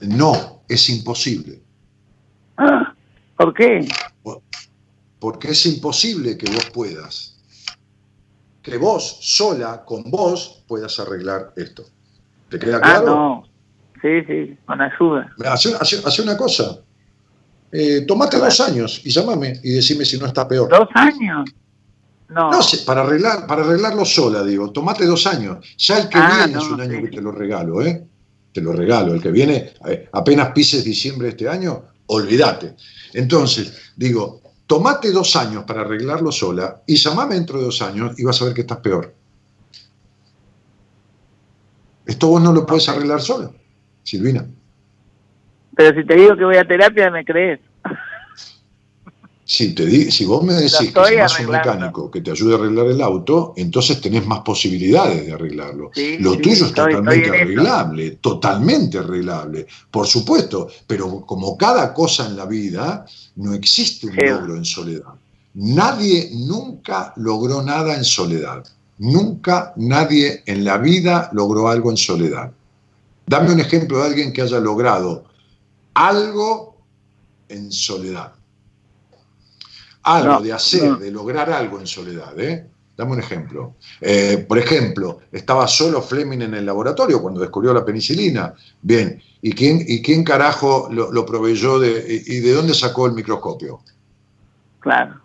No, es imposible. Ah, ¿Por qué? porque es imposible que vos puedas, que vos sola, con vos, puedas arreglar esto. ¿Te queda ah, claro? no. Sí, sí, con ayuda. Hace, una cosa. Eh, tomate dos años y llámame y decime si no está peor. ¿Dos años? No. No sé, para, arreglar, para arreglarlo sola, digo. Tomate dos años. Ya el que ah, viene es un año que te lo regalo, ¿eh? Te lo regalo. El que viene, eh, apenas pises diciembre de este año, olvídate. Entonces, digo, tomate dos años para arreglarlo sola y llamame dentro de dos años y vas a ver que estás peor. Esto vos no lo puedes arreglar sola, Silvina. Pero si te digo que voy a terapia, ¿me crees? Si, te si vos me decís que llamas un mecánico que te ayude a arreglar el auto, entonces tenés más posibilidades de arreglarlo. Lo tuyo es totalmente arreglable, totalmente arreglable, por supuesto, pero como cada cosa en la vida, no existe un logro en soledad. Nadie nunca logró nada en soledad. Nunca nadie en la vida logró algo en soledad. Dame un ejemplo de alguien que haya logrado algo en soledad algo, de hacer, de lograr algo en soledad. ¿eh? Dame un ejemplo. Eh, por ejemplo, estaba solo Fleming en el laboratorio cuando descubrió la penicilina. Bien, ¿y quién, y quién carajo lo, proveyó de, y de dónde sacó el microscopio? Claro.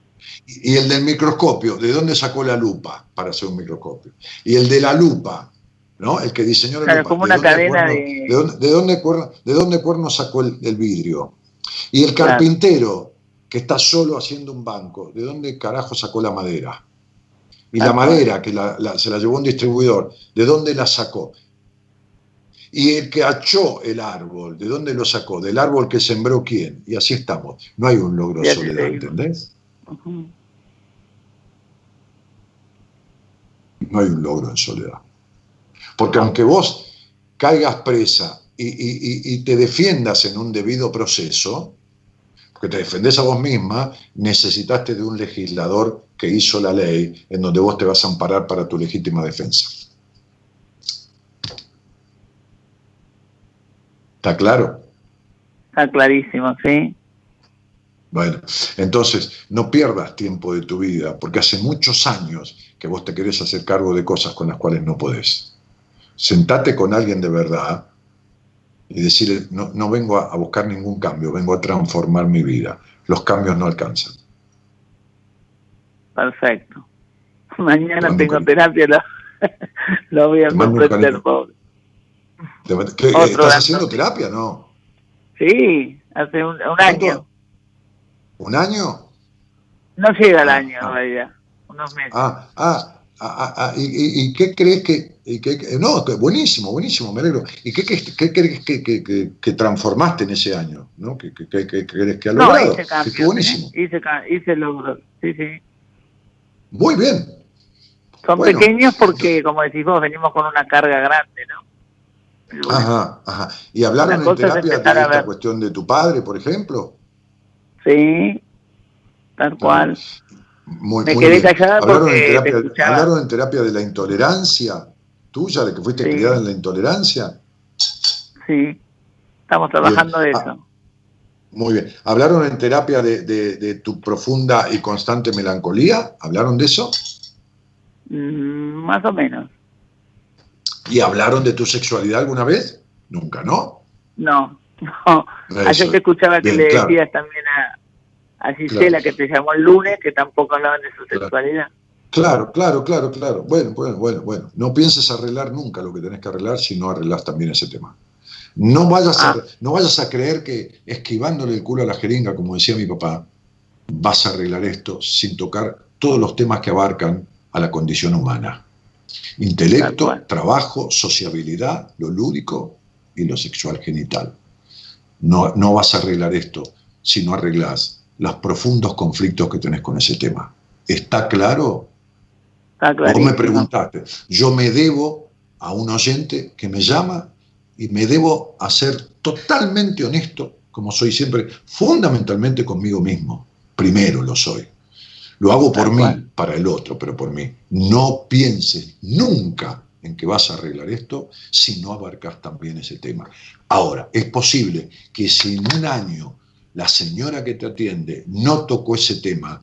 Y, el del microscopio, ¿de dónde sacó la lupa para hacer un microscopio? Y el de la lupa, ¿no? El que diseñó la lupa. Como una cadena de... ¿De dónde, de dónde, cuerno sacó el, vidrio? Y el carpintero, que está solo haciendo un banco. ¿De dónde carajo sacó la madera? Y la madera, que se la llevó un distribuidor, ¿de dónde la sacó? Y el que achó el árbol, ¿de dónde lo sacó? Del árbol que sembró quién. Y así estamos. No hay un logro soledad, ¿entendés? No hay un logro en soledad. Porque aunque vos caigas presa y te defiendas en un debido proceso, porque te defendés a vos misma, necesitaste de un legislador que hizo la ley en donde vos te vas a amparar para tu legítima defensa. ¿Está claro? Está clarísimo, sí. Bueno, entonces no pierdas tiempo de tu vida, porque hace muchos años que vos te querés hacer cargo de cosas con las cuales no podés. Sentate con alguien de verdad y decirle, no, no vengo a, a buscar ningún cambio, vengo a transformar mi vida. Los cambios no alcanzan. Perfecto. Mañana mando tengo terapia, lo, lo voy a Te cariño. pobre. Te- ¿qué, ¿Estás dato. haciendo terapia? No. Sí, hace un, año. ¿Un año? No llega el año, Ah. realidad. Unos meses. Ah, ah, ah, ah, ah, ¿y, y- y qué crees que, y que- no, buenísimo, buenísimo, me alegro. ¿Y qué, crees que, que- que- transformaste en ese año? ¿no? ¿Qué, crees que ha no, logrado? hice Que cambios. qué buenísimo. ¿eh? Hice, ca- hice logros. Sí, sí. Muy bien. Son Bueno. pequeños porque, como decís vos, venimos con una carga grande, ¿no? Bueno, Ajá, ajá. ¿Y hablaron en terapia de esta ver. cuestión de tu padre, por ejemplo? Sí, tal cual. Muy, Me muy quedé bien. callada ¿Hablaron porque en, te terapia, escuchaba. ¿Hablaron en terapia de la intolerancia tuya, de que fuiste Sí. criada en la intolerancia? Sí, estamos trabajando de Ah. eso. Muy bien. ¿Hablaron en terapia de, de- de tu profunda y constante melancolía? ¿Hablaron de eso? Mm, más o menos. ¿Y hablaron de tu sexualidad alguna vez? Nunca, ¿no? No, no. Eso. Ayer te escuchaba que Bien, le claro. decías también a, a Gisela que te llamó el lunes, que tampoco hablaban de su Claro. sexualidad. Claro, claro, claro, claro. Bueno, bueno, bueno, bueno. No pienses arreglar nunca lo que tenés que arreglar si no arreglás también ese tema. No vayas, a, Ah. no vayas a creer que esquivándole el culo a la jeringa, como decía mi papá, vas a arreglar esto sin tocar todos los temas que abarcan a la condición humana. Intelecto, trabajo, sociabilidad, lo lúdico y lo sexual genital. No, no vas a arreglar esto si no arreglas los profundos conflictos que tenés con ese tema. ¿Está claro? Vos me preguntaste, yo me debo a un oyente que me llama y me debo a ser totalmente honesto, como soy siempre, fundamentalmente conmigo mismo. Primero lo soy. Lo hago por mí, para el otro, pero por mí. No pienses nunca en que vas a arreglar esto si no abarcas también ese tema. Ahora, es posible que si en un año la señora que te atiende no tocó ese tema,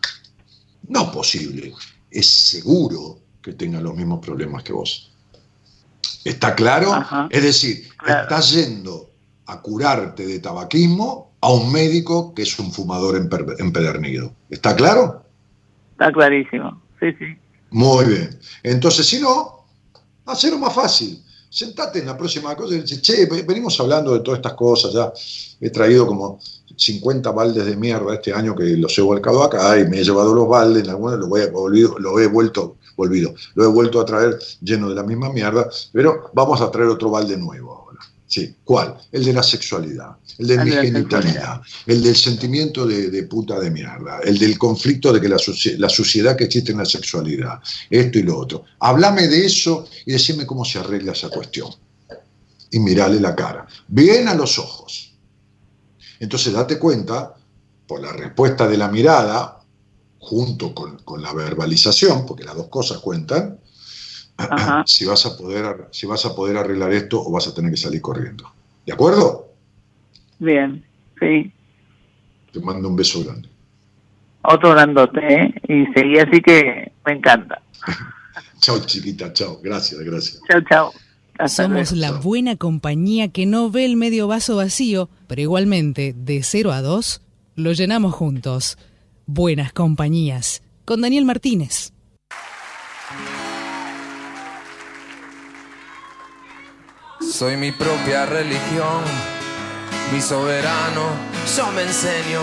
no posible, es seguro que tenga los mismos problemas que vos. ¿Está claro? Ajá. Es decir, Claro. estás yendo a curarte de tabaquismo a un médico que es un fumador empedernido. ¿Está claro? Está clarísimo. Sí, sí. Muy bien. Entonces, si no, hacerlo más fácil. Sentate en la próxima cosa y dices, che, ve- venimos hablando de todas estas cosas, ya he traído como 50 baldes de mierda este año que los he volcado acá y me he llevado los baldes, en algunos los voy a- he vuelto, volvido, lo he vuelto a traer lleno de la misma mierda, pero vamos a traer otro balde nuevo. Sí, ¿cuál? El de la sexualidad, el de El mi de genitalidad, el del sentimiento de, de puta de mierda, el del conflicto de que la, la suciedad que existe en la sexualidad, esto y lo otro. Háblame de eso y decime cómo se arregla esa cuestión. Y mirale la cara, bien a los ojos. Entonces date cuenta, por la respuesta de la mirada, junto con, con la verbalización, porque las dos cosas cuentan, Ajá. si vas, a poder, si vas a poder arreglar esto o vas a tener que salir corriendo. ¿De acuerdo? Bien. Sí. Te mando un beso grande. Otro grandote, ¿eh? Y seguí así que me encanta. Chao, chiquita, chao. Gracias, gracias. Chao, chao. Hasta Somos luego. la buena compañía que no ve el medio vaso vacío, pero igualmente, de 0 a 2, lo llenamos juntos. Buenas compañías. Con Daniel Martínez. Soy mi propia religión, mi soberano, yo me enseño.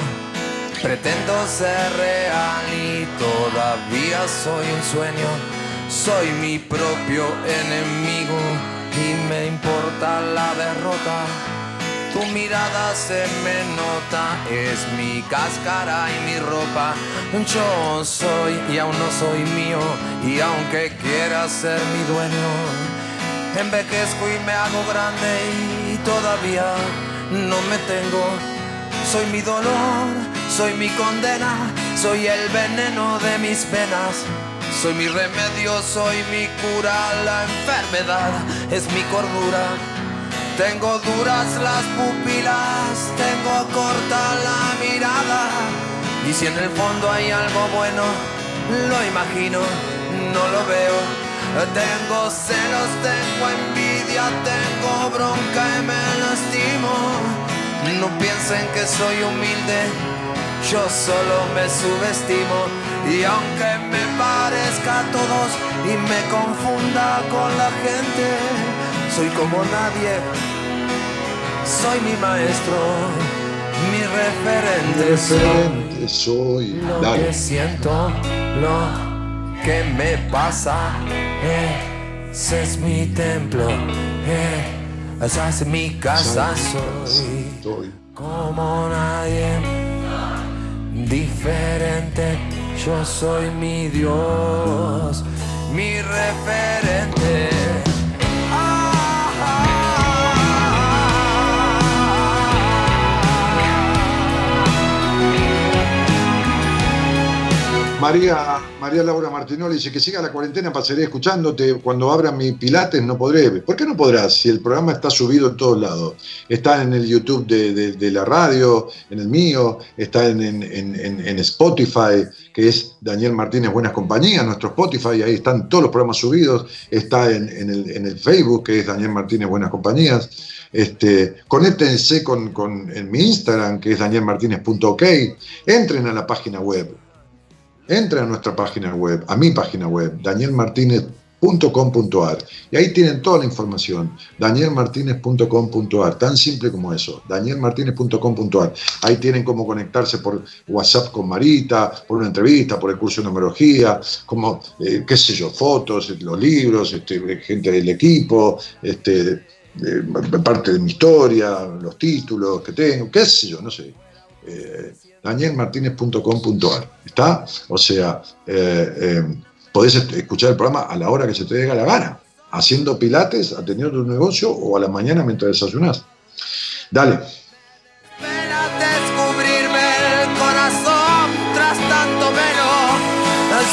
Pretendo ser real y todavía soy un sueño. Soy mi propio enemigo y me importa la derrota. Tu mirada se me nota, es mi cáscara y mi ropa. Yo soy y aún no soy mío y aunque quiera ser mi dueño. Envejezco y me hago grande y todavía no me tengo. Soy mi dolor, soy mi condena, soy el veneno de mis venas. Soy mi remedio, soy mi cura, la enfermedad es mi cordura. Tengo duras las pupilas, tengo corta la mirada. Y si en el fondo hay algo bueno, lo imagino, no lo veo. Tengo celos, tengo envidia, tengo bronca y me lastimo. No piensen que soy humilde, yo solo me subestimo. Y aunque me parezca a todos y me confunda con la gente, soy como nadie, soy mi maestro, mi referente. Referente soy. Lo Dale. que siento, lo que me pasa, ese es mi templo, esa es mi casa, Soy. como nadie, diferente, yo soy mi Dios, mi referente. María, María Laura Martinoli dice que siga la cuarentena, pasaré escuchándote. Cuando abran mi Pilates no podré. ¿Por qué no podrás? Si el programa está subido en todos lados. Está en el YouTube de, de- la radio, en el mío, está en, en- en- Spotify, que es Daniel Martínez Buenas Compañías, nuestro Spotify, ahí están todos los programas subidos. Está en, el, Facebook, que es Daniel Martínez Buenas Compañías. Este, conéctense con, con- en mi Instagram, que es danielmartinez.ok. Entren a la página web entren a nuestra página web, a mi página web, danielmartinez.com.ar y ahí tienen toda la información, danielmartinez.com.ar, tan simple como eso, danielmartinez.com.ar. Ahí tienen cómo conectarse por WhatsApp con Marita, por una entrevista, por el curso de numerología, como, eh, qué sé yo, fotos, los libros, este, gente del equipo, este, eh, parte de mi historia, los títulos que tengo, qué sé yo, no sé. Eh, danielmartinez.com.ar. ¿Está? O sea, eh, eh, podés escuchar el programa a la hora que se te dé la gana, haciendo pilates, atendiendo tu negocio o a la mañana mientras desayunás. Dale. descubrirme el corazón tras tanto velo.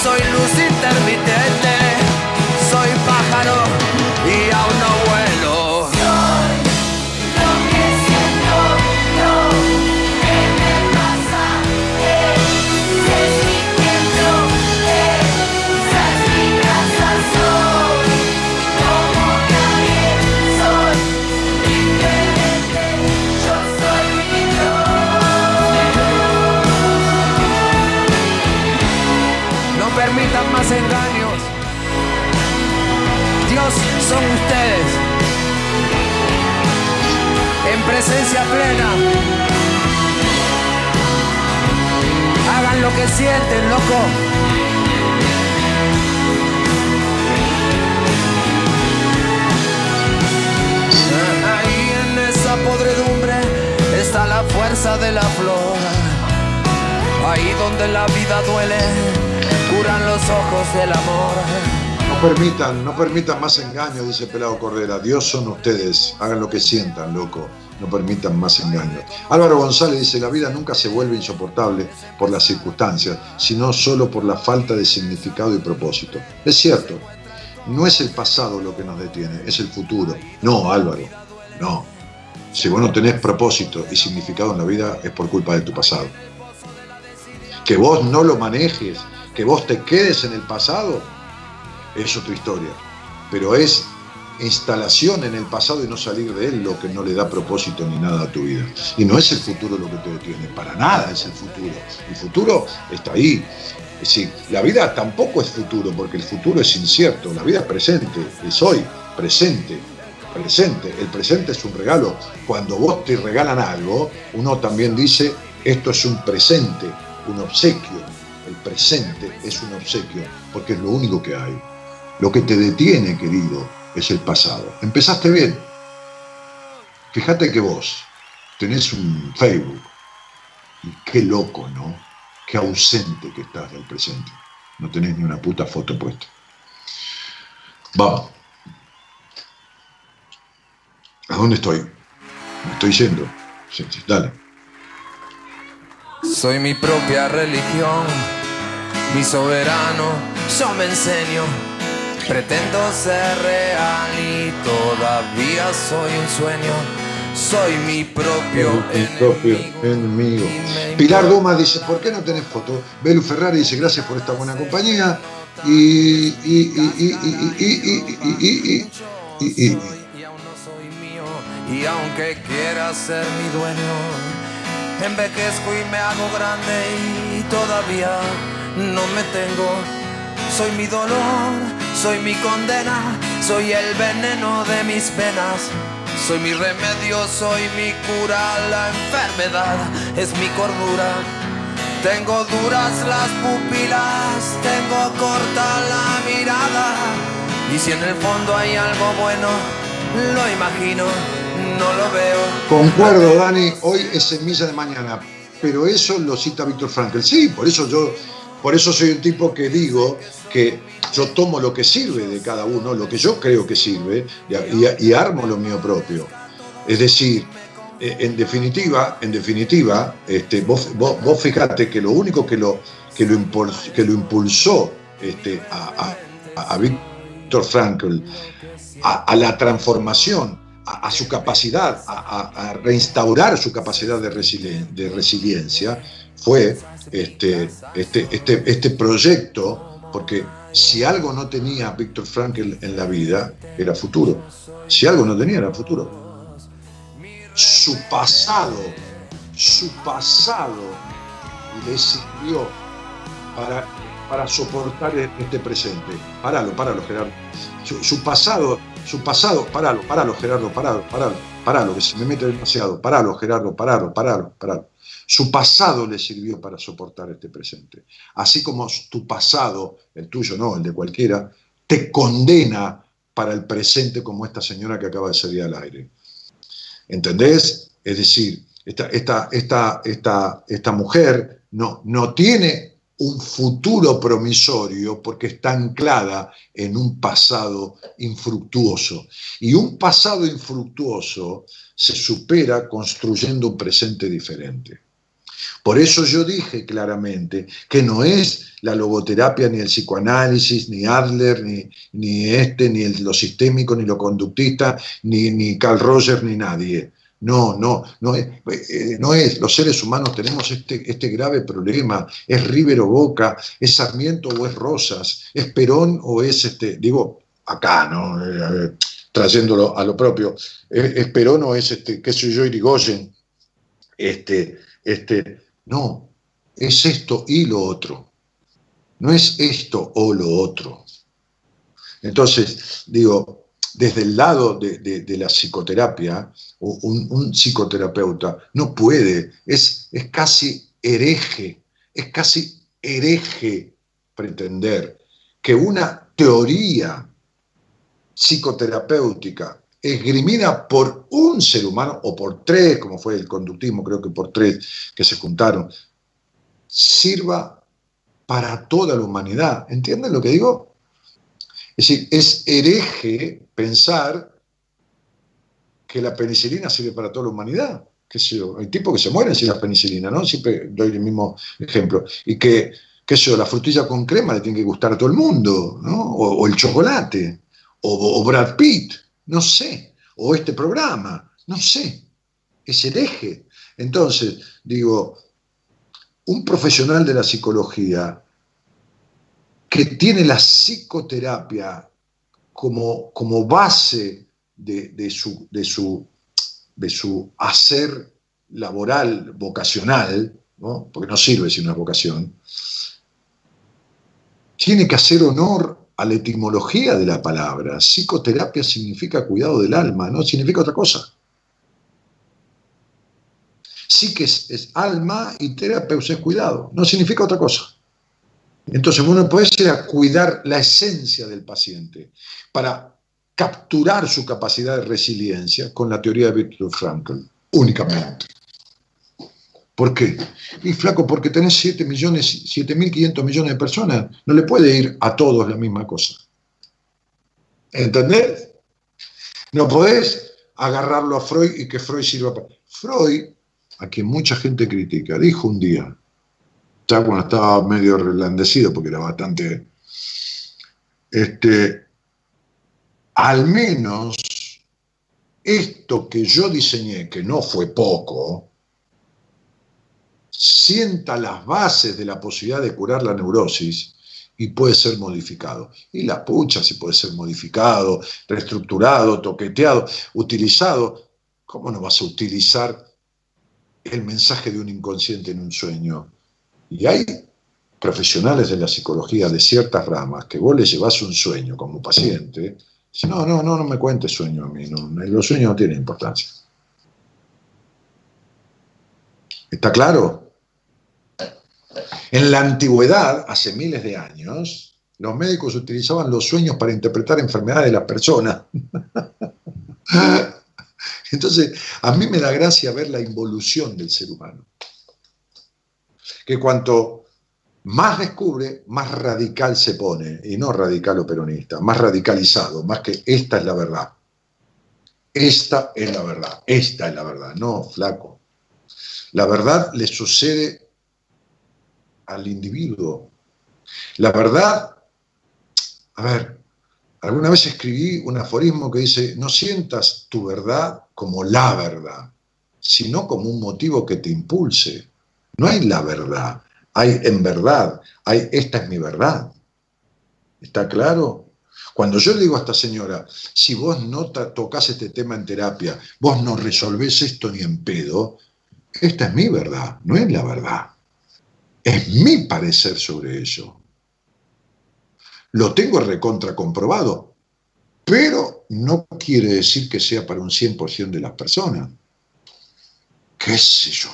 Soy luz intermitente, Ahí en esa podredumbre está la fuerza de la flor. Ahí donde la vida duele, curan los ojos del amor. No permitan, no permitan más engaños, dice Pelado Cordera. Dios son ustedes, hagan lo que sientan, loco. No permitan más engaños. Álvaro González dice, la vida nunca se vuelve insoportable por las circunstancias, sino solo por la falta de significado y propósito. Es cierto, no es el pasado lo que nos detiene, es el futuro. No, Álvaro, no. Si vos no tenés propósito y significado en la vida, es por culpa de tu pasado. Que vos no lo manejes, que vos te quedes en el pasado, es otra historia. Pero es instalación en el pasado y no salir de él lo que no le da propósito ni nada a tu vida. Y no es el futuro lo que te detiene, para nada es el futuro. El futuro está ahí. Es la vida tampoco es futuro, porque el futuro es incierto. La vida es presente, es hoy, presente, presente. El presente es un regalo. Cuando vos te regalan algo, uno también dice, esto es un presente, un obsequio. El presente es un obsequio, porque es lo único que hay. Lo que te detiene, querido, es el pasado. Empezaste bien. Fíjate que vos tenés un Facebook. Y qué loco, ¿no? Qué ausente que estás del presente. No tenés ni una puta foto puesta. Vamos. ¿A dónde estoy? Me estoy yendo. Dale. Soy mi propia religión, mi soberano, yo me enseño. Pretendo ser real y todavía soy un sueño. Soy mi propio, mi propio enemigo. enemigo. Pilar Dumas dice, ¿por qué no tenés fotos? Belu Ferrari dice, gracias por esta buena compañía. Y, y aunque quiera ser mi dueño, envejezco y me hago grande y todavía no me tengo. Soy mi dolor soy mi condena, soy el veneno de mis penas. Soy mi remedio, soy mi cura, la enfermedad es mi cordura. Tengo duras las pupilas, tengo corta la mirada. Y si en el fondo hay algo bueno, lo imagino no lo veo. Concuerdo, Dani, hoy es semilla de mañana, pero eso lo cita Víctor Frankl. Sí, por eso yo, por eso soy un tipo que digo que yo tomo lo que sirve de cada uno, lo que yo creo que sirve, y, armo lo mío propio. Es decir, eh, en definitiva, en definitiva, este, vos, fijate que lo único que lo, que lo, impulsó, que lo impulsó este, a, a, Víctor Frankl a la transformación a, su capacidad, a, reinstaurar su capacidad de resiliencia, fue este, este, este, este proyecto, porque si algo no tenía Víctor Frankl en la vida, era futuro. Si algo no tenía, era futuro. Su pasado, su pasado le sirvió para, para soportar este presente. Páralo, páralo, Gerardo. su pasado su pasado, paralo, paralo, Gerardo, paralo, paralo, paralo, que se me mete demasiado, paralo, Gerardo, paralo, paralo, paralo. Su pasado le sirvió para soportar este presente. Así como tu pasado, el tuyo no, el de cualquiera, te condena para el presente como esta señora que acaba de salir al aire. ¿Entendés? Es decir, esta, mujer no, no tiene un futuro promisorio porque está anclada en un pasado infructuoso. Y un pasado infructuoso se supera construyendo un presente diferente. Por eso yo dije claramente que no es la logoterapia, ni el psicoanálisis, ni Adler, ni, ni este, ni lo sistémico, ni lo conductista, ni, ni Carl Roger, ni nadie. No, no, no es, eh, no es. Los seres humanos tenemos este, este grave problema. ¿Es River o Boca? ¿Es Sarmiento o es Rosas? ¿Es Perón o es este? Digo, acá, ¿no? Eh, trayéndolo a lo propio. ¿Es, Perón o es este, qué sé yo, Irigoyen? Este, este, no, es esto y lo otro. No es esto o lo otro. Entonces, digo, desde el lado de, la psicoterapia, un, un, psicoterapeuta no puede, es, es casi hereje, es casi hereje pretender que una teoría psicoterapéutica esgrimida por un ser humano o por tres, como fue el conductismo, creo que por tres que se juntaron, sirva para toda la humanidad. ¿Entienden lo que digo? Es decir, es hereje pensar que la penicilina sirve para toda la humanidad. ¿Qué sé yo? Hay tipos que se mueren sin la penicilina, ¿no? Siempre doy el mismo ejemplo. Y que, qué la frutilla con crema le tiene que gustar a todo el mundo, ¿no? O, el chocolate, o, Brad Pitt, no sé. O este programa, no sé. Es hereje. Entonces, digo, un profesional de la psicología que tiene la psicoterapia como, como base de, su, de, su, de su hacer laboral, vocacional, porque no sirve sin una vocación, tiene que hacer honor a la etimología de la palabra. Psicoterapia significa cuidado del alma, no significa otra cosa. Sí que es, alma y terapeuta es cuidado, no significa otra cosa. Entonces uno puede ser a cuidar la esencia del paciente para capturar su capacidad de resiliencia con la teoría de Viktor Frankl, únicamente. ¿Por qué? Y flaco, porque tenés 7 millones, 7.500 millones de personas, no le puede ir a todos la misma cosa. ¿Entendés? No podés agarrarlo a Freud y que Freud sirva para... Freud, a quien mucha gente critica, dijo un día, ya cuando estaba medio relandecido, porque era bastante, este, al menos esto que yo diseñé, que no fue poco, sienta las bases de la posibilidad de curar la neurosis y puede ser modificado. Y la pucha si puede ser modificado, reestructurado, toqueteado, utilizado. ¿Cómo no vas a utilizar el mensaje de un inconsciente en un sueño? Y hay profesionales de la psicología de ciertas ramas que vos le llevas un sueño como paciente, y no, no, no, no me cuentes sueño a mí, no, los sueños no tienen importancia. ¿Está claro? En la antigüedad, hace miles de años, los médicos utilizaban los sueños para interpretar enfermedades de las personas. Entonces, a mí me da gracia ver la involución del ser humano. Que cuanto más descubre, más radical se pone, y no radical o peronista, más radicalizado, más que esta es la verdad. Esta es la verdad, esta es la verdad, no, flaco. La verdad le sucede al individuo. La verdad, a ver, alguna vez escribí un aforismo que dice, no sientas tu verdad como la verdad, sino como un motivo que te impulse. No hay la verdad, hay en verdad, hay esta es mi verdad. ¿Está claro? Cuando yo le digo a esta señora, si vos no tocas este tema en terapia, vos no resolvés esto ni en pedo, esta es mi verdad, no es la verdad. Es mi parecer sobre eso. Lo tengo recontra comprobado, pero no quiere decir que sea para un 100% de las personas. ¿Qué sé yo?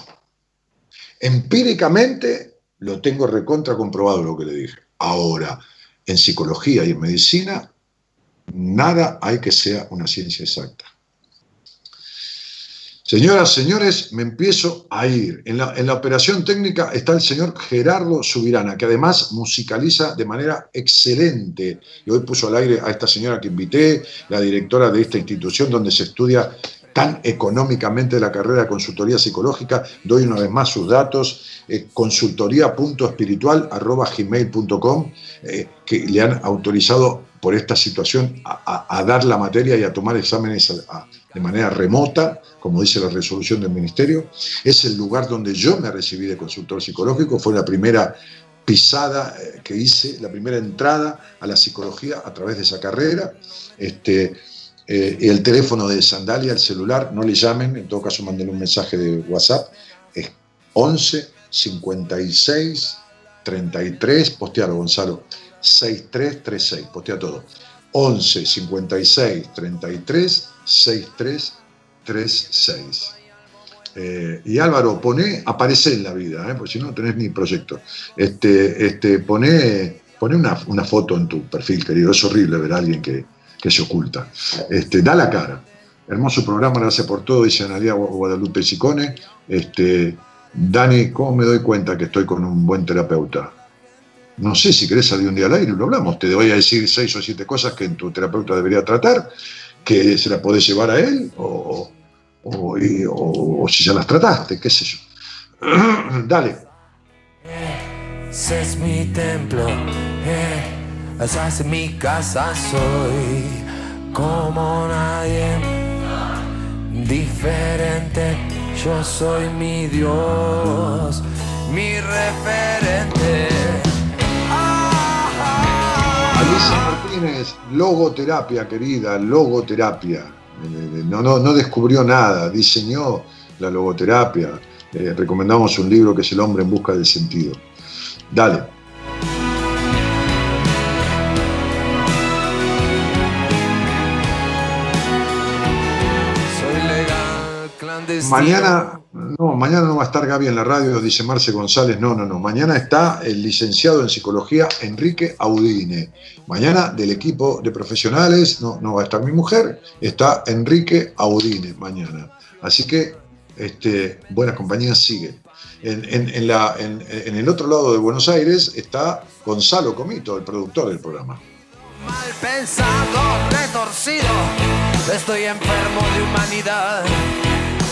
Empíricamente lo tengo recontra comprobado lo que le dije. Ahora, en psicología y en medicina, nada hay que sea una ciencia exacta. Señoras, señores, me empiezo a ir. En la, operación técnica está el señor Gerardo Subirana, que además musicaliza de manera excelente. Y hoy puso al aire a esta señora que invité, la directora de esta institución donde se estudia tan económicamente la carrera de consultoría psicológica. Doy una vez más sus datos, eh, consultoría.espiritual.gmail.com, eh, que le han autorizado por esta situación a, dar la materia y a tomar exámenes de manera remota, como dice la resolución del ministerio. Es el lugar donde yo me recibí de consultor psicológico, fue la primera pisada eh, que hice, la primera entrada a la psicología a través de esa carrera. Este, eh, el teléfono de Sandalia, el celular, no le llamen, en todo caso manden un mensaje de WhatsApp, es 11 56 33, postealo Gonzalo, 6336, postea todo. 11 56 33 6336. y Álvaro, pone, aparece en la vida, ¿eh? porque si no, tenés ni proyecto. Este, este, pone, pone una, una, foto en tu perfil, querido. Es horrible ver a alguien que, que se oculta. Este, da la cara. Hermoso programa, gracias por todo, dice Analia Guadalupe Sicone. Este, Dani, ¿cómo me doy cuenta que estoy con un buen terapeuta? No sé si querés salir un día al aire lo hablamos. Te voy a decir seis o siete cosas que tu terapeuta debería tratar, que se las podés llevar a él, o, o, si ya las trataste, qué sé yo. Dale. Ese es mi templo. Eh. Esa es mi casa, soy como nadie diferente. Yo soy mi Dios, mi referente. Alicia Logoterapia, querida, logoterapia. No, no, no descubrió nada, diseñó la logoterapia. Eh, recomendamos un libro que es El hombre en busca del sentido. Dale. Mañana, no, mañana no va a estar Gaby en la radio, dice Marce González. No, no, no. Mañana está el licenciado en psicología Enrique Audine. Mañana del equipo de profesionales, no, no va a estar mi mujer, está Enrique Audine mañana. Así que este, Buenas Compañías sigue. En, en, la, en, el otro lado de Buenos Aires está Gonzalo Comito, el productor del programa. Mal pensado, retorcido, estoy enfermo de humanidad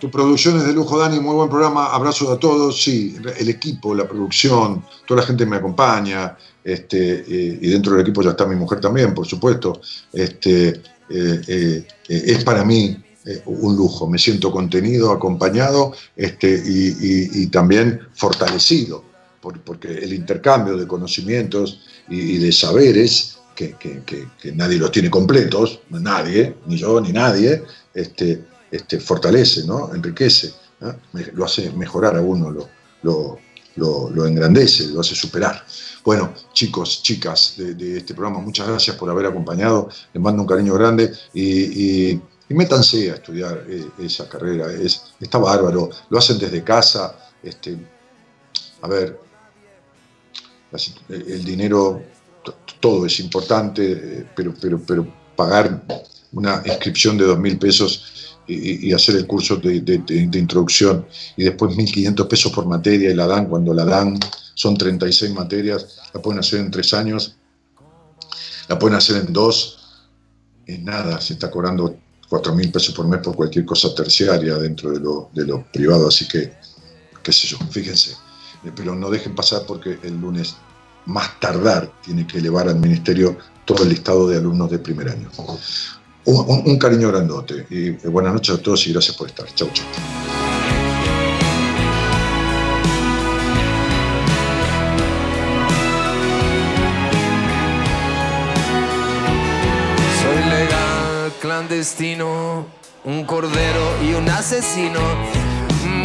Tu producción es de lujo, Dani, muy buen programa, abrazo a todos, sí, el equipo, la producción, toda la gente me acompaña, este, eh, y dentro del equipo ya está mi mujer también, por supuesto, este, eh, eh, es para mí un lujo, me siento contenido, acompañado este, y, también fortalecido, por- porque el intercambio de conocimientos y, de saberes, que- que nadie los tiene completos, nadie, ni yo ni nadie, este, este, fortalece, ¿no? enriquece, lo hace mejorar a uno, lo, lo, lo- engrandece, lo hace superar. Bueno, chicos, chicas de, este programa, muchas gracias por haber acompañado, les mando un cariño grande y, y- y métanse a estudiar eh, esa carrera, es, está bárbaro, lo hacen desde casa, este, a ver, el dinero, todo es importante, eh, pero, pero, pero pagar una inscripción de dos mil pesos y, hacer el curso de, introducción. Y después 1.500 pesos por materia y la dan. Cuando la dan, son 36 materias, la pueden hacer en tres años, la pueden hacer en dos, en nada, se está cobrando 4 mil pesos por mes por cualquier cosa terciaria dentro de lo, de lo privado, así que, qué sé yo, fíjense, Eh, pero no dejen pasar porque el lunes más tardar tiene que elevar al ministerio todo el listado de alumnos de primer año. Un, cariño grandote y eh, buenas noches a todos y gracias por estar. Chau, chau. Soy legal, clandestino, un cordero y un asesino.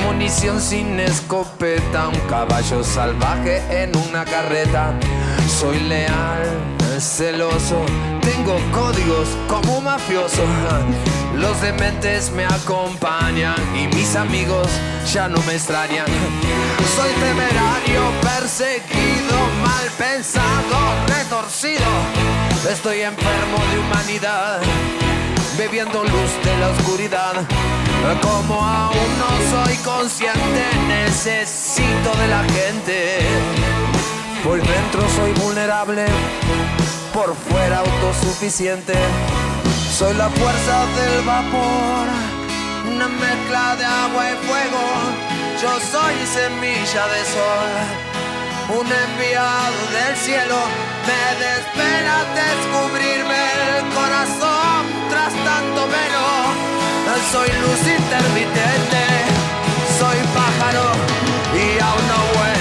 Munición sin escopeta, un caballo salvaje en una carreta. Soy leal, celoso, tengo códigos como un mafioso. Los dementes me acompañan y mis amigos ya no me extrañan. Soy temerario, perseguido, mal pensado, retorcido. Estoy enfermo de humanidad, bebiendo luz de la oscuridad. Como aún no soy consciente, necesito de la gente. Por dentro soy vulnerable, por fuera autosuficiente. Soy la fuerza del vapor, una mezcla de agua y fuego. Yo soy semilla de sol, un enviado del cielo. Me desespera descubrirme el corazón tras tanto velo. Soy luz intermitente, soy pájaro y aún no vuelo.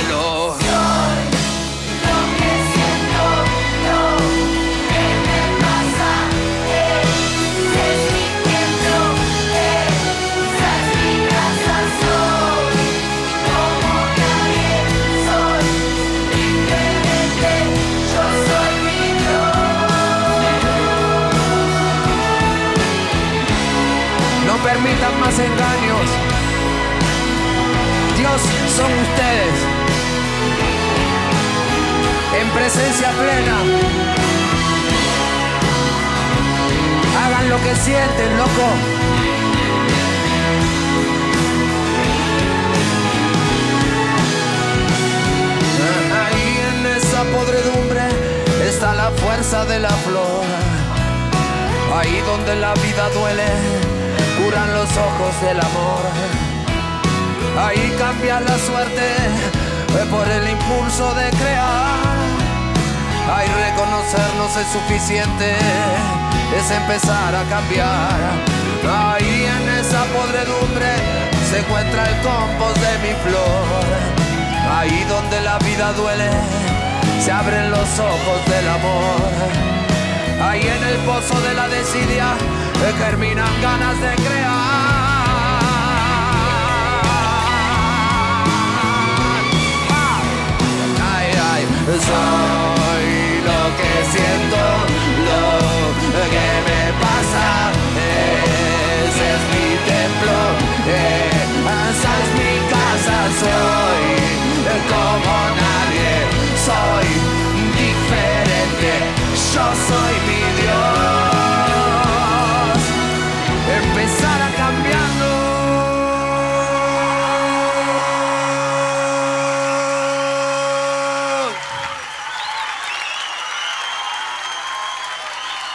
Son ustedes. En presencia plena. Hagan lo que sienten, loco. Ahí en esa podredumbre está la fuerza de la flor. Ahí donde la vida duele, curan los ojos del amor. Ahí cambia la suerte eh, por el impulso de crear. Ahí reconocernos es suficiente, es empezar a cambiar. Ahí en esa podredumbre se encuentra el compost de mi flor. Ahí donde la vida duele, se abren los ojos del amor. Ahí en el pozo de la desidia eh, germinan ganas de crear. Soy lo que siento, lo que me pasa. Ese es mi templo, eh, esa es mi casa. Soy como nadie, soy diferente. Yo soy mi Dios.